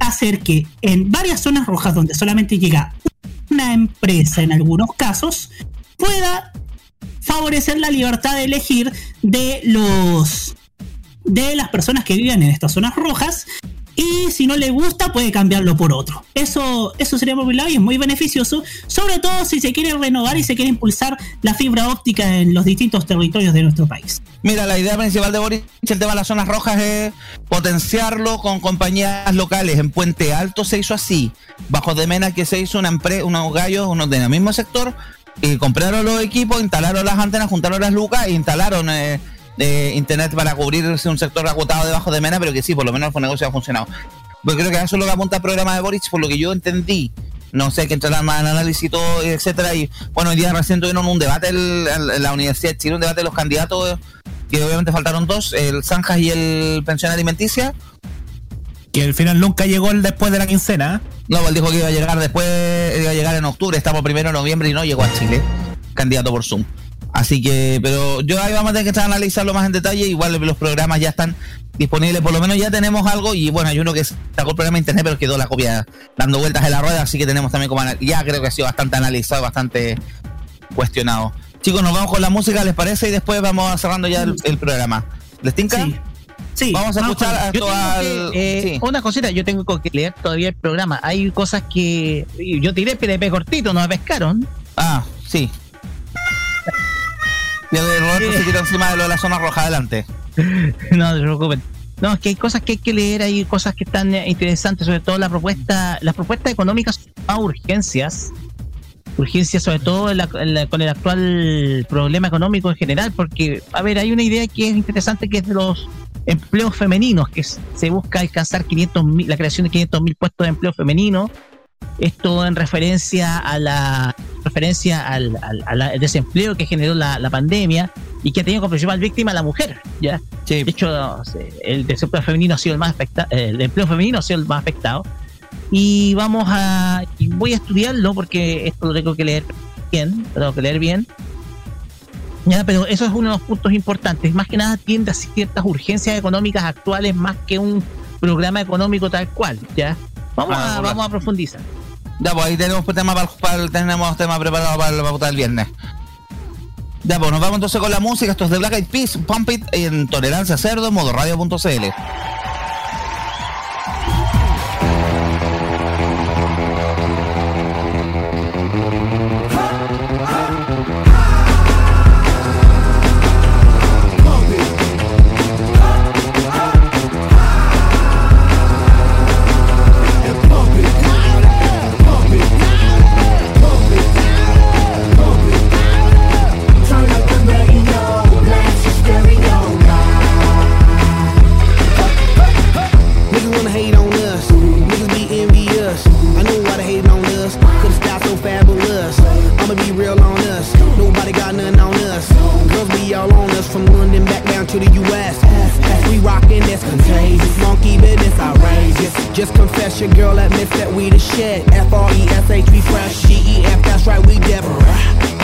hacer que en varias zonas rojas donde solamente llega una empresa en algunos casos, pueda favorecer la libertad de elegir de los de las personas que viven en estas zonas rojas y si no le gusta puede cambiarlo por otro. Eso, eso sería por y es muy beneficioso, sobre todo si se quiere renovar y se quiere impulsar la fibra óptica en los distintos territorios de nuestro país. Mira, la idea principal de Boris, el tema de las zonas rojas, es potenciarlo con compañías locales. En Puente Alto se hizo así. Bajo de Mena que se hizo una empresa, unos gallos, unos del mismo sector, y compraron los equipos, instalaron las antenas, juntaron las lucas e instalaron eh, eh, internet para cubrirse un sector agotado debajo de Mena, pero que sí, por lo menos un negocio ha funcionado. Porque creo que eso es lo que apunta el programa de Boris, por lo que yo entendí. No sé, hay que entrar más en análisis y todo, etcétera. Y bueno, hoy día recién tuvieron un debate el- el- en la Universidad de Chile, un debate de los candidatos, que obviamente faltaron dos, el Zanjas y el Pensión Alimenticia. Que al final nunca llegó el después de la quincena. No, él dijo que iba a llegar después, iba a llegar en octubre, estamos primero de noviembre y no llegó a Chile, candidato por Zoom. Así que, pero yo ahí vamos a tener que estar a analizarlo más en detalle. Igual los programas ya están disponibles, por lo menos ya tenemos algo. Y bueno, hay uno que sacó el programa de internet, pero quedó la copia dando vueltas en la rueda. Así que tenemos también como ya creo que ha sido bastante analizado, bastante cuestionado. Chicos, nos vamos con la música, ¿les parece? Y después vamos cerrando ya el, el programa. ¿Les tinca? Sí. Vamos a escuchar a que, eh, sí. Una cosita, yo tengo que leer todavía el programa. Hay cosas que yo tiré PDP cortito, no me pescaron. Ah, sí. Y el Roberto se tiró encima de lo de la zona roja, adelante. no se preocupen. No, es que hay cosas que hay que leer, hay cosas que están eh, interesantes, sobre todo la propuesta, las propuestas económicas a urgencias. Urgencias sobre todo en la- en la- con el actual problema económico en general, porque, a ver, hay una idea que es interesante que es de los empleos femeninos, que es- se busca alcanzar 500 la creación de 500 mil puestos de empleo femenino. Esto en referencia a la referencia al, al- al- desempleo que generó la, la pandemia y que ha tenido como principal víctima a la mujer. ¿ya? De hecho, el desempleo femenino ha sido el más afectado, el empleo femenino ha sido el más afectado. Y vamos a, y voy a estudiarlo porque esto lo tengo que leer bien, lo tengo que leer bien. Ya, pero eso es uno de los puntos importantes. Más que nada tiende a ciertas urgencias económicas actuales más que un programa económico tal cual, ¿ya? Vamos, Ah, a, vamos a profundizar. Ya, pues ahí tenemos tema para, el- para el- tenemos tema preparado para la pauta del viernes. Ya, pues nos vamos entonces con la música. Esto es de Black Eyed Peas, Pump It en Tolerancia Cerdo, modo radio.cl. to the US. We rockin' this contagious. Monkey business outrageous. Just confess your girl admits that we the shit. F R E S H, we fresh. G E F, that's right, we different.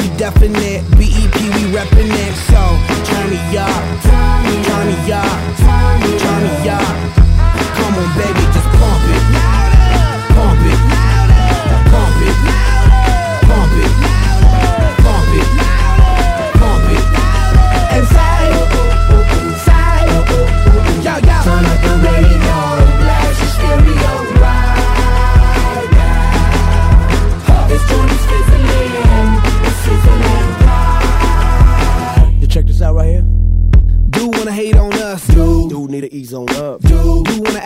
We definite. B E P, we reppin' it. So, turn me up. Turn me up. Turn me up. Come on, baby,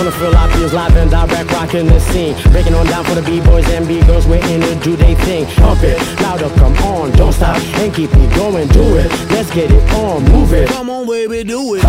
High 40 out from the fill out feels live and direct rocking the scene. Breaking on down for the B-boys and B-girls, we're in to do they thing. Pump it, louder, come on, don't stop and keep it going, do it. Let's get it on, move it. Come on, baby, do it.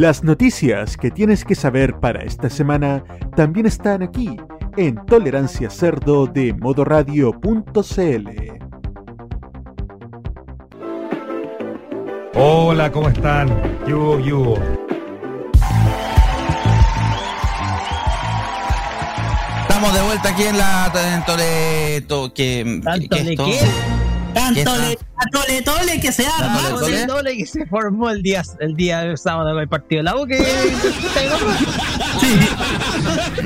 Las noticias que tienes que saber para esta semana también están aquí en Tolerancia Cerdo de modoradio.cl. Hola, ¿cómo están? Yugo, yugo. Estamos de vuelta aquí en la en Toledo. Que, ¿Tanto de esto- qué? ¿Qué Tanto tole, tole que se arma. Tole, tole. Doble que se formó el día, el día sábado con el partido de la U que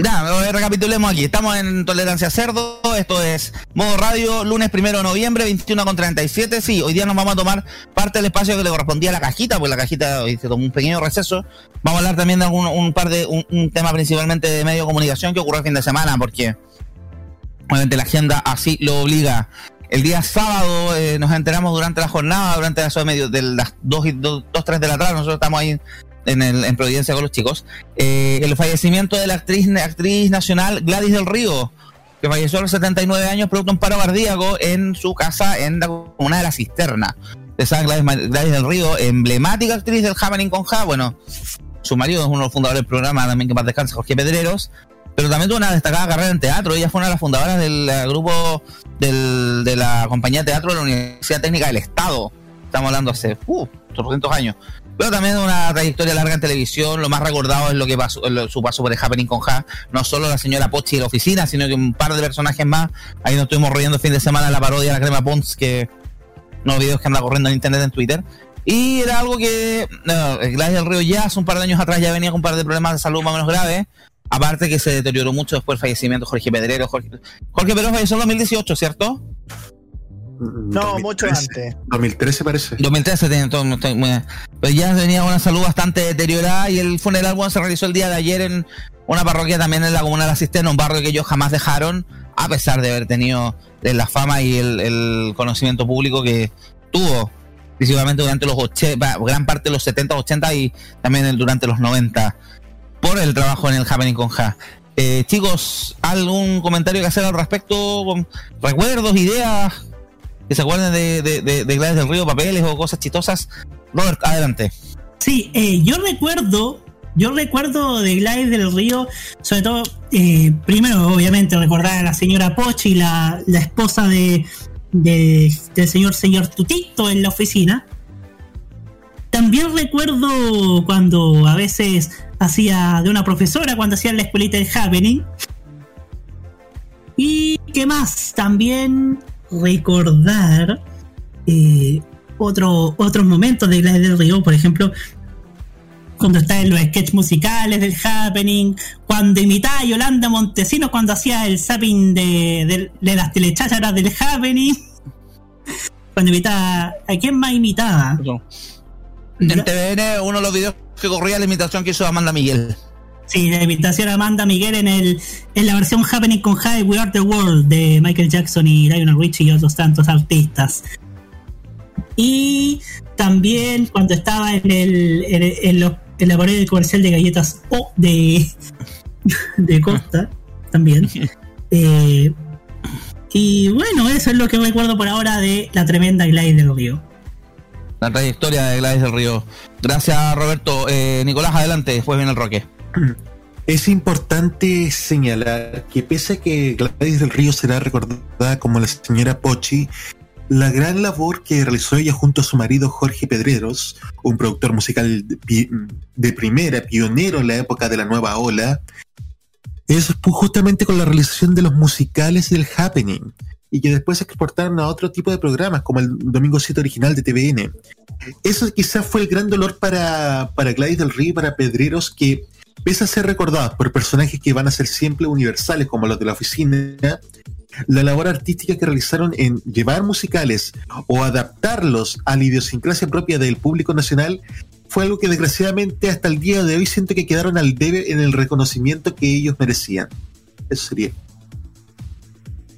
Ya, eh, recapitulemos aquí. Estamos en Tolerancia Cerdo. Esto es Modo Radio, lunes primero de noviembre, 21 con 37. Sí, hoy día nos vamos a tomar parte del espacio que le correspondía a la cajita, pues la cajita hoy se tomó un pequeño receso. Vamos a hablar también de algún, un par de, un, un tema principalmente de medio de comunicación que ocurrió el fin de semana, porque obviamente la agenda así lo obliga. El día sábado eh, nos enteramos durante la jornada, durante las de medio de las 2 y 2, 3 de la tarde, nosotros estamos ahí en, el, en Providencia con los chicos, eh, el fallecimiento de la actriz, nacional Gladys del Río, que falleció a los 79 años producto de un paro cardíaco en su casa en la comuna de La Cisterna. Gladys, Gladys del Río, emblemática actriz del Happening con Ja, bueno, su marido es uno de los fundadores del programa, también que más descansa, Jorge Pedreros, pero también tuvo una destacada carrera en teatro. Ella fue una de las fundadoras del eh, grupo de la compañía de teatro de la Universidad Técnica del Estado. Estamos hablando hace uh, 200 años. Pero también una trayectoria larga en televisión. Lo más recordado es lo que pasó, lo- su paso por el Happening con Ja. No solo la señora Pochi de la oficina, sino que un par de personajes más. Ahí nos estuvimos riendo fin de semana la parodia de la crema Pons, que unos videos que anda corriendo en internet, en Twitter. Y era algo que no, Gladys del Río ya hace un par de años atrás ya venía con un par de problemas de salud más o menos graves. Aparte que se deterioró mucho después del fallecimiento de Jorge Pedrero. Jorge, Jorge Pedrero falleció en 2018, ¿cierto? No, mucho antes. 2013 parece. 2013 tiene todo, pero ya tenía una salud bastante deteriorada y el funeral bueno, se realizó el día de ayer en una parroquia también en la comuna de la Cisterna, un barrio que ellos jamás dejaron, a pesar de haber tenido eh, la fama y el, el conocimiento público que tuvo, principalmente durante los 80, gran parte de los 70, 80 y también el- durante los 90, por el trabajo en el Happening con Ja. Eh, chicos, ¿algún comentario que hacer al respecto? ¿Recuerdos, ideas? Que se acuerden de, de, del Río, papeles o cosas chistosas. Robert, adelante. Sí, eh, yo recuerdo, yo recuerdo de Gladys del Río, sobre todo, eh, primero, obviamente, recordar a la señora Pochi, la, la esposa de- del señor señor Tutito en la oficina. También recuerdo cuando a veces hacía de una profesora, cuando hacía la escuelita del Happening. Y qué más, también recordar eh, otro, otros momentos de Gladys del Río, por ejemplo, cuando estaba en los sketches musicales del Happening, cuando imitaba a Yolanda Montesinos cuando hacía el zapping de, de- de las telechácharas del Happening. Cuando imitaba. ¿A quién más imitaba? En TVN, uno de los videos que corría la imitación que hizo Amanda Miguel. Sí, la imitación a Amanda Miguel en el en la versión Happening con High We Are the World de Michael Jackson y Lionel Richie y otros tantos artistas. Y también cuando estaba en el en, en los- en la pared del comercial de galletas O de, de Costa también. Eh, y bueno, eso es lo que recuerdo por ahora de la tremenda Gladys del Río. La trayectoria de Gladys del Río. Gracias, Roberto. Eh, Nicolás, adelante. Después viene el Roque. Es importante señalar que pese a que Gladys del Río será recordada como la señora Pochi, la gran labor que realizó ella junto a su marido Jorge Pedreros, un productor musical de, primera, pionero en la época de la nueva ola, es justamente con la realización de los musicales del happening, y que después se exportaron a otro tipo de programas, como el Domingo 7 original de TVN. Eso quizás fue el gran dolor para, para Gladys del Río y para Pedreros, que pese a ser recordados por personajes que van a ser siempre universales, como los de la oficina, la labor artística que realizaron en llevar musicales o adaptarlos a la idiosincrasia propia del público nacional fue algo que desgraciadamente hasta el día de hoy siento que quedaron al debe en el reconocimiento que ellos merecían. Eso sería.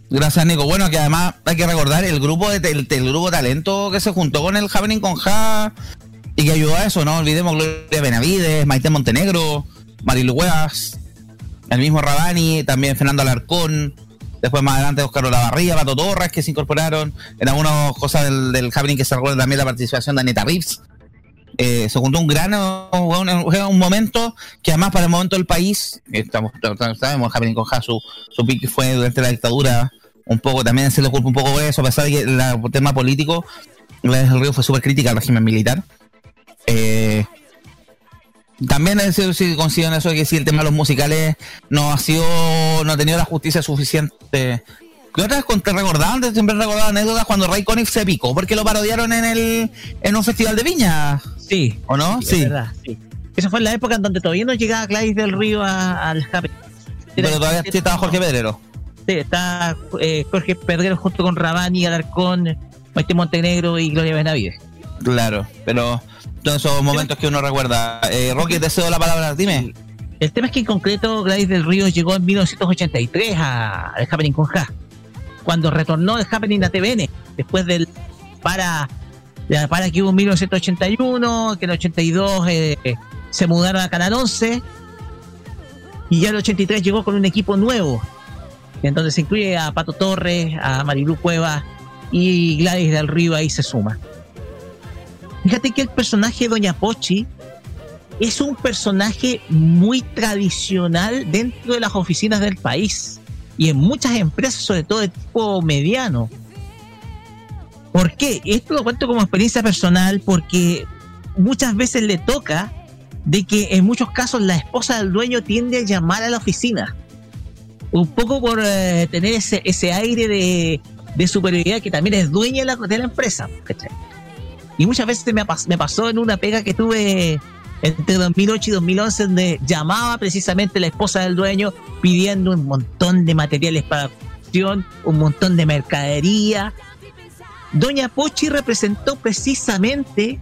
Gracias, Nico. Bueno, que además hay que recordar el grupo de el, grupo talento que se juntó con el Happening con Ja y que ayudó a eso, no olvidemos Gloria Benavides, Maite Montenegro, Marilu Huevas, el mismo Rabani, también Fernando Alarcón, después más adelante Oscar Olavarría, Pato Torres que se incorporaron, en algunas cosas del, del que se recuerda también la participación de Aneta Rips. Eh, se juntó un gran un, un- momento que además para el momento del país que estamos sabemos Happening con Ja su, su pique fue durante la dictadura un poco también se le culpa un poco eso a pesar de que el tema político Gladys del Río fue súper crítica al régimen militar. Eh, también es si considero eso que si el tema de los musicales no ha sido no ha tenido la justicia suficiente ¿Qué otra vez te recordaban? Siempre recordaba anécdotas cuando Ray Conniff se picó porque lo parodiaron en el en un festival de viña. Sí. ¿O no? Sí, verdad, sí. Esa fue la época en donde todavía no llegaba Gladys del Río al Happy. Pero todavía sí estaba Jorge Pedrero. Sí, está eh, Jorge Pedrero junto con Rabani, Alarcón, Maite Montenegro y Gloria Benavides. Claro, pero todos esos momentos que uno recuerda. Eh, Rocky, te cedo la palabra, dime. El tema es que en concreto Gladys del Río llegó en 1983 a- al Happening con Ja. Cuando retornó el Happening a TVN, después del para, para que hubo en 1981, que en el 82 eh, se mudaron a Canal 11, y ya en el 83 llegó con un equipo nuevo, en donde se incluye a Pato Torres, a Marilu Cueva y Gladys del Río ahí se suma. Fíjate que el personaje de Doña Pochi es un personaje muy tradicional dentro de las oficinas del país y en muchas empresas, sobre todo de tipo mediano. ¿Por qué? Esto lo cuento como experiencia personal porque muchas veces le toca de que en muchos casos la esposa del dueño tiende a llamar a la oficina. Un poco por eh, tener ese, ese aire de, de superioridad que también es dueña de la, de la empresa. Y muchas veces me, me pasó en una pega que tuve entre 2008 y 2011 donde llamaba precisamente la esposa del dueño pidiendo un montón de materiales para producción, un montón de mercadería Doña Pochi representó precisamente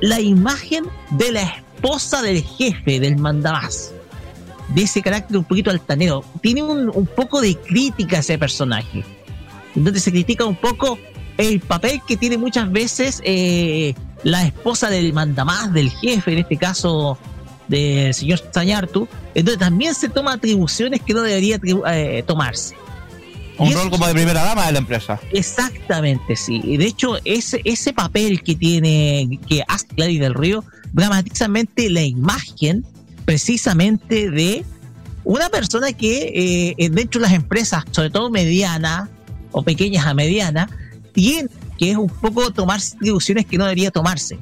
la imagen de la esposa del jefe, del mandamás. De ese carácter un poquito altanero. Tiene un, poco de crítica ese personaje. Donde se critica un poco el papel que tiene muchas veces eh, la esposa del mandamás, del jefe, en este caso del señor Sañartu, en donde también se toma atribuciones que no debería eh, tomarse. Un Y rol como de primera dama de la empresa. Exactamente, sí. Y De hecho, ese, ese papel que tiene, que hace Gladys del Río, dramatizamente la imagen precisamente de una persona que eh, dentro de las empresas, sobre todo medianas o pequeñas a medianas, tiene que es un poco tomarse atribuciones que no debería tomarse.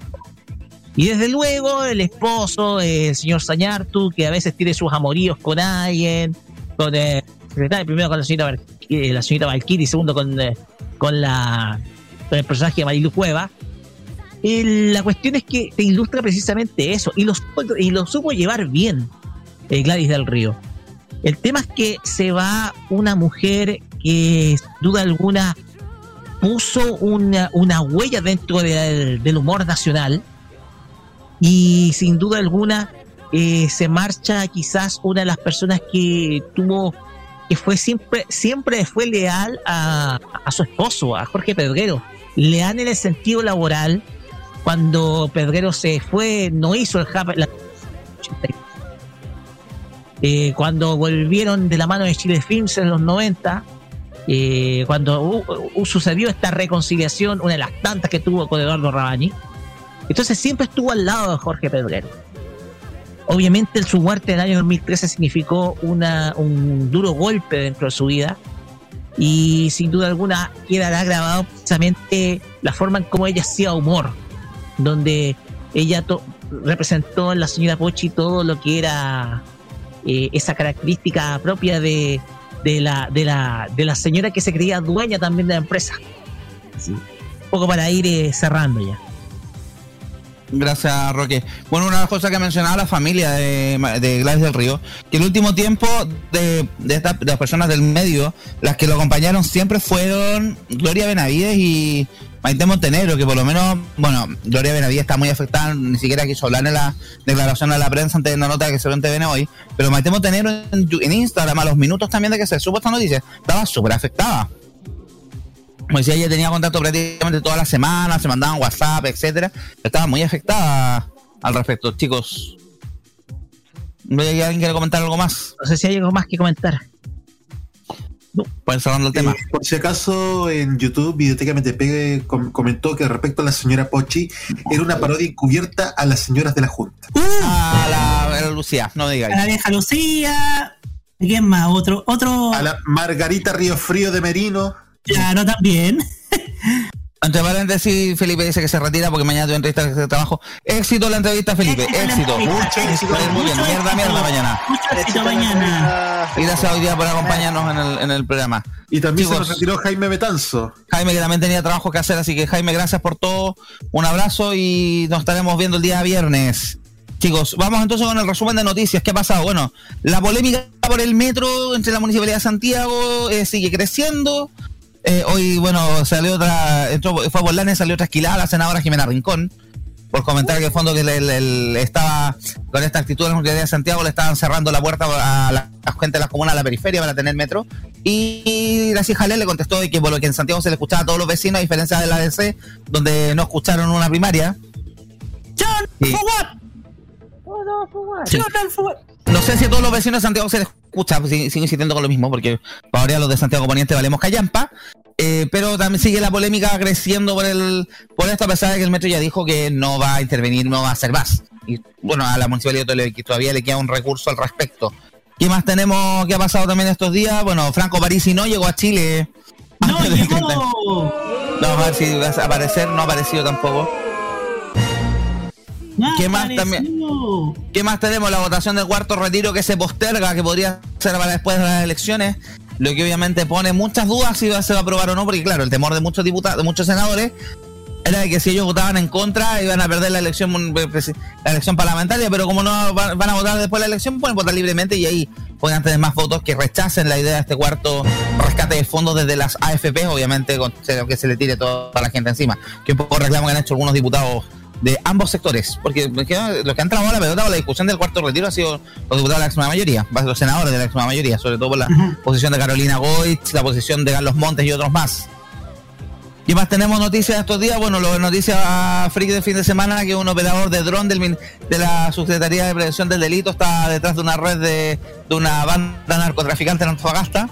Y desde luego el esposo, eh, el señor Sañartu, que a veces tiene sus amoríos con alguien, con secretario, primero con la señorita, eh, la segundo con, eh, con, la, con el personaje de Marilu Cueva. La cuestión es que te ilustra precisamente eso, y lo, y lo supo llevar bien eh, Gladys del Río. El tema es que se va una mujer que, sin duda alguna, puso una, una huella dentro del, del humor nacional y sin duda alguna eh, se marcha quizás una de las personas que tuvo que fue siempre siempre fue leal a, a su esposo a Jorge Pedrero. Leal en el sentido laboral. Cuando Pedrero se fue no hizo el la- eh, cuando volvieron de la mano de Chile Films en los 90 eh, cuando sucedió esta reconciliación, una de las tantas que tuvo con Eduardo Rabani. Entonces siempre estuvo al lado de Jorge Pedrero. Obviamente su muerte en el año 2013 significó un duro golpe dentro de su vida y sin duda alguna quedará grabado precisamente la forma en cómo ella hacía humor, donde ella representó en la señora Pochi todo lo que era eh, esa característica propia de, de, la, de, la, de la señora que se creía dueña también de la empresa. Un poco para ir eh, cerrando ya. Gracias, Roque. Bueno, una de las cosas que mencionaba la familia de, de Gladys del Río, que el último tiempo de, de, las personas del medio, las que lo acompañaron siempre fueron Gloria Benavides y Maite Montenegro, que por lo menos, bueno, Gloria Benavides está muy afectada, ni siquiera quiso hablar en la declaración a la prensa antes de una nota que se en TVN hoy, pero Maite Montenegro en, en Instagram, a los minutos también de que se supo esta noticia, estaba súper afectada. Como decía, ella tenía contacto prácticamente toda la semana, se mandaban WhatsApp, etcétera. Estaba muy afectada al respecto, chicos. ¿No hay alguien quiere comentar algo más? No sé si hay algo más que comentar. Pues cerrando el tema. Eh, por si acaso en YouTube Videoteca MTP com- comentó que respecto a la señora Pochi era una parodia encubierta a las señoras de la Junta. A la, a la Lucía, no A la digáis. vieja Lucía. ¿Quién más? Otro, otro. A la Margarita Río Frío de Merino. Claro, también. Entre paréntesis, Felipe dice que se retira porque mañana tuve entrevista de trabajo. Éxito la entrevista, Felipe. Éxito. Mucho éxito. Muy bien. Mierda, mierda mañana. Mucho éxito mañana. Y gracias hoy día por acompañarnos en el, en el programa. Y también Chicos. se nos retiró Jaime Betanzo. Jaime, que también tenía trabajo que hacer, así que Jaime, gracias por todo. Un abrazo y nos estaremos viendo el día viernes. Chicos, vamos entonces con el resumen de noticias. ¿Qué ha pasado? Bueno, la polémica por el metro entre la Municipalidad de Santiago eh, sigue creciendo. Eh, hoy, bueno, salió otra, entró, fue a Bolane, salió otra esquilada la senadora Jimena Rincón, por comentar que el fondo que le, le- le estaba, con esta actitud de la Municipalidad de Santiago, le estaban cerrando la puerta a la, a gente de las comunas a la periferia para tener metro. Y Gracias Jalel le contestó de que por lo que en Santiago se le escuchaba a todos los vecinos, a diferencia de la DC, donde no escucharon una primaria. John, Sí. for what? Sí. John, for what? No sé si a todos los vecinos de Santiago se les escucha, pues, sigo sigo insistiendo con lo mismo, porque para ahora los de Santiago Poniente valemos callampa. Eh, pero también sigue la polémica creciendo por el por esto, a pesar de que el metro ya dijo que no va a intervenir, no va a hacer más. Y bueno, a la municipalidad todavía- que todavía le queda un recurso al respecto. ¿Qué más tenemos que ha pasado también estos días? Bueno, Franco Parisi no llegó a Chile. No antes del 30. llegó. Vamos a ver si va a aparecer, no ha aparecido tampoco. ¿Qué más también? ¿Qué más tenemos? La votación del cuarto retiro que se posterga, que podría ser para después de las elecciones, lo que obviamente pone muchas dudas si se va a aprobar o no, porque claro, el temor de muchos diputados, de muchos senadores, era de que si ellos votaban en contra iban a perder la elección mun- presi- la elección parlamentaria, pero como no va- van a votar después de la elección, pueden votar libremente y ahí pueden tener más votos que rechacen la idea de este cuarto rescate de fondos desde las AFP, obviamente con que se le tire toda la gente encima, que un poco reclamo que han hecho algunos diputados de ambos sectores, porque los que han trabado la pelota con la discusión del cuarto retiro ha sido los diputados de la extrema mayoría, los senadores de la extrema mayoría, sobre todo por la posición de Carolina Goich, la posición de Carlos Montes y otros más. ¿Qué más tenemos noticias estos días? Bueno, lo noticia freak del fin de semana que un operador de dron del, de la Subsecretaría de Prevención del Delito está detrás de una red de, de una banda narcotraficante en Antofagasta.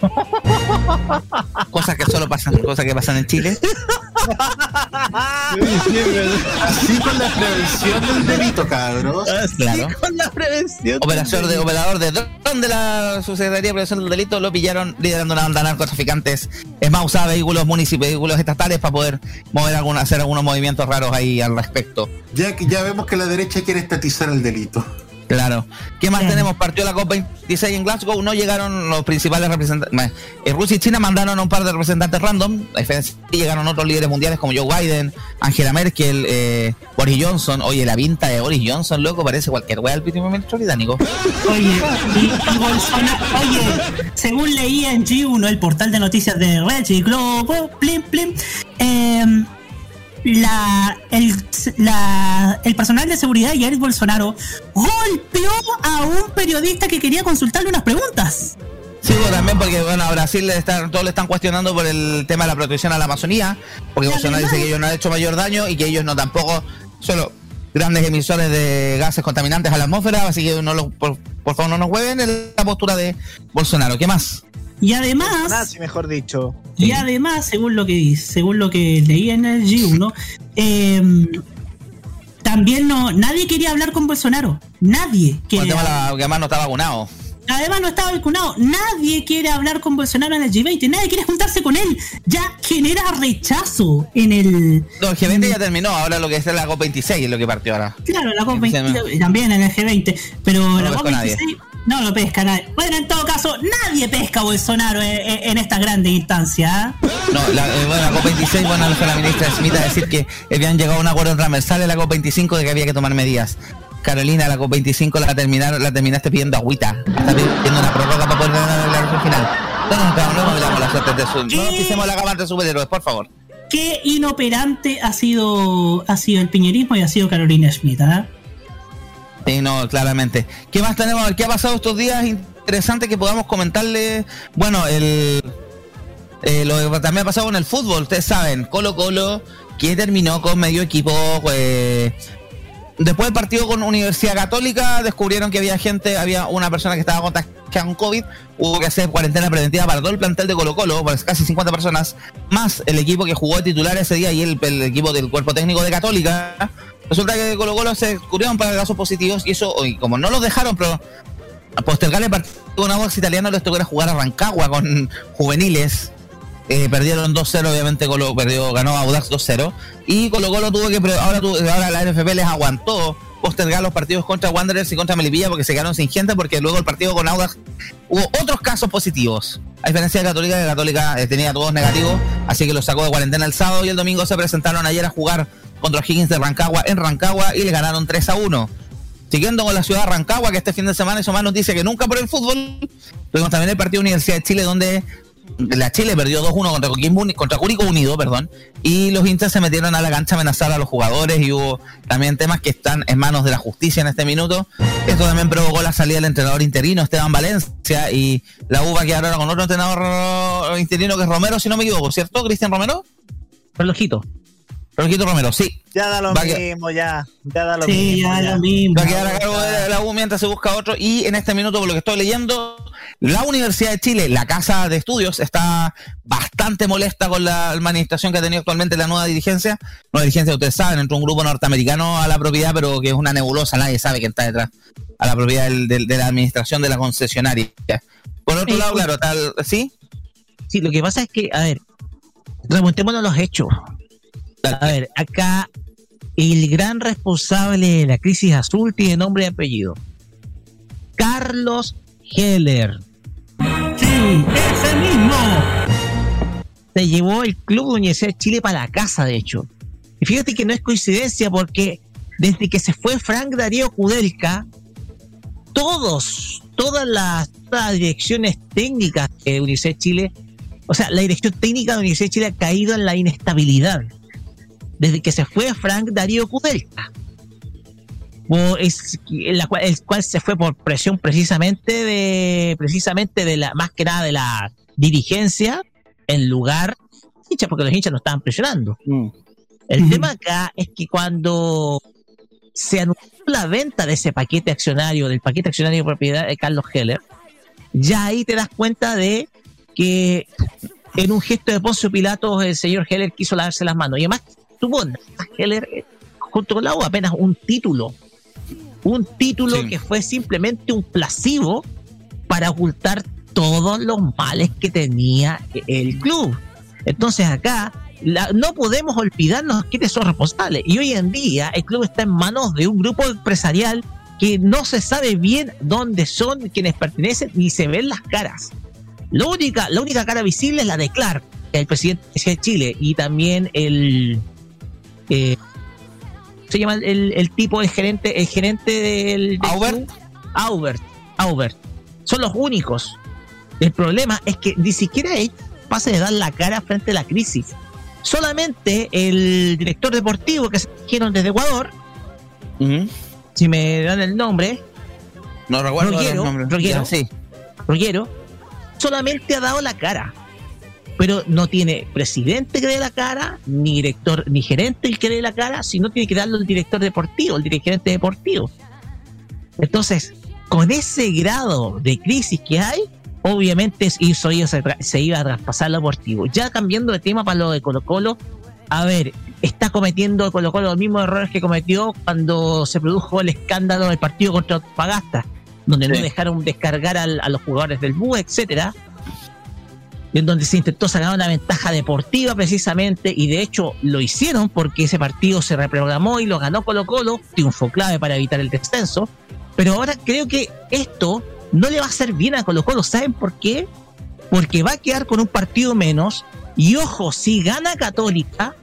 cosas que solo pasan, cosas que pasan en Chile. Así con la prevención del delito, cabros. Claro. Con la prevención. Operador de, operador de dron de la Subsecretaría de Prevención del Delito lo pillaron liderando una banda de narcotraficantes. Es más, usaba vehículos municipales, vehículos estatales para poder mover alguna, hacer algunos movimientos raros ahí al respecto. Ya, que- ya vemos que la derecha quiere estatizar el delito. Claro. ¿Qué más tenemos? Partió la COP26 en Glasgow. No llegaron los principales representantes. Eh, Rusia y China mandaron a un par de representantes random. Y llegaron otros líderes mundiales como Joe Biden, Angela Merkel, eh, Boris Johnson. Oye, la pinta de Boris Johnson, loco, parece cualquier wea del primer ministro británico. Oye, y, y Bolsonaro, oye, según leía en G1, el portal de noticias de Reggie Globo, plim, plim, em, la, el, la- el personal de seguridad de Jair Bolsonaro golpeó a un periodista que quería consultarle unas preguntas. Sí, bueno, también porque bueno, a Brasil le están, todos le están cuestionando por el tema de la protección a la Amazonía, porque Bolsonaro dice que ellos no han hecho mayor daño y que ellos no tampoco, solo grandes emisores de gases contaminantes a la atmósfera, así que no lo, por, por favor no nos hueven en la postura de Bolsonaro. ¿Qué más? Y además, Nazi, mejor dicho. y además, según lo que según lo que leí en el G1, em, también no, nadie quería hablar con Bolsonaro. Nadie quería que además no está vacunado. Además no estaba vacunado. Nadie quiere hablar con Bolsonaro en el G20. Nadie quiere juntarse con él. Ya genera rechazo en el... No, el G20 ya terminó, ahora lo que es la COP26 es lo que partió ahora. Claro, la COP20 y también en el G20. Pero No la lo pesca nadie. COP26 no lo pesca nadie. Bueno, en todo caso, nadie pesca a Bolsonaro en, en, en estas grandes instancias. ¿ah? No, la, eh, bueno, la COP26, bueno, fue la ministra Smith a decir que habían llegado a un acuerdo transversal en la COP25 de que había que tomar medidas. Carolina, la COP25 la terminaron, la terminaste pidiendo agüita. Está pidiendo una prórroga para poder ganar la declaración final. No no nos damos la suerte de su. No pisemos la gama de superhéroes, por favor. Qué inoperante ha sido, ha sido el piñerismo y ha sido Carolina Schmidt. ¿ah? Sí, no, claramente. ¿Qué más tenemos? ¿Qué ha pasado estos días? Interesante que podamos comentarle. Bueno, el. eh, lo que también ha pasado con el fútbol, ustedes saben, Colo Colo, que terminó con medio equipo. eh, después del partido con Universidad Católica, descubrieron que había gente, había una persona que estaba contagiada con COVID, hubo que hacer cuarentena preventiva para todo el plantel de Colo Colo, pues casi 50 personas, más el equipo que jugó de titular ese día y el equipo del cuerpo técnico de Católica. Resulta que Colo Colo se descubrieron para casos positivos y eso, y como no los dejaron, pero postergar el partido con Audax Italiano les tocó jugar a Rancagua con juveniles. Eh, perdieron 2-0, obviamente Colo perdió, ganó Audax 2-0. Y Colo Colo tuvo que, ahora, ahora la NFP les aguantó postergar los partidos contra Wanderers y contra Melipilla porque se quedaron sin gente porque luego el partido con Audax hubo otros casos positivos. A diferencia de Católica, que Católica eh, tenía todos negativos, así que los sacó de cuarentena el sábado y el domingo se presentaron ayer a jugar contra Higgins de Rancagua en Rancagua y le ganaron 3 a 1. Siguiendo con la ciudad de Rancagua, que este fin de semana hizo más noticia que nunca por el fútbol, tuvimos también el partido Universidad de Chile, donde la Chile perdió 2-1 contra, contra Curicó Unido, perdón, y los hinchas se metieron a la cancha a amenazar a los jugadores y hubo también temas que están en manos de la justicia en este minuto. Esto también provocó la salida del entrenador interino Esteban Valencia y la UBA que ahora con otro entrenador interino que es Romero, si no me equivoco, ¿cierto? Cristian Romero. Relojito. Relojito Romero, sí. Ya da lo Va mismo, ya. Ya da lo Sí, mismo. ya ya. lo mismo. Va a quedar a cargo de la U mientras se busca otro. Y en este minuto, por lo que estoy leyendo, la Universidad de Chile, la Casa de Estudios, está bastante molesta con la administración que ha tenido actualmente la nueva dirigencia. Nueva dirigencia, ustedes saben, entró un grupo norteamericano a la propiedad, pero que es una nebulosa, nadie sabe quién está detrás. A la propiedad del- del- de la administración de la concesionaria. Por otro Eh, lado, uy. claro, tal, ¿sí? Sí, lo que pasa es que, a ver, remontémonos a los hechos. A ver, acá el gran responsable de la crisis azul tiene nombre y apellido. Carlos Heller. Sí, ese mismo. se llevó el club de Universidad de Chile para la casa, de hecho. Y fíjate que no es coincidencia porque desde que se fue Frank Darío Kudelka, todos, todas las, todas las direcciones técnicas de Universidad de Chile, o sea, la dirección técnica de Universidad de Chile ha caído en la inestabilidad. Desde que se fue Frank Darío cual, el cual se fue por presión precisamente de precisamente de la más que nada de la dirigencia en lugar hinchas porque los hinchas no estaban presionando. El tema acá es que cuando se anunció la venta de ese paquete accionario del paquete accionario de propiedad de Carlos Heller ya ahí te das cuenta de que en un gesto de Poncio Pilatos el señor Heller quiso lavarse las manos. Y además tuvo Heller eh, junto con la U apenas un título un título que fue simplemente un plasivo para ocultar todos los males que tenía el club. Entonces acá la- no podemos olvidarnos quiénes son responsables. Y hoy en día el club está en manos de un grupo empresarial que no se sabe bien dónde son quienes pertenecen ni se ven las caras. La única, la única cara visible es la de Clark, el presidente de Chile, y también el eh, se llama el, el tipo, el gerente, el gerente del, del club? Aubert, Aubert. Son los únicos. El problema es que ni siquiera ellos pasan de dar la cara frente a la crisis. Solamente el director deportivo que se dijeron desde Ecuador, si me dan el nombre, No recuerdo Roguero, los nombres. Roguero, sí. Roguero, solamente ha dado la cara. Pero no tiene presidente que dé la cara, ni director, ni gerente el que dé la cara, sino tiene que darlo el director deportivo, el dirigente deportivo. Entonces, con ese grado de crisis que hay, obviamente iba- se, iba a traspasar lo deportivo. Ya cambiando de tema para lo de Colo Colo, a ver, está cometiendo Colo Colo los mismos errores que cometió cuando se produjo el escándalo del partido contra Pagasta, donde no Sí. dejaron descargar al- a los jugadores del BUE, etcétera en donde se intentó sacar una ventaja deportiva precisamente y de hecho lo hicieron porque ese partido se reprogramó y lo ganó Colo Colo, triunfo clave para evitar el descenso, pero ahora creo que esto no le va a hacer bien a Colo Colo, ¿saben por qué? Porque va a quedar con un partido menos y ojo, si gana Católica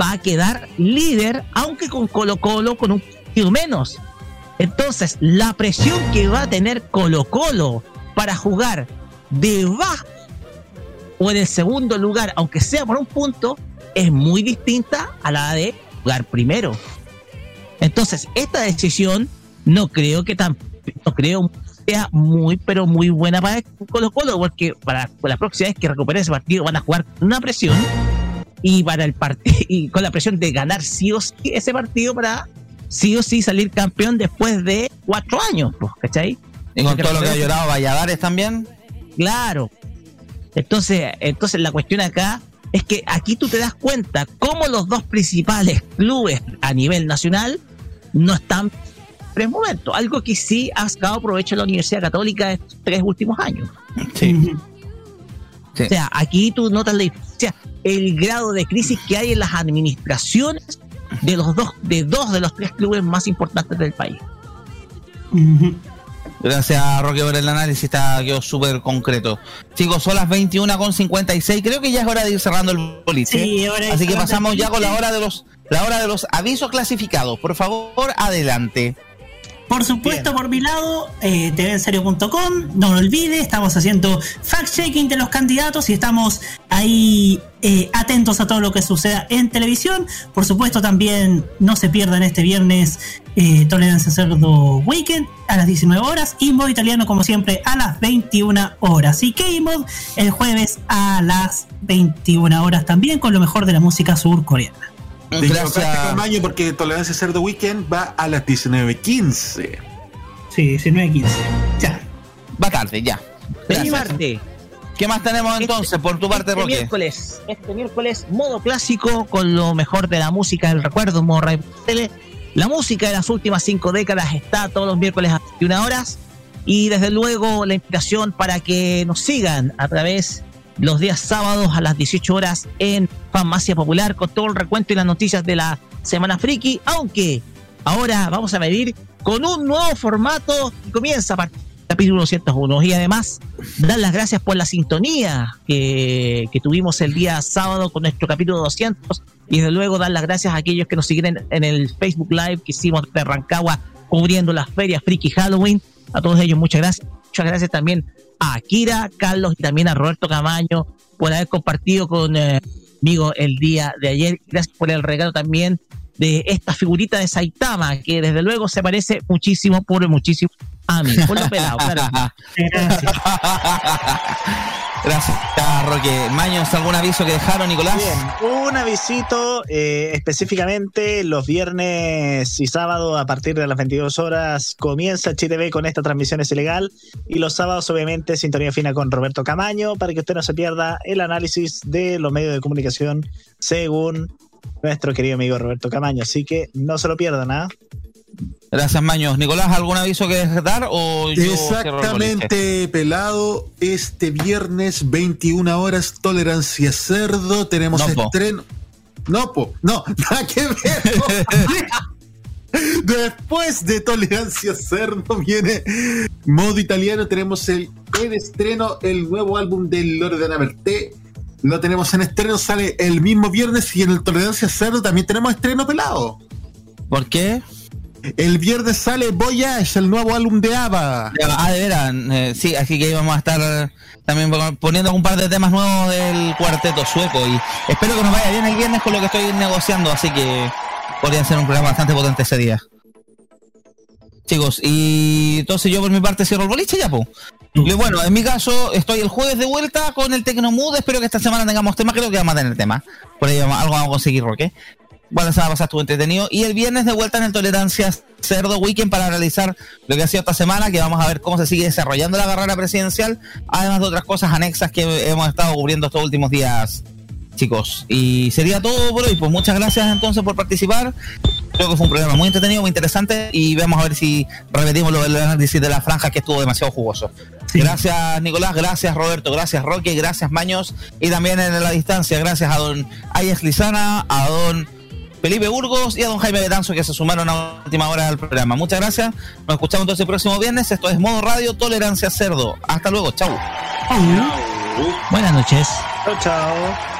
va a quedar líder, aunque con Colo Colo con un partido menos. Entonces, la presión que va a tener Colo Colo para jugar debajo o en el segundo lugar, aunque sea por un punto, es muy distinta a la de jugar primero. Entonces, esta decisión no creo que tan, no creo sea muy, pero muy buena para Colo Colo, porque para la próxima vez que recupere ese partido van a jugar con una presión y para el partido y con la presión de ganar sí o sí ese partido para sí o sí salir campeón después de cuatro años, pues, ¿cachai? Y con todo lo que ha llorado Valladares también. Claro. Entonces, entonces la cuestión acá es que aquí tú te das cuenta cómo los dos principales clubes a nivel nacional no están en el momento. Algo que sí ha sacado provecho la Universidad Católica estos tres últimos años. Sí. O sea, aquí tú notas la diferencia, el grado de crisis que hay en las administraciones de los dos, de dos de los tres clubes más importantes del país. Gracias, Roque, por el análisis. Está, quedó súper concreto. Chicos, son las 21 con 56. Creo que ya es hora de ir cerrando el boliche. Sí, hora Así que pasamos ya con la hora de los la hora de los avisos clasificados. Por favor, adelante. Por supuesto, por mi lado, eh, tvenserio.com, no lo olvide, estamos haciendo fact-checking de los candidatos y estamos ahí eh, atentos a todo lo que suceda en televisión. Por supuesto, también no se pierdan este viernes eh, Tolerancia Cerdo Weekend a las 19 horas y Mod Italiano, como siempre, a las 21 horas. Y K-Mod el jueves a las 21 horas también con lo mejor de la música surcoreana. De equivocarte, Camaño, porque Tolerancia Cerdo Weekend va a las 19.15. Sí, 19.15. Ya. Va tarde, ya. Gracias. martes. ¿Qué más tenemos entonces por tu parte, este Roque? miércoles, este miércoles, modo clásico con lo mejor de la música del recuerdo, modo radio tele. La música de las últimas cinco décadas está todos los miércoles a 21 horas. Y desde luego la invitación para que nos sigan a través los días sábados a las 18 horas en Farmacia Popular con todo el recuento y las noticias de la Semana Friki. Aunque ahora vamos a medir con un nuevo formato que comienza a partir capítulo 201. Y además, dar las gracias por la sintonía que, que tuvimos el día sábado con nuestro capítulo 200. Y desde luego dar las gracias a aquellos que nos siguen en el Facebook Live que hicimos de Rancagua cubriendo las ferias Freaky Halloween. A todos ellos, muchas gracias. Muchas gracias también a Akira, Carlos y también a Roberto Camaño por haber compartido conmigo el día de ayer. Gracias por el regalo también de esta figurita de Saitama, que desde luego se parece muchísimo, por muchísimo a mí. Por lo pelado, claro. Gracias. Gracias, Roque. Maños, ¿algún aviso que dejaron, Nicolás? Bien, un avisito eh, específicamente los viernes y sábados a partir de las 22 horas comienza HTV con esta transmisión es ilegal y los sábados obviamente sintonía fina con Roberto Camaño para que usted no se pierda el análisis de los medios de comunicación según nuestro querido amigo Roberto Camaño, así que no se lo pierdan, ¿ah? Gracias, Maños. Nicolás, ¿algún aviso que dar o yo? Exactamente, pelado. Este viernes, 21 horas, Tolerancia Cerdo. Tenemos No, po. estreno. No, po, no, nada que ver. Después de Tolerancia Cerdo viene modo italiano. Tenemos el, el estreno, el nuevo álbum de Loredana Berté. Lo tenemos en estreno, sale el mismo viernes y en el Tolerancia Cerdo también tenemos estreno pelado. ¿Por qué? El viernes sale Voyage, el nuevo álbum de ABBA. Ah, de veras. eh, sí, así que vamos a estar también poniendo un par de temas nuevos del cuarteto sueco. Y espero que nos vaya bien el viernes con lo que estoy negociando. Así que podría ser un programa bastante potente ese día. Chicos, y entonces yo por mi parte cierro el boliche ya, po. Y Bueno, en mi caso estoy el jueves de vuelta con el Tecnomood. Espero que esta semana tengamos tema. Creo que vamos a tener tema. Por ahí algo vamos a conseguir, Roque. Bueno, la semana pasada estuvo entretenido. Y el viernes de vuelta en el Tolerancia Cerdo Weekend para realizar lo que ha sido esta semana, que vamos a ver cómo se sigue desarrollando la carrera presidencial, además de otras cosas anexas que hemos estado cubriendo estos últimos días, chicos. Y sería todo por hoy. Pues muchas gracias entonces por participar. Creo que fue un programa muy entretenido, muy interesante. Y vamos a ver si repetimos lo del análisis de la franja que estuvo demasiado jugoso. Gracias Nicolás, gracias Roberto, gracias Roque, gracias Maños. Y también en la distancia, gracias a don Ayes Lizana, a don Felipe Burgos y a don Jaime Betanzo que se sumaron a última hora al programa. Muchas gracias. Nos escuchamos entonces el próximo viernes. Esto es Modo Radio Tolerancia Cerdo. Hasta luego. Chau. Buenas noches. Chao, chao.